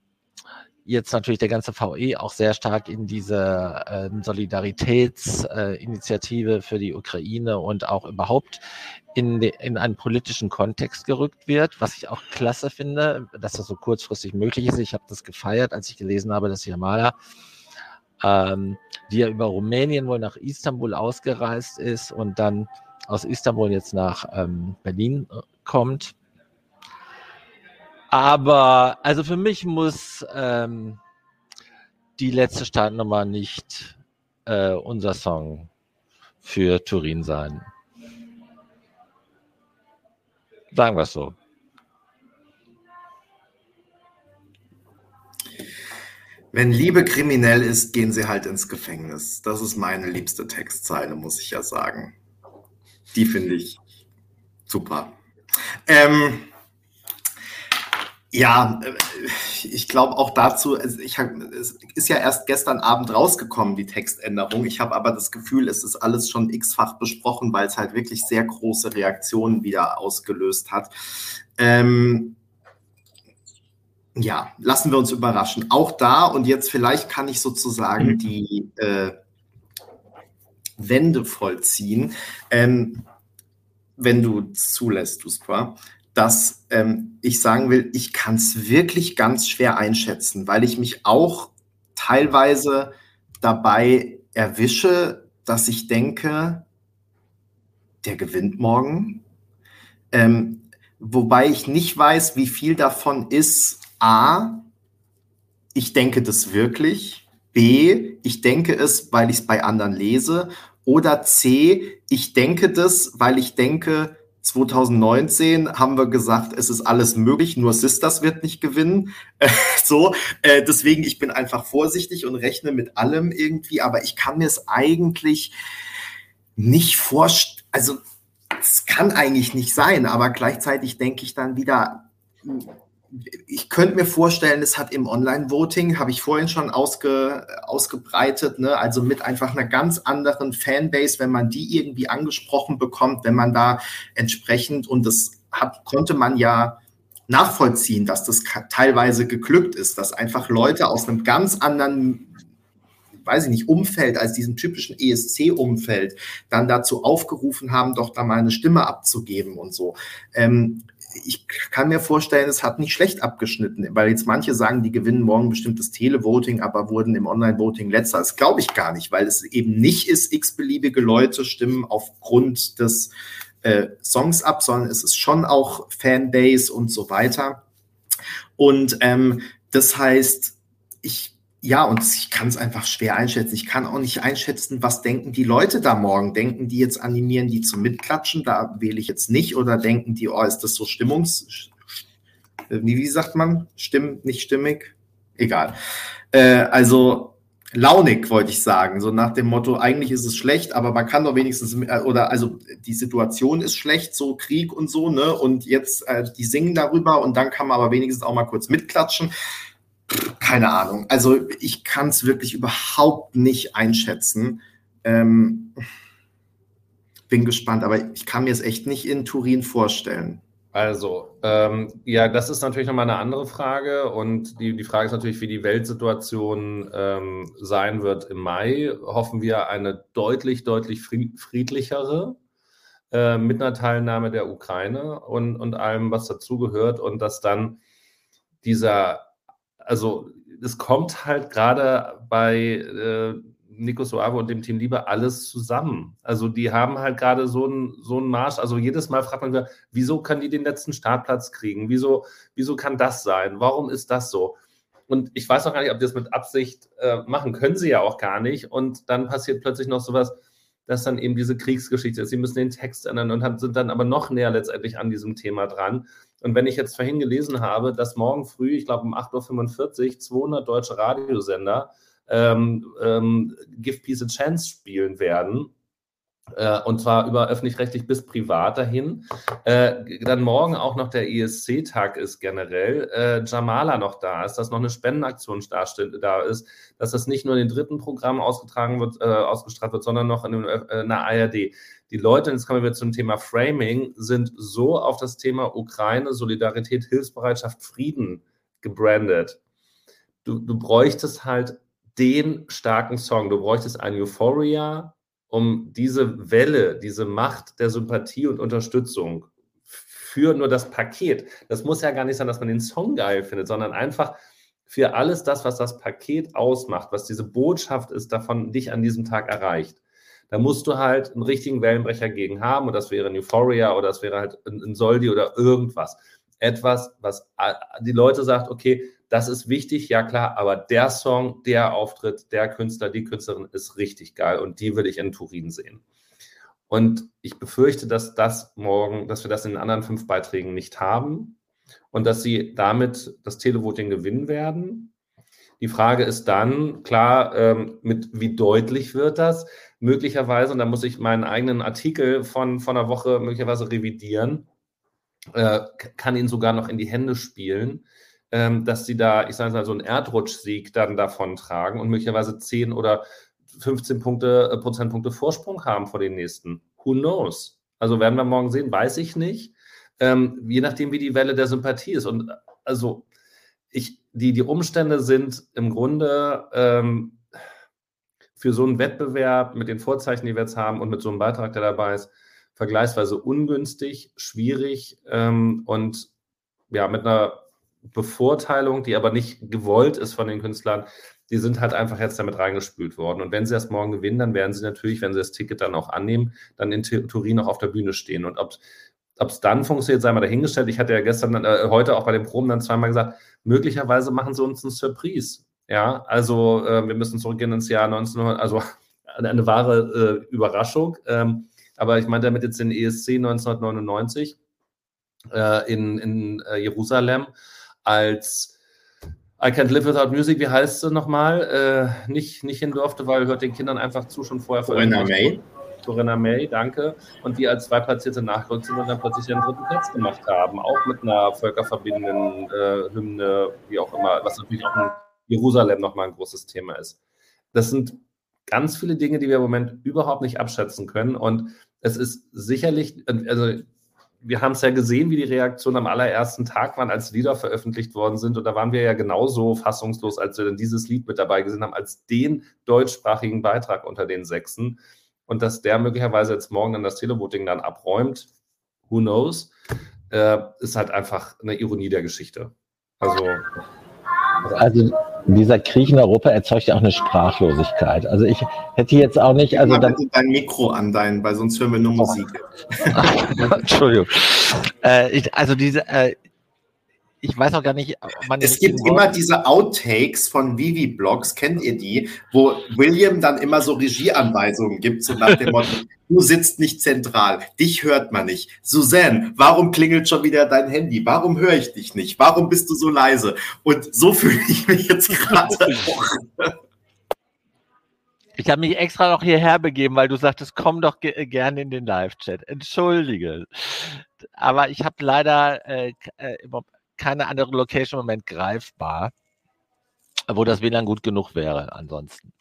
Speaker 2: jetzt natürlich der ganze VE auch sehr stark in diese äh, Solidaritätsinitiative äh, für die Ukraine und auch überhaupt in, in einen politischen Kontext gerückt wird, was ich auch klasse finde, dass das so kurzfristig möglich ist. Ich habe das gefeiert, als ich gelesen habe, dass Yamala, ähm, die ja über Rumänien wohl nach Istanbul ausgereist ist und dann aus Istanbul jetzt nach ähm, Berlin äh, kommt aber also für mich muss ähm, die letzte Startnummer nicht äh, unser Song für Turin sein. Sagen wir es so.
Speaker 1: Wenn Liebe kriminell ist, gehen sie halt ins Gefängnis. Das ist meine liebste Textzeile, muss ich ja sagen. Die finde ich super. Ähm, Ja, äh, ich glaube auch dazu, ich hab, es ist ja erst gestern Abend rausgekommen, die Textänderung. Ich habe aber das Gefühl, es ist alles schon x-fach besprochen, weil es halt wirklich sehr große Reaktionen wieder ausgelöst hat. Ähm, ja, lassen wir uns überraschen. Auch da und jetzt vielleicht kann ich sozusagen mhm. die äh, Wende vollziehen, ähm, wenn du zulässt, Duspra dass ähm, ich sagen will, ich kann es wirklich ganz schwer einschätzen, weil ich mich auch teilweise dabei erwische, dass ich denke, der gewinnt morgen. Ähm, wobei ich nicht weiß, wie viel davon ist A, ich denke das wirklich, B, ich denke es, weil ich es bei anderen lese, oder C, ich denke das, weil ich denke, 2019 haben wir gesagt, es ist alles möglich, nur Sisters wird nicht gewinnen. <laughs> so, äh, deswegen, ich bin einfach vorsichtig und rechne mit allem irgendwie, aber ich kann mir es eigentlich nicht vorstellen. Also, es kann eigentlich nicht sein, aber gleichzeitig denke ich dann wieder, ich könnte mir vorstellen, es hat im Online-Voting, habe ich vorhin schon ausge, ausgebreitet, ne? also mit einfach einer ganz anderen Fanbase, wenn man die irgendwie angesprochen bekommt, wenn man da entsprechend, und das hat, konnte man ja nachvollziehen, dass das teilweise geglückt ist, dass einfach Leute aus einem ganz anderen weiß ich nicht, Umfeld als diesem typischen ESC-Umfeld dann dazu aufgerufen haben, doch da mal eine Stimme abzugeben und so. Ähm, ich kann mir vorstellen, es hat nicht schlecht abgeschnitten, weil jetzt manche sagen, die gewinnen morgen bestimmtes Televoting, aber wurden im Online-Voting letzter. Das glaube ich gar nicht, weil es eben nicht ist, x-beliebige Leute stimmen aufgrund des äh, Songs ab, sondern es ist schon auch Fanbase und so weiter. Und ähm, das heißt, ich ja, und ich kann es einfach schwer einschätzen. Ich kann auch nicht einschätzen, was denken die Leute da morgen. Denken die jetzt animieren, die zum Mitklatschen? Da wähle ich jetzt nicht. Oder denken die, oh, ist das so Stimmungs... Wie, sagt man? Stimm, nicht stimmig? Egal. Äh, also launig, wollte ich sagen. So nach dem Motto, eigentlich ist es schlecht, aber man kann doch wenigstens, äh, oder also die Situation ist schlecht, so Krieg und so, ne? Und jetzt, äh, die singen darüber und dann kann man aber wenigstens auch mal kurz mitklatschen keine Ahnung. Also ich kann es wirklich überhaupt nicht einschätzen. Ähm, bin gespannt, aber ich kann mir es echt nicht in Turin vorstellen.
Speaker 3: Also, ähm, ja, das ist natürlich nochmal eine andere Frage. Und die, die Frage ist natürlich, wie die Weltsituation ähm, sein wird im Mai. Hoffen wir eine deutlich, deutlich friedlichere äh, mit einer Teilnahme der Ukraine und, und allem, was dazugehört. Und dass dann dieser also es kommt halt gerade bei äh, Nico Suave und dem Team Liebe alles zusammen. Also die haben halt gerade so einen so Marsch. Also jedes Mal fragt man sich, wieso kann die den letzten Startplatz kriegen? Wieso, wieso kann das sein? Warum ist das so? Und ich weiß auch gar nicht, ob die das mit Absicht äh, machen. Können sie ja auch gar nicht. Und dann passiert plötzlich noch sowas, dass dann eben diese Kriegsgeschichte ist. Sie müssen den Text ändern und haben, sind dann aber noch näher letztendlich an diesem Thema dran. Und wenn ich jetzt vorhin gelesen habe, dass morgen früh, ich glaube um 8.45 Uhr, 200 deutsche Radiosender ähm, ähm, Give Peace a Chance spielen werden, und zwar über öffentlich-rechtlich bis privat dahin. Äh, dann morgen auch noch der ESC-Tag ist generell. Äh, Jamala noch da ist, dass noch eine Spendenaktion da, ist, dass das nicht nur in den dritten Programm ausgetragen wird, äh, ausgestrahlt wird, sondern noch in, einer ARD. Die Leute, jetzt kommen wir zum Thema Framing, sind so auf das Thema Ukraine, Solidarität, Hilfsbereitschaft, Frieden gebrandet. Du, du bräuchtest halt den starken Song. Du bräuchtest ein Euphoria, um diese Welle, diese Macht der Sympathie und Unterstützung für nur das Paket. Das muss ja gar nicht sein, dass man den Song geil findet, sondern einfach für alles das, was das Paket ausmacht, was diese Botschaft ist, davon dich an diesem Tag erreicht. Da musst du halt einen richtigen Wellenbrecher gegen haben und das wäre ein Euphoria oder das wäre halt ein Soldi oder irgendwas. Etwas, was die Leute sagt, okay, das ist wichtig, ja klar, aber der Song, der Auftritt, der Künstler, die Künstlerin ist richtig geil und die will ich in Turin sehen. Und ich befürchte, dass das morgen, dass wir das in den anderen fünf Beiträgen nicht haben und dass sie damit das Televoting gewinnen werden. Die Frage ist dann, klar, ähm, mit wie deutlich wird das? Möglicherweise, und da muss ich meinen eigenen Artikel von, von einer Woche möglicherweise revidieren, äh, kann ihn sogar noch in die Hände spielen, dass sie da, ich sage mal, so einen Erdrutschsieg dann davon tragen und möglicherweise 10 oder 15 Punkte, äh, Prozentpunkte Vorsprung haben vor den nächsten. Who knows? Also werden wir morgen sehen, weiß ich nicht. Ähm, je nachdem, wie die Welle der Sympathie ist. Und also ich, die, die Umstände sind im Grunde ähm, für so einen Wettbewerb mit den Vorzeichen, die wir jetzt haben und mit so einem Beitrag, der dabei ist, vergleichsweise ungünstig, schwierig ähm, und ja, mit einer Bevorteilung, die aber nicht gewollt ist von den Künstlern, die sind halt einfach jetzt damit reingespült worden. Und wenn sie erst morgen gewinnen, dann werden sie natürlich, wenn sie das Ticket dann auch annehmen, dann in Turin auch auf der Bühne stehen. Und ob es dann funktioniert, sei mal dahingestellt. Ich hatte ja gestern, äh, heute auch bei den Proben dann zweimal gesagt, möglicherweise machen sie uns einen Surprise. Ja, also äh, wir müssen zurückgehen ins Jahr 1900, also <laughs> eine, eine wahre äh, Überraschung. Ähm, aber ich meine damit jetzt den ESC 1999 äh, in, in äh, Jerusalem als I Can't Live Without Music, wie heißt sie nochmal? Äh, nicht, nicht hin durfte, weil hört den Kindern einfach zu, schon vorher
Speaker 1: Corinna May.
Speaker 3: Corinna May, danke. Und die als Zweitplatzierte nachgerückt sind und dann plötzlich ihren dritten Platz gemacht haben. Auch mit einer völkerverbindenden äh, Hymne, wie auch immer, was natürlich auch in Jerusalem nochmal ein großes Thema ist. Das sind ganz viele Dinge, die wir im Moment überhaupt nicht abschätzen können. Und es ist sicherlich, also wir haben es ja gesehen, wie die Reaktionen am allerersten Tag waren, als Lieder veröffentlicht worden sind. Und da waren wir ja genauso fassungslos, als wir dann dieses Lied mit dabei gesehen haben, als den deutschsprachigen Beitrag unter den Sechsen. Und dass der möglicherweise jetzt morgen dann das Televoting dann abräumt, who knows, äh, ist halt einfach eine Ironie der Geschichte. Also,
Speaker 2: also dieser Krieg in Europa erzeugt ja auch eine Sprachlosigkeit. Also ich hätte jetzt auch nicht. Also
Speaker 1: dann, dein Mikro an dein, weil sonst hören wir nur Musik. <laughs>
Speaker 2: Entschuldigung. Äh, ich, also diese, äh, ich weiß auch gar nicht,
Speaker 1: wann Es gibt immer diese Outtakes von Vivi-Blogs, kennt ihr die, wo William dann immer so Regieanweisungen gibt, so nach dem Motto, du sitzt nicht zentral, dich hört man nicht. Susanne, warum klingelt schon wieder dein Handy? Warum höre ich dich nicht? Warum bist du so leise? Und so fühle ich mich jetzt gerade. <laughs>
Speaker 2: Ich habe mich extra noch hierher begeben, weil du sagtest, komm doch ge gerne in den Live-Chat. Entschuldige. Aber ich habe leider äh, äh, keine andere Location im Moment greifbar, wo das WLAN gut genug wäre ansonsten.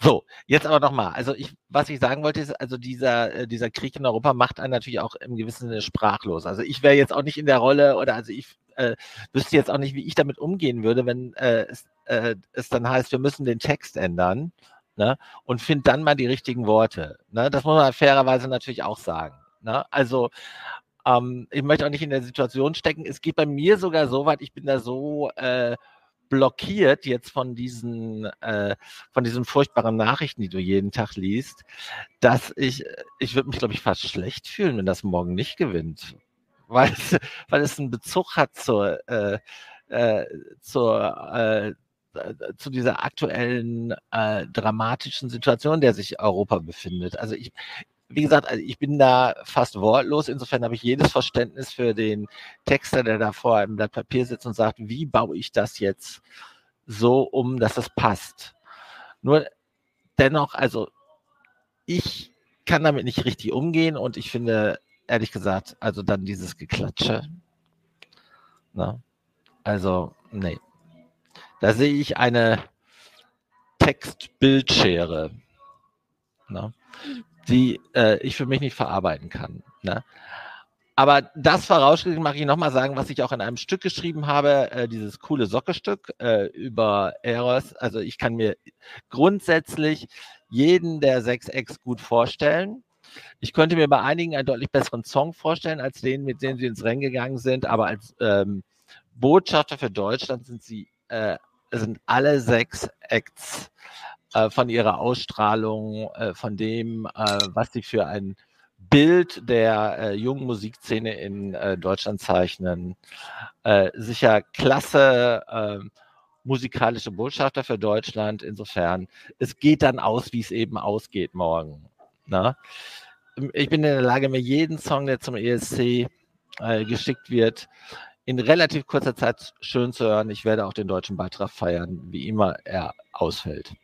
Speaker 2: So, jetzt aber nochmal. Also ich, was ich sagen wollte, ist, also dieser, äh, dieser Krieg in Europa macht einen natürlich auch im gewissen Sinne sprachlos. Also ich wäre jetzt auch nicht in der Rolle oder also ich äh, wüsste jetzt auch nicht, wie ich damit umgehen würde, wenn äh, es, äh, es dann heißt, wir müssen den Text ändern. Ne, und find dann mal die richtigen Worte. Ne? Das muss man fairerweise natürlich auch sagen. Ne? Also ähm, ich möchte auch nicht in der Situation stecken. Es geht bei mir sogar so weit, ich bin da so äh, blockiert jetzt von diesen, äh, von diesen furchtbaren Nachrichten, die du jeden Tag liest, dass ich, ich würde mich, glaube ich, fast schlecht fühlen, wenn das morgen nicht gewinnt. <laughs> Weil es, weil es einen Bezug hat zur, äh, äh, zur, äh, zu dieser aktuellen äh, dramatischen Situation, in der sich Europa befindet. Also ich, wie gesagt, also ich bin da fast wortlos. Insofern habe ich jedes Verständnis für den Texter, der da vor einem Blatt Papier sitzt und sagt, wie baue ich das jetzt so um, dass es passt. Nur dennoch, also ich kann damit nicht richtig umgehen und ich finde, ehrlich gesagt, also dann dieses Geklatsche. Ne? Also, nee. Da sehe ich eine Textbildschere. Ne? Die äh, ich für mich nicht verarbeiten kann. Ne? Aber das vorausgesetzt mache ich nochmal sagen, was ich auch in einem Stück geschrieben habe, äh, dieses coole Sockestück äh, über Eros. Also ich kann mir grundsätzlich jeden der sechs Ex gut vorstellen. Ich könnte mir bei einigen einen deutlich besseren Song vorstellen, als den, mit dem sie ins Rennen gegangen sind. Aber als ähm, Botschafter für Deutschland sind sie, äh, sind alle sechs Acts äh, von ihrer Ausstrahlung, äh, von dem, äh, was sie für ein Bild der äh, jungen Musikszene in äh, Deutschland zeichnen. Äh, sicher klasse äh, musikalische Botschafter für Deutschland. Insofern, es geht dann aus, wie es eben ausgeht morgen. Na? Ne? Ich bin in der Lage, mir jeden Song, der zum ESC geschickt wird, in relativ kurzer Zeit schön zu hören. Ich werde auch den deutschen Beitrag feiern, wie immer er ausfällt.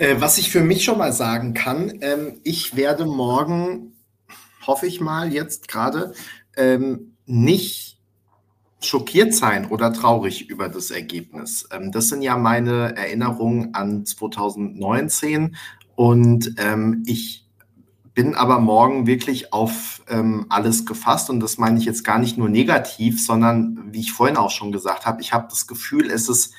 Speaker 1: Äh, was ich für mich schon mal sagen kann, ähm, ich werde morgen hoffe ich mal jetzt gerade, ähm, nicht schockiert sein oder traurig über das Ergebnis. Ähm, das sind ja meine Erinnerungen an 2019 und ähm, ich bin aber morgen wirklich auf ähm, alles gefasst und das meine ich jetzt gar nicht nur negativ, sondern wie ich vorhin auch schon gesagt habe, ich habe das Gefühl, es ist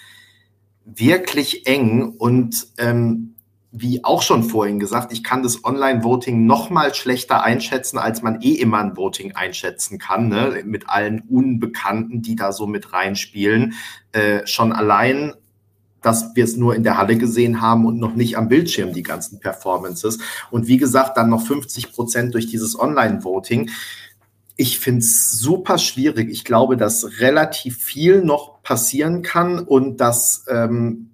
Speaker 1: wirklich eng und ähm, wie auch schon vorhin gesagt, ich kann das Online-Voting noch mal schlechter einschätzen, als man eh immer ein Voting einschätzen kann, ne? mit allen Unbekannten, die da so mit reinspielen. Äh, schon allein, dass wir es nur in der Halle gesehen haben und noch nicht am Bildschirm die ganzen Performances. Und wie gesagt, dann noch 50 Prozent durch dieses Online-Voting. Ich finde es super schwierig. Ich glaube, dass relativ viel noch passieren kann und dass ähm,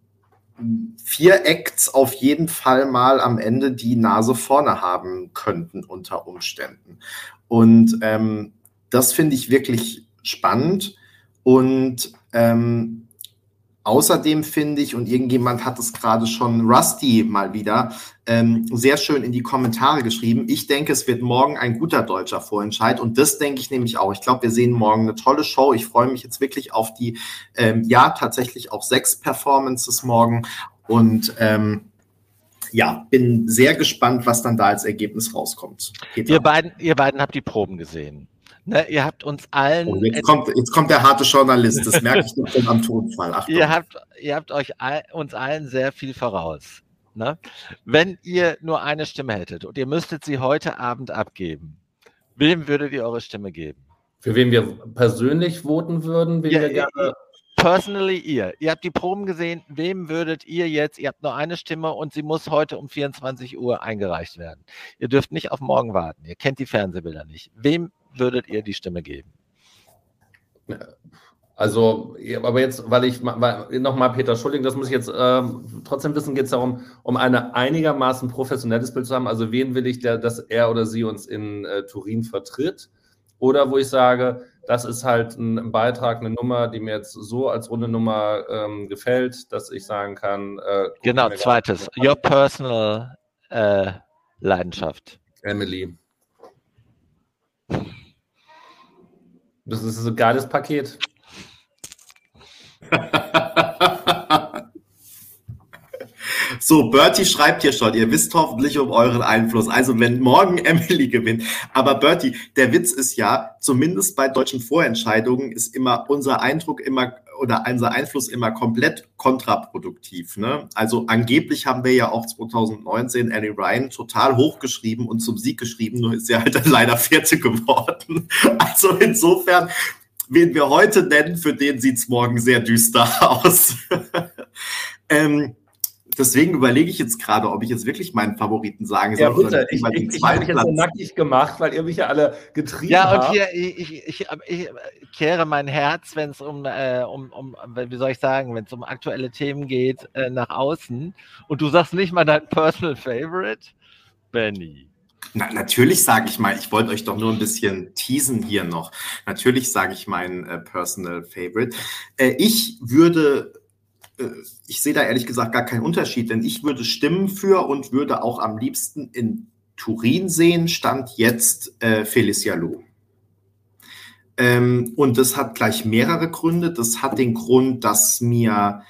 Speaker 1: vier Acts auf jeden Fall mal am Ende die Nase vorne haben könnten unter Umständen. Und ähm, das finde ich wirklich spannend. Und ähm, Außerdem finde ich, und irgendjemand hat es gerade schon, Rusty mal wieder, ähm, sehr schön in die Kommentare geschrieben. Ich denke, es wird morgen ein guter deutscher Vorentscheid. Und das denke ich nämlich auch. Ich glaube, wir sehen morgen eine tolle Show. Ich freue mich jetzt wirklich auf die, ähm, ja, tatsächlich auch sechs Performances morgen. Und ähm, ja, bin sehr gespannt, was dann da als Ergebnis rauskommt.
Speaker 2: ihr beiden, ihr beiden habt die Proben gesehen. Ne, ihr habt uns allen. Oh,
Speaker 1: jetzt, kommt, jetzt kommt der harte Journalist, das merke ich schon am Tonfall.
Speaker 2: Achtung. Ihr habt, ihr habt euch all, uns allen sehr viel voraus. Ne? Wenn ihr nur eine Stimme hättet und ihr müsstet sie heute Abend abgeben, wem würdet ihr eure Stimme geben?
Speaker 3: Für wen wir persönlich voten würden, wen ja, wir gerne.
Speaker 2: Personally ihr. Ihr habt die Proben gesehen. Wem würdet ihr jetzt? Ihr habt nur eine Stimme und sie muss heute um 24 Uhr eingereicht werden. Ihr dürft nicht auf morgen warten. Ihr kennt die Fernsehbilder nicht. Wem würdet ihr die Stimme geben?
Speaker 3: Also, aber jetzt, weil ich nochmal Peter Schulling, das muss ich jetzt äh, trotzdem wissen, geht es darum, um ein einigermaßen professionelles Bild zu haben. Also, wen will ich, der, dass er oder sie uns in äh, Turin vertritt? Oder wo ich sage, das ist halt ein Beitrag, eine Nummer, die mir jetzt so als runde Nummer ähm, gefällt, dass ich sagen kann. Äh,
Speaker 2: genau, zweites. Your personal äh, Leidenschaft.
Speaker 3: Emily. Das ist ein geiles Paket. <laughs>
Speaker 1: So, Bertie schreibt hier schon, ihr wisst hoffentlich um euren Einfluss. Also wenn morgen <laughs> Emily gewinnt. Aber Bertie, der Witz ist ja, zumindest bei deutschen Vorentscheidungen ist immer unser Eindruck immer oder unser Einfluss immer komplett kontraproduktiv. Ne? Also angeblich haben wir ja auch 2019 Annie Ryan total hochgeschrieben und zum Sieg geschrieben, nur ist sie halt dann leider Vierte geworden. <laughs> Also insofern, wen wir heute nennen, für den sieht es morgen sehr düster <laughs> aus. ähm, deswegen überlege ich jetzt gerade, ob ich jetzt wirklich meinen Favoriten sagen soll.
Speaker 3: Ja, bitte. Ich, ich, ich habe mich jetzt so nackig gemacht, weil ihr mich ja alle getrieben habt. Ja, und hier,
Speaker 2: ich, ich, ich, kehre mein Herz, wenn es um, äh, um, um, wie soll ich sagen, wenn es um aktuelle Themen geht, äh, nach außen. Und du sagst nicht mal dein Personal Favorite? Benny.
Speaker 1: Na, natürlich sage ich mal, ich wollte euch doch nur ein bisschen teasen hier noch. Natürlich sage ich mein äh, Personal Favorite. Äh, ich würde ich sehe da ehrlich gesagt gar keinen Unterschied, denn ich würde stimmen für und würde auch am liebsten in Turin sehen, stand jetzt äh, Felicia Loh. Ähm, und das hat gleich mehrere Gründe. Das hat den Grund, dass mir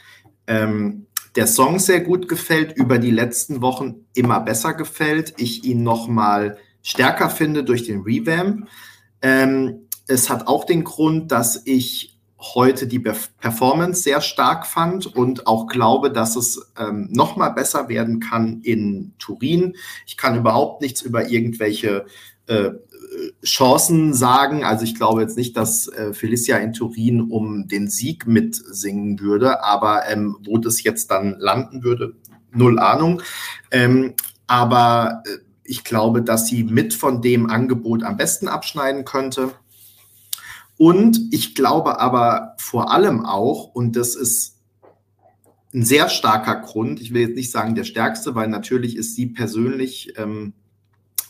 Speaker 1: ähm, der Song sehr gut gefällt, über die letzten Wochen immer besser gefällt. Ich ihn noch mal stärker finde durch den Revamp. Ähm, es hat auch den Grund, dass ich heute die Performance sehr stark fand und auch glaube, dass es ähm, noch mal besser werden kann in Turin. Ich kann überhaupt nichts über irgendwelche äh, Chancen sagen. Also ich glaube jetzt nicht, dass äh, Felicia in Turin um den Sieg mitsingen würde, aber ähm, wo das jetzt dann landen würde, null Ahnung. Ähm, aber äh, ich glaube, dass sie mit von dem Angebot am besten abschneiden könnte. Und ich glaube aber vor allem auch, und das ist ein sehr starker Grund, ich will jetzt nicht sagen der stärkste, weil natürlich ist sie persönlich ähm,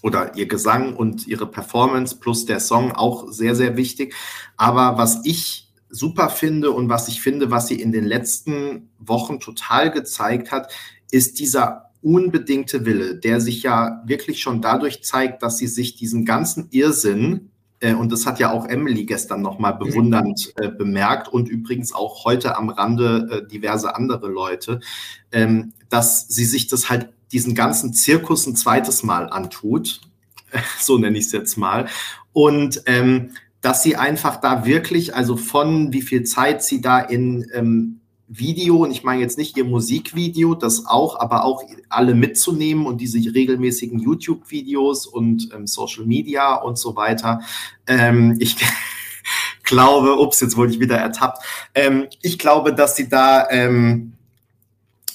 Speaker 1: oder ihr Gesang und ihre Performance plus der Song auch sehr, sehr wichtig. Aber was ich super finde und was ich finde, was sie in den letzten Wochen total gezeigt hat, ist dieser unbedingte Wille, der sich ja wirklich schon dadurch zeigt, dass sie sich diesen ganzen Irrsinn, und das hat ja auch Emily gestern nochmal mhm. bewundernd äh, bemerkt und übrigens auch heute am Rande äh, diverse andere Leute, ähm, dass sie sich das halt diesen ganzen Zirkus ein zweites Mal antut, <laughs> so nenne ich es jetzt mal, und ähm, dass sie einfach da wirklich, also von wie viel Zeit sie da in ähm, Video, und ich meine jetzt nicht ihr Musikvideo, das auch, aber auch alle mitzunehmen und diese regelmäßigen YouTube-Videos und ähm, Social Media und so weiter. Ähm, ich <laughs> glaube, ups, jetzt wurde ich wieder ertappt. Ähm, ich glaube, dass sie da ähm,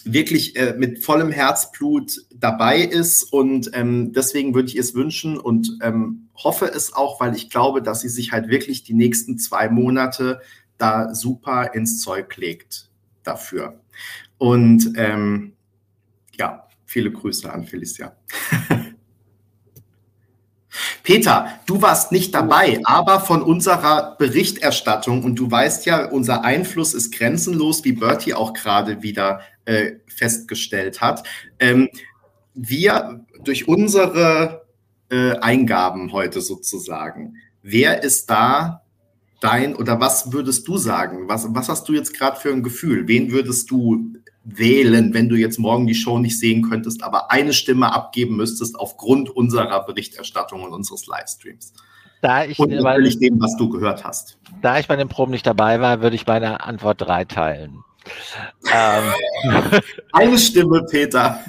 Speaker 1: wirklich äh, mit vollem Herzblut dabei ist und ähm, deswegen würde ich es wünschen und ähm, hoffe es auch, weil ich glaube, dass sie sich halt wirklich die nächsten zwei Monate da super ins Zeug legt dafür. Und ähm, ja, viele Grüße an Felicia. <laughs> Peter, du warst nicht dabei, aber von unserer Berichterstattung und du weißt ja, unser Einfluss ist grenzenlos, wie Bertie auch gerade wieder äh, festgestellt hat. Ähm, wir durch unsere äh, Eingaben heute sozusagen, wer ist da dein oder was würdest du sagen? Was, was hast du jetzt gerade für ein Gefühl? Wen würdest du wählen, wenn du jetzt morgen die Show nicht sehen könntest, aber eine Stimme abgeben müsstest aufgrund unserer Berichterstattung und unseres Livestreams?
Speaker 2: Da ich
Speaker 1: und natürlich dem, was du gehört hast.
Speaker 2: Da ich bei den Proben nicht dabei war, würde ich meine Antwort drei teilen.
Speaker 1: ähm. <laughs> Eine Stimme, Peter.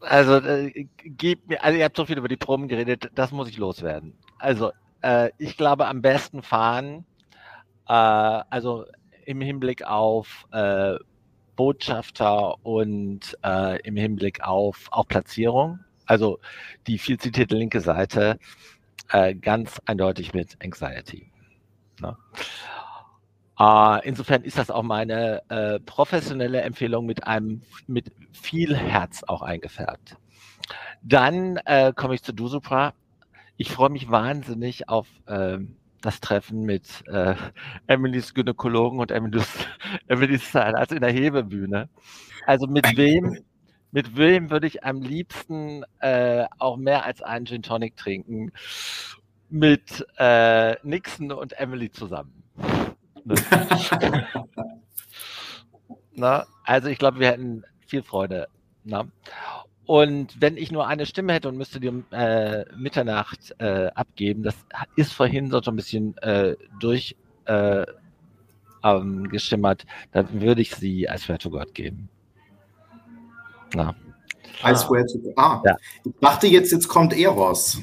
Speaker 2: also, äh, gib mir, also ihr habt so viel über die Proben geredet, das muss ich loswerden. Also, äh, ich glaube, am besten fahren, äh, also im Hinblick auf äh, Botschafter und äh, im Hinblick auf auch Platzierung. Also die viel zitierte linke Seite äh, ganz eindeutig mit Anxiety. Ne? Äh, insofern ist das auch meine äh, professionelle Empfehlung mit einem mit viel Herz auch eingefärbt. Dann äh, komme ich zu Dusupra ich freue mich wahnsinnig auf ähm, das Treffen mit äh, Emilys Gynäkologen und Emilys, <laughs> Emilys also in der Hebebühne. Also mit wem, mit wem würde ich am liebsten äh, auch mehr als einen Gin Tonic trinken? Mit äh, Nixon und Emily zusammen. Ne? <laughs> Na, also ich glaube, wir hätten viel Freude. Na? Und wenn ich nur eine Stimme hätte und müsste die um äh, Mitternacht äh, abgeben, das ist vorhin so ein bisschen äh, durch äh, ähm, geschimmert, dann würde ich sie als Swear to God geben.
Speaker 1: Na. I swear to God. Ah, ja. ich dachte jetzt, jetzt kommt Eros.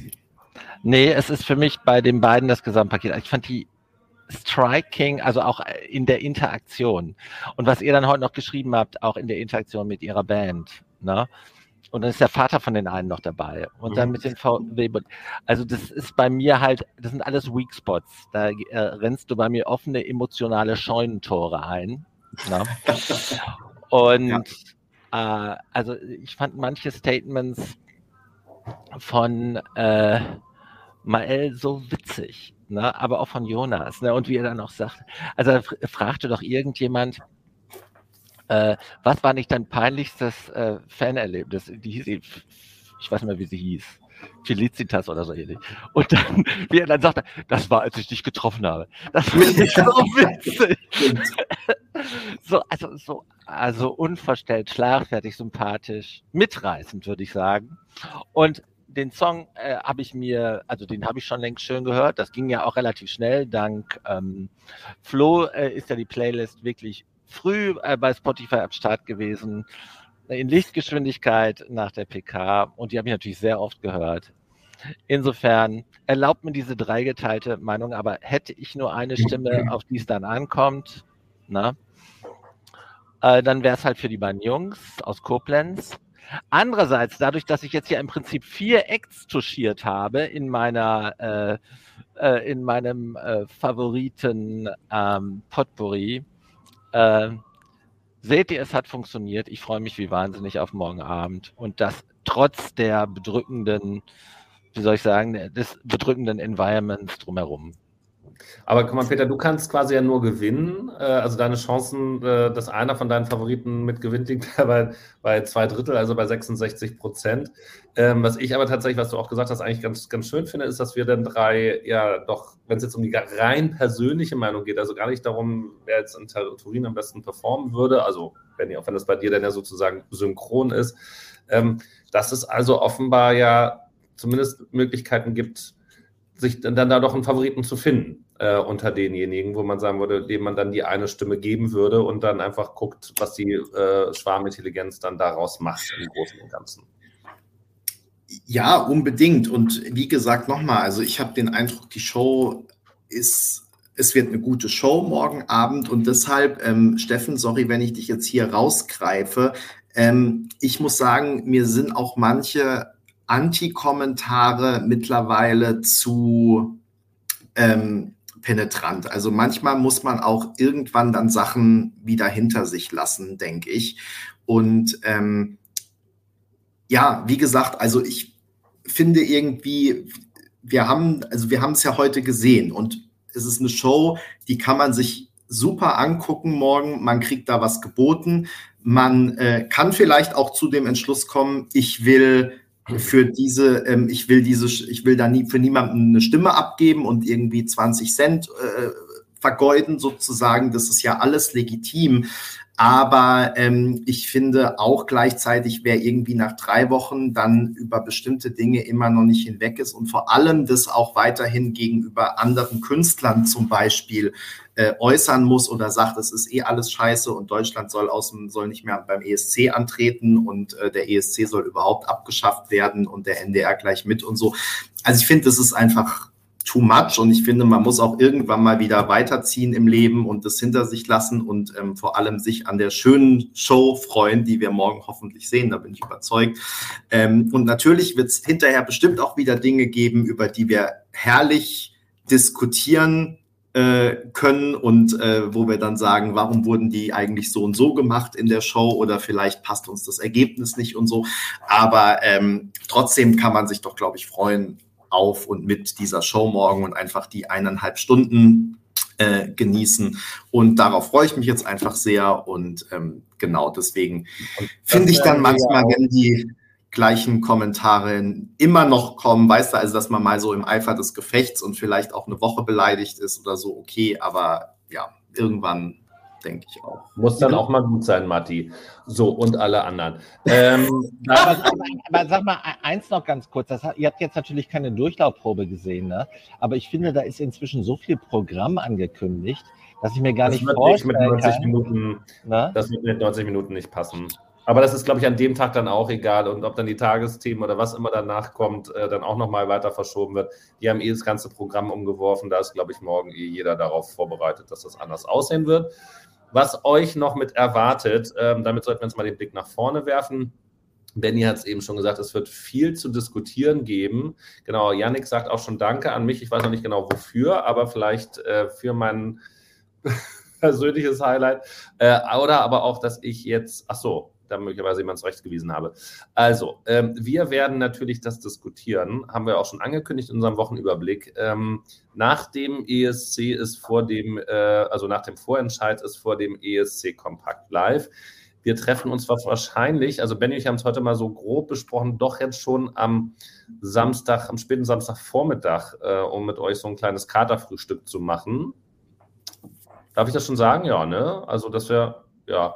Speaker 2: Nee, es ist für mich bei den beiden das Gesamtpaket. Ich fand die striking, also auch in der Interaktion. Und was ihr dann heute noch geschrieben habt, auch in der Interaktion mit ihrer Band. Ne? Und dann ist der Vater von den einen noch dabei. Und dann mit den VW. Also das ist bei mir halt, das sind alles Weak Spots. Da äh, rennst du bei mir offene emotionale Scheunentore ein. Ne? <laughs> Und ja. äh, also ich fand manche Statements von äh, Mael so witzig, ne? aber auch von Jonas. Ne? Und wie er dann auch sagt, also fragte doch irgendjemand, äh, was war nicht dein peinlichstes äh, Fanerlebnis? Die hieß, ich weiß nicht mehr, wie sie hieß. Felicitas oder so ähnlich. Und dann, <laughs> wie er dann sagte, das war, als ich dich getroffen habe. Das finde ich <laughs> so witzig. <laughs> so, also, so, also unverstellt, schlagfertig, sympathisch, mitreißend, würde ich sagen. Und den Song äh, habe ich mir, also den habe ich schon längst schön gehört. Das ging ja auch relativ schnell. Dank ähm, Flo äh, ist ja die Playlist wirklich früh äh, bei Spotify am Start gewesen, in Lichtgeschwindigkeit nach der PK und die habe ich natürlich sehr oft gehört. Insofern erlaubt mir diese dreigeteilte Meinung, aber hätte ich nur eine Stimme, auf die es dann ankommt, na, äh, dann wäre es halt für die beiden Jungs aus Koblenz. Andererseits, dadurch, dass ich jetzt hier im Prinzip vier Acts touchiert habe in meiner äh, äh, in meinem äh, Favoriten ähm, Potpourri, äh, seht ihr, es hat funktioniert. Ich freue mich wie wahnsinnig auf morgen Abend. Und das trotz der bedrückenden, wie soll ich sagen, des bedrückenden Environments drumherum.
Speaker 3: Aber guck mal, Peter, du kannst quasi ja nur gewinnen. Äh, also deine Chancen, äh, dass einer von deinen Favoriten mit gewinnt, liegt <laughs> bei, bei zwei Drittel, also bei 66 Prozent. Ähm, was ich aber tatsächlich, was du auch gesagt hast, eigentlich ganz, ganz schön finde, ist, dass wir dann drei, ja doch, wenn es jetzt um die rein persönliche Meinung geht, also gar nicht darum, wer jetzt in Turin am besten performen würde, also wenn, auch wenn das bei dir dann ja sozusagen synchron ist, ähm, dass es also offenbar ja zumindest Möglichkeiten gibt, sich dann da doch einen Favoriten zu finden äh, unter denjenigen, wo man sagen würde, dem man dann die eine Stimme geben würde und dann einfach guckt, was die äh, Schwarmintelligenz dann daraus macht im Großen und Ganzen.
Speaker 1: Ja, unbedingt. Und wie gesagt, nochmal, also ich habe den Eindruck, die Show ist, es wird eine gute Show morgen Abend und deshalb, ähm, Steffen, sorry, wenn ich dich jetzt hier rausgreife, ähm, ich muss sagen, mir sind auch manche Anti-Kommentare mittlerweile zu ähm, penetrant. Also manchmal muss man auch irgendwann dann Sachen wieder hinter sich lassen, denke ich. Und ähm, ja, wie gesagt, also ich finde irgendwie, wir haben, also wir haben es ja heute gesehen und es ist eine Show, die kann man sich super angucken morgen. Man kriegt da was geboten. Man äh, kann vielleicht auch zu dem Entschluss kommen, ich will für diese, ähm, ich will diese, ich will da nie für niemanden eine Stimme abgeben und irgendwie 20 Cent äh, vergeuden sozusagen. Das ist ja alles legitim. Aber ähm, ich finde auch gleichzeitig, wer irgendwie nach drei Wochen dann über bestimmte Dinge immer noch nicht hinweg ist und vor allem das auch weiterhin gegenüber anderen Künstlern zum Beispiel äh, äußern muss oder sagt, es ist eh alles scheiße und Deutschland soll, aus soll nicht mehr beim ESC antreten und äh, der ESC soll überhaupt abgeschafft werden und der NDR gleich mit und so. Also ich finde, das ist einfach too much und ich finde, man muss auch irgendwann mal wieder weiterziehen im Leben und das hinter sich lassen und ähm, vor allem sich an der schönen Show freuen, die wir morgen hoffentlich sehen, da bin ich überzeugt. Ähm, und natürlich wird es hinterher bestimmt auch wieder Dinge geben, über die wir herrlich diskutieren können und äh, wo wir dann sagen, warum wurden die eigentlich so und so gemacht in der Show oder vielleicht passt uns das Ergebnis nicht und so. Aber ähm, trotzdem kann man sich doch, glaube ich, freuen auf und mit dieser Show morgen und einfach die eineinhalb Stunden äh, genießen. Und darauf freue ich mich jetzt einfach sehr. Und ähm, genau deswegen finde ich dann manchmal, wenn die gleichen Kommentare immer noch kommen, weißt du, also dass man mal so im Eifer des Gefechts und vielleicht auch eine Woche beleidigt ist oder so, okay, aber ja, irgendwann denke ich auch.
Speaker 3: Muss dann auch mal gut sein, Matti. So, und alle anderen.
Speaker 2: Ähm, aber, <laughs> aber, sag mal, eins noch ganz kurz. Das, ihr habt jetzt natürlich keine Durchlaufprobe gesehen, ne? aber ich finde, da ist inzwischen so viel Programm angekündigt, dass ich mir gar das nicht vorstellen mit 90
Speaker 3: kann. Minuten, ne? Das wird mit 90 Minuten nicht passen. Aber das ist, glaube ich, an dem Tag dann auch egal. Und ob dann die Tagesthemen oder was immer danach kommt, äh, dann auch nochmal weiter verschoben wird. Die haben eh das ganze Programm umgeworfen. Da ist, glaube ich, morgen eh jeder darauf vorbereitet, dass das anders aussehen wird was euch noch mit erwartet. Ähm, damit sollten wir uns mal den Blick nach vorne werfen. Benny hat es eben schon gesagt, es wird viel zu diskutieren geben. Genau, Yannick sagt auch schon Danke an mich. Ich weiß noch nicht genau wofür, aber vielleicht äh, für mein <laughs> persönliches Highlight. Äh, oder aber auch, dass ich jetzt, ach so, da möglicherweise jemand zurechtgewiesen habe. Also, ähm, wir werden natürlich das diskutieren, haben wir auch schon angekündigt in unserem Wochenüberblick. Ähm, nach dem ESC ist vor dem, äh, also nach dem Vorentscheid ist vor dem ESC Kompakt live. Wir treffen uns wahrscheinlich, also Benny und ich haben es heute mal so grob besprochen, doch jetzt schon am Samstag, am späten Samstagvormittag, äh, um mit euch so ein kleines Katerfrühstück zu machen. Darf ich das schon sagen? Ja, ne? Also, dass wir, ja,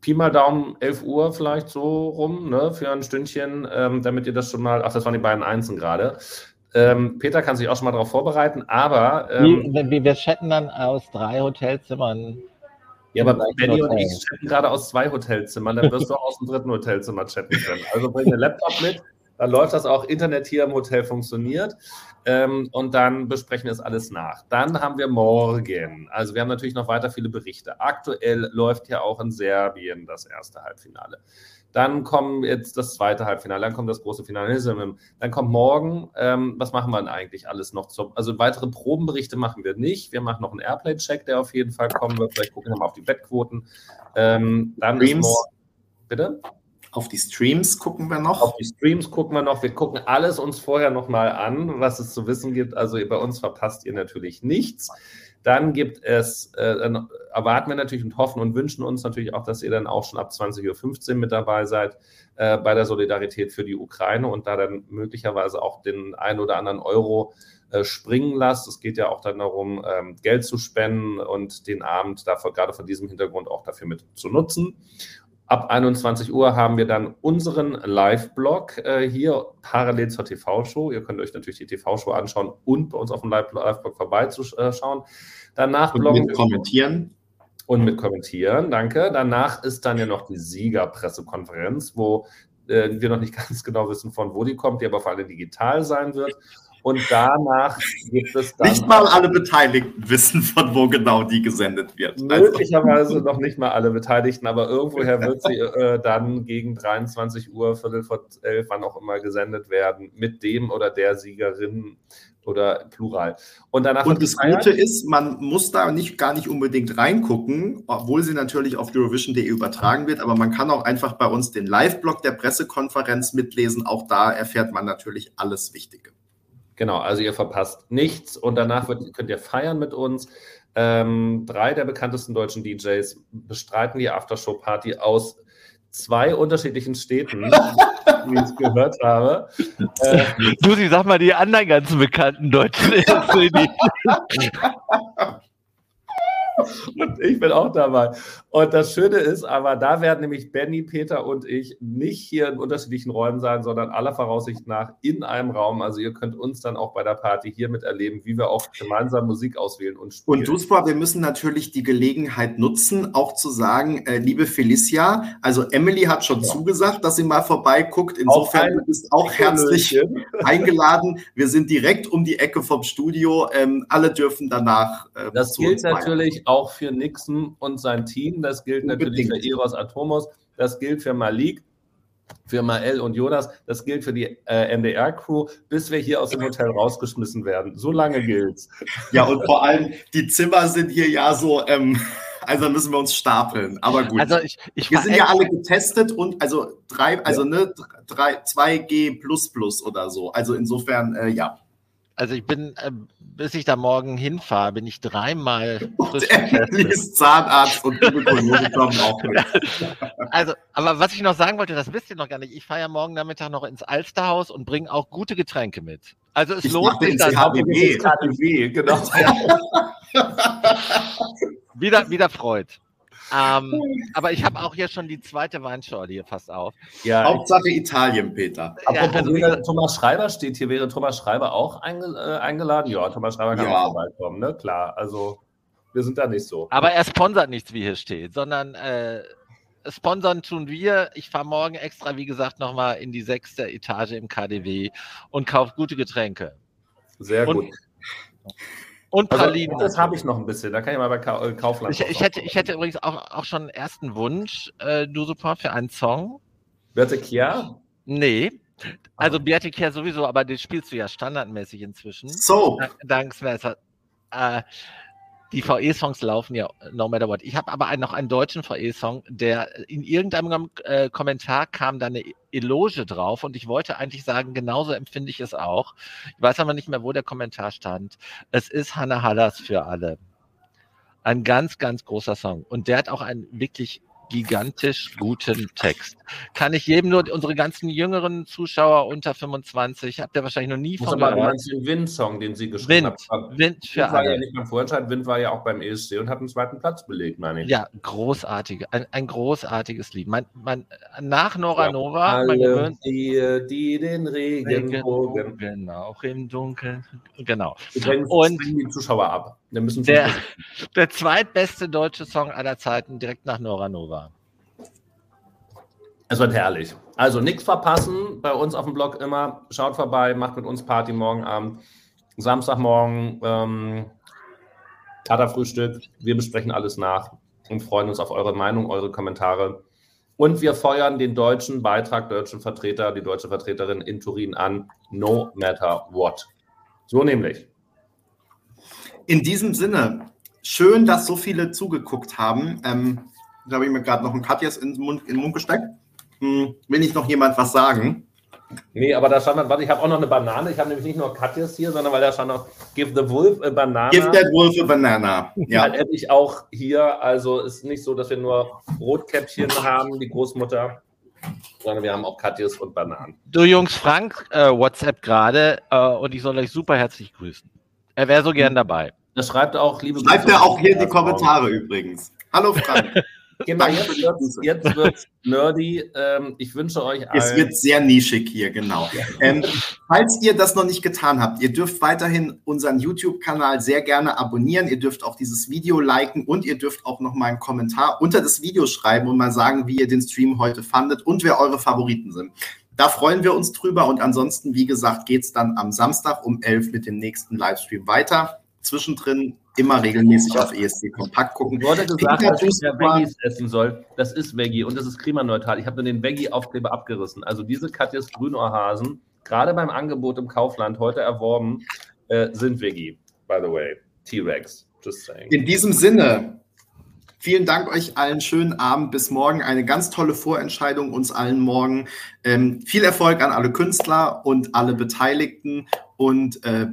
Speaker 3: Pi mal Daumen 11 Uhr vielleicht so rum, ne, für ein Stündchen, ähm, damit ihr das schon mal, ach, das waren die beiden Einsen gerade. Ähm, Peter kann sich auch schon mal darauf vorbereiten, aber.
Speaker 2: Ähm, wir, wir chatten dann aus drei Hotelzimmern.
Speaker 3: Ja, aber Benny und ich chatten gerade aus zwei Hotelzimmern, dann wirst du aus dem dritten Hotelzimmer chatten können. Also bring den Laptop mit, dann läuft das auch Internet hier im Hotel funktioniert. Ähm, und dann besprechen wir es alles nach. Dann haben wir morgen, also wir haben natürlich noch weiter viele Berichte. Aktuell läuft ja auch in Serbien das erste Halbfinale. Dann kommt jetzt das zweite Halbfinale, dann kommt das große Finale. Dann kommt morgen, ähm, was machen wir denn eigentlich alles noch? Zum, also weitere Probenberichte machen wir nicht. Wir machen noch einen Airplay-Check, der auf jeden Fall kommen wird. Vielleicht gucken wir mal auf die Bettquoten. Ähm, dann. Morgen, bitte?
Speaker 1: Auf die Streams gucken wir noch.
Speaker 3: Auf die Streams gucken wir noch. Wir gucken alles uns vorher nochmal an, was es zu wissen gibt. Also bei uns verpasst ihr natürlich nichts. Dann gibt es, äh, dann erwarten wir natürlich und hoffen und wünschen uns natürlich auch, dass ihr dann auch schon ab 20.15 Uhr mit dabei seid äh, bei der Solidarität für die Ukraine und da dann möglicherweise auch den einen oder anderen Euro äh, springen lasst. Es geht ja auch dann darum, ähm, Geld zu spenden und den Abend dafür, gerade von diesem Hintergrund auch dafür mit zu nutzen. Ab 21 Uhr haben wir dann unseren Live-Blog äh, hier parallel zur TV-Show. Ihr könnt euch natürlich die TV-Show anschauen und bei uns auf dem Live-Blog vorbeischauen. Danach
Speaker 1: und mit kommentieren.
Speaker 3: Und mit kommentieren, danke. Danach ist dann ja noch die Siegerpressekonferenz, wo äh, wir noch nicht <laughs> ganz genau wissen, von wo die kommt, die aber vor allem digital sein wird. Und danach gibt es
Speaker 1: dann. Nicht mal alle Beteiligten wissen, von wo genau die gesendet wird.
Speaker 3: Also möglicherweise noch nicht mal alle Beteiligten, aber irgendwoher wird sie <laughs> äh, dann gegen 23 Uhr, Viertel vor elf, wann auch immer gesendet werden, mit dem oder der Siegerin oder Plural.
Speaker 1: Und, danach und das Gute ist, man muss da nicht gar nicht unbedingt reingucken, obwohl sie natürlich auf Eurovision.de übertragen wird, aber man kann auch einfach bei uns den Live-Blog der Pressekonferenz mitlesen. Auch da erfährt man natürlich alles Wichtige.
Speaker 3: Genau, also ihr verpasst nichts und danach wird, könnt ihr feiern mit uns. Ähm, drei der bekanntesten deutschen DJs bestreiten die Aftershow-Party aus zwei unterschiedlichen Städten, <laughs> wie ich es gehört habe.
Speaker 2: Äh, Susi, sag mal die anderen ganzen bekannten deutschen <laughs> <laughs> <laughs>
Speaker 3: Und ich bin auch dabei. Und das Schöne ist aber, da werden nämlich Benny, Peter und ich nicht hier in unterschiedlichen Räumen sein, sondern aller Voraussicht nach in einem Raum. Also ihr könnt uns dann auch bei der Party hier miterleben, wie wir auch gemeinsam Musik auswählen und
Speaker 1: spielen. Und Duspa, wir müssen natürlich die Gelegenheit nutzen, auch zu sagen, äh, liebe Felicia, also Emily hat schon ja. zugesagt, dass sie mal vorbeiguckt. Insofern du bist auch herzlich <laughs> eingeladen. Wir sind direkt um die Ecke vom Studio. Ähm, alle dürfen danach.
Speaker 3: Äh, das gilt natürlich auch für Nixon und sein Team. Das gilt natürlich für Eros Atomos. Das gilt für Malik, für Mael und Jonas. Das gilt für die äh, NDR-Crew, bis wir hier aus dem Hotel rausgeschmissen werden. So lange gilt's.
Speaker 1: Ja, und vor allem, die Zimmer sind hier ja so. Ähm also müssen wir uns stapeln. Aber gut.
Speaker 2: Also ich, ich
Speaker 1: wir sind ja alle getestet und also drei, also ne, drei, 2G oder so. Also insofern, äh, ja.
Speaker 2: Also ich bin, äh, bis ich da morgen hinfahre, bin ich dreimal
Speaker 1: frisch <laughs> ist Zahnarzt und Gynäkologe kommen auch <laughs> mit.
Speaker 2: Also, aber was ich noch sagen wollte, das wisst ihr noch gar nicht. Ich fahre ja morgen Nachmittag noch ins Alsterhaus und bringe auch gute Getränke mit. Also es ich lohnt sich dann.
Speaker 1: HBW, HBW, genau. <laughs>
Speaker 2: wieder, wieder Freud. Ähm, aber ich habe auch hier schon die zweite Weinschorle hier fast auf.
Speaker 1: Ja, Hauptsache Italien, Peter.
Speaker 3: Ja, also Thomas Schreiber steht hier. Wäre Thomas Schreiber auch einge äh, eingeladen? Ja, Thomas Schreiber kann ja. auch vorbeikommen, ne? Klar. Also wir sind da nicht so.
Speaker 2: Aber er sponsert nichts, wie hier steht, sondern äh, sponsern tun wir. Ich fahre morgen extra, wie gesagt, nochmal in die sechste Etage im KDW und kaufe gute Getränke.
Speaker 3: Sehr und, gut. Und also, Pralinen. Also, das habe ich noch ein bisschen. Da kann ich mal bei äh, Kaufland.
Speaker 2: Ich, ich hätte, ich hätte übrigens auch, auch schon einen ersten Wunsch, äh, du super, für einen Song.
Speaker 3: Birte Kier?
Speaker 2: Nee. Also ah. Beate Kier sowieso, aber den spielst du ja standardmäßig inzwischen.
Speaker 1: So.
Speaker 2: Dank, Dank äh, die VE-Songs laufen ja no matter what. Ich habe aber einen, noch einen deutschen VE-Song, der in irgendeinem äh, Kommentar kam da eine Eloge drauf und ich wollte eigentlich sagen, genauso empfinde ich es auch. Ich weiß aber nicht mehr, wo der Kommentar stand. Es ist Hannah Hallas für alle. Ein ganz, ganz großer Song. Und der hat auch einen wirklich gigantisch guten Text. Kann ich jedem nur, unsere ganzen jüngeren Zuschauer unter 25, habt ihr wahrscheinlich noch nie
Speaker 3: von gehört. Aber den Wind-Song, den sie geschrieben Wind,
Speaker 2: hat. Wind für Wind
Speaker 3: war alle. ja nicht beim Vorentscheid, Wind war ja auch beim ESC und hat einen zweiten Platz belegt, meine ich.
Speaker 2: Ja, großartig, ein, ein großartiges Lied. Man, man, nach Nora ja, Nova,
Speaker 3: alle man gewöhnt, die, die den Regenbogen,
Speaker 2: genau, auch im Dunkeln, genau.
Speaker 3: Und die Zuschauer ab.
Speaker 2: Der, <laughs> der zweitbeste deutsche Song aller Zeiten, direkt nach Nora Nova.
Speaker 3: Es wird herrlich. Also nichts verpassen. Bei uns auf dem Blog immer. Schaut vorbei, macht mit uns Party morgen Abend. Samstagmorgen ähm, Katerfrühstück. Wir besprechen alles nach und freuen uns auf eure Meinung, eure Kommentare. Und wir feuern den deutschen Beitrag, deutschen Vertreter, die deutsche Vertreterin in Turin an, no matter what. So nämlich.
Speaker 1: In diesem Sinne, schön, dass so viele zugeguckt haben. Ähm, da habe ich mir gerade noch ein Katjas in den Mund, in den Mund gesteckt. Hm, will nicht noch jemand was sagen?
Speaker 3: Nee, aber da stand dann, warte, ich habe auch noch eine Banane. Ich habe nämlich nicht nur Katjes hier, sondern weil da stand noch Give the Wolf a Banana.
Speaker 1: Give that wolf a banana.
Speaker 3: Ja. Hätte ich auch hier. Also ist nicht so, dass wir nur Rotkäppchen haben, die Großmutter, sondern wir haben auch Katjes und Bananen.
Speaker 2: Du Jungs, Frank äh, WhatsApp gerade äh, und ich soll euch super herzlich grüßen. Er wäre so gern dabei.
Speaker 3: Das schreibt auch, liebe
Speaker 1: Schreibt
Speaker 3: Grüße
Speaker 1: er auch hier in die Kommentare übrigens. Hallo Frank. <laughs>
Speaker 3: Genau,
Speaker 1: Danke
Speaker 3: jetzt wird's, jetzt wird's nerdy. Ähm, ich wünsche euch
Speaker 1: Es
Speaker 3: allen.
Speaker 1: wird sehr nischig hier, genau. Ähm, falls ihr das noch nicht getan habt, ihr dürft weiterhin unseren YouTube-Kanal sehr gerne abonnieren. Ihr dürft auch dieses Video liken und ihr dürft auch noch mal einen Kommentar unter das Video schreiben und mal sagen, wie ihr den Stream heute fandet und wer eure Favoriten sind. Da freuen wir uns drüber und ansonsten, wie gesagt, geht's dann am Samstag um 11 mit dem nächsten Livestream weiter. Zwischendrin immer regelmäßig auf ESC Kompakt gucken.
Speaker 3: Ich wurde gesagt, dass ich
Speaker 1: Duisburg-
Speaker 3: Veggies essen soll. Das ist Veggie und das ist klimaneutral. Ich habe nur den Veggie-Aufkleber abgerissen. Also diese Katjes Grünohrhasen, gerade beim Angebot im Kaufland heute erworben, äh, sind Veggie, by the way. T-Rex, just saying.
Speaker 1: In diesem Sinne, vielen Dank euch allen. Schönen Abend. Bis morgen. Eine ganz tolle Vorentscheidung uns allen morgen. Ähm, viel Erfolg an alle Künstler und alle Beteiligten und äh,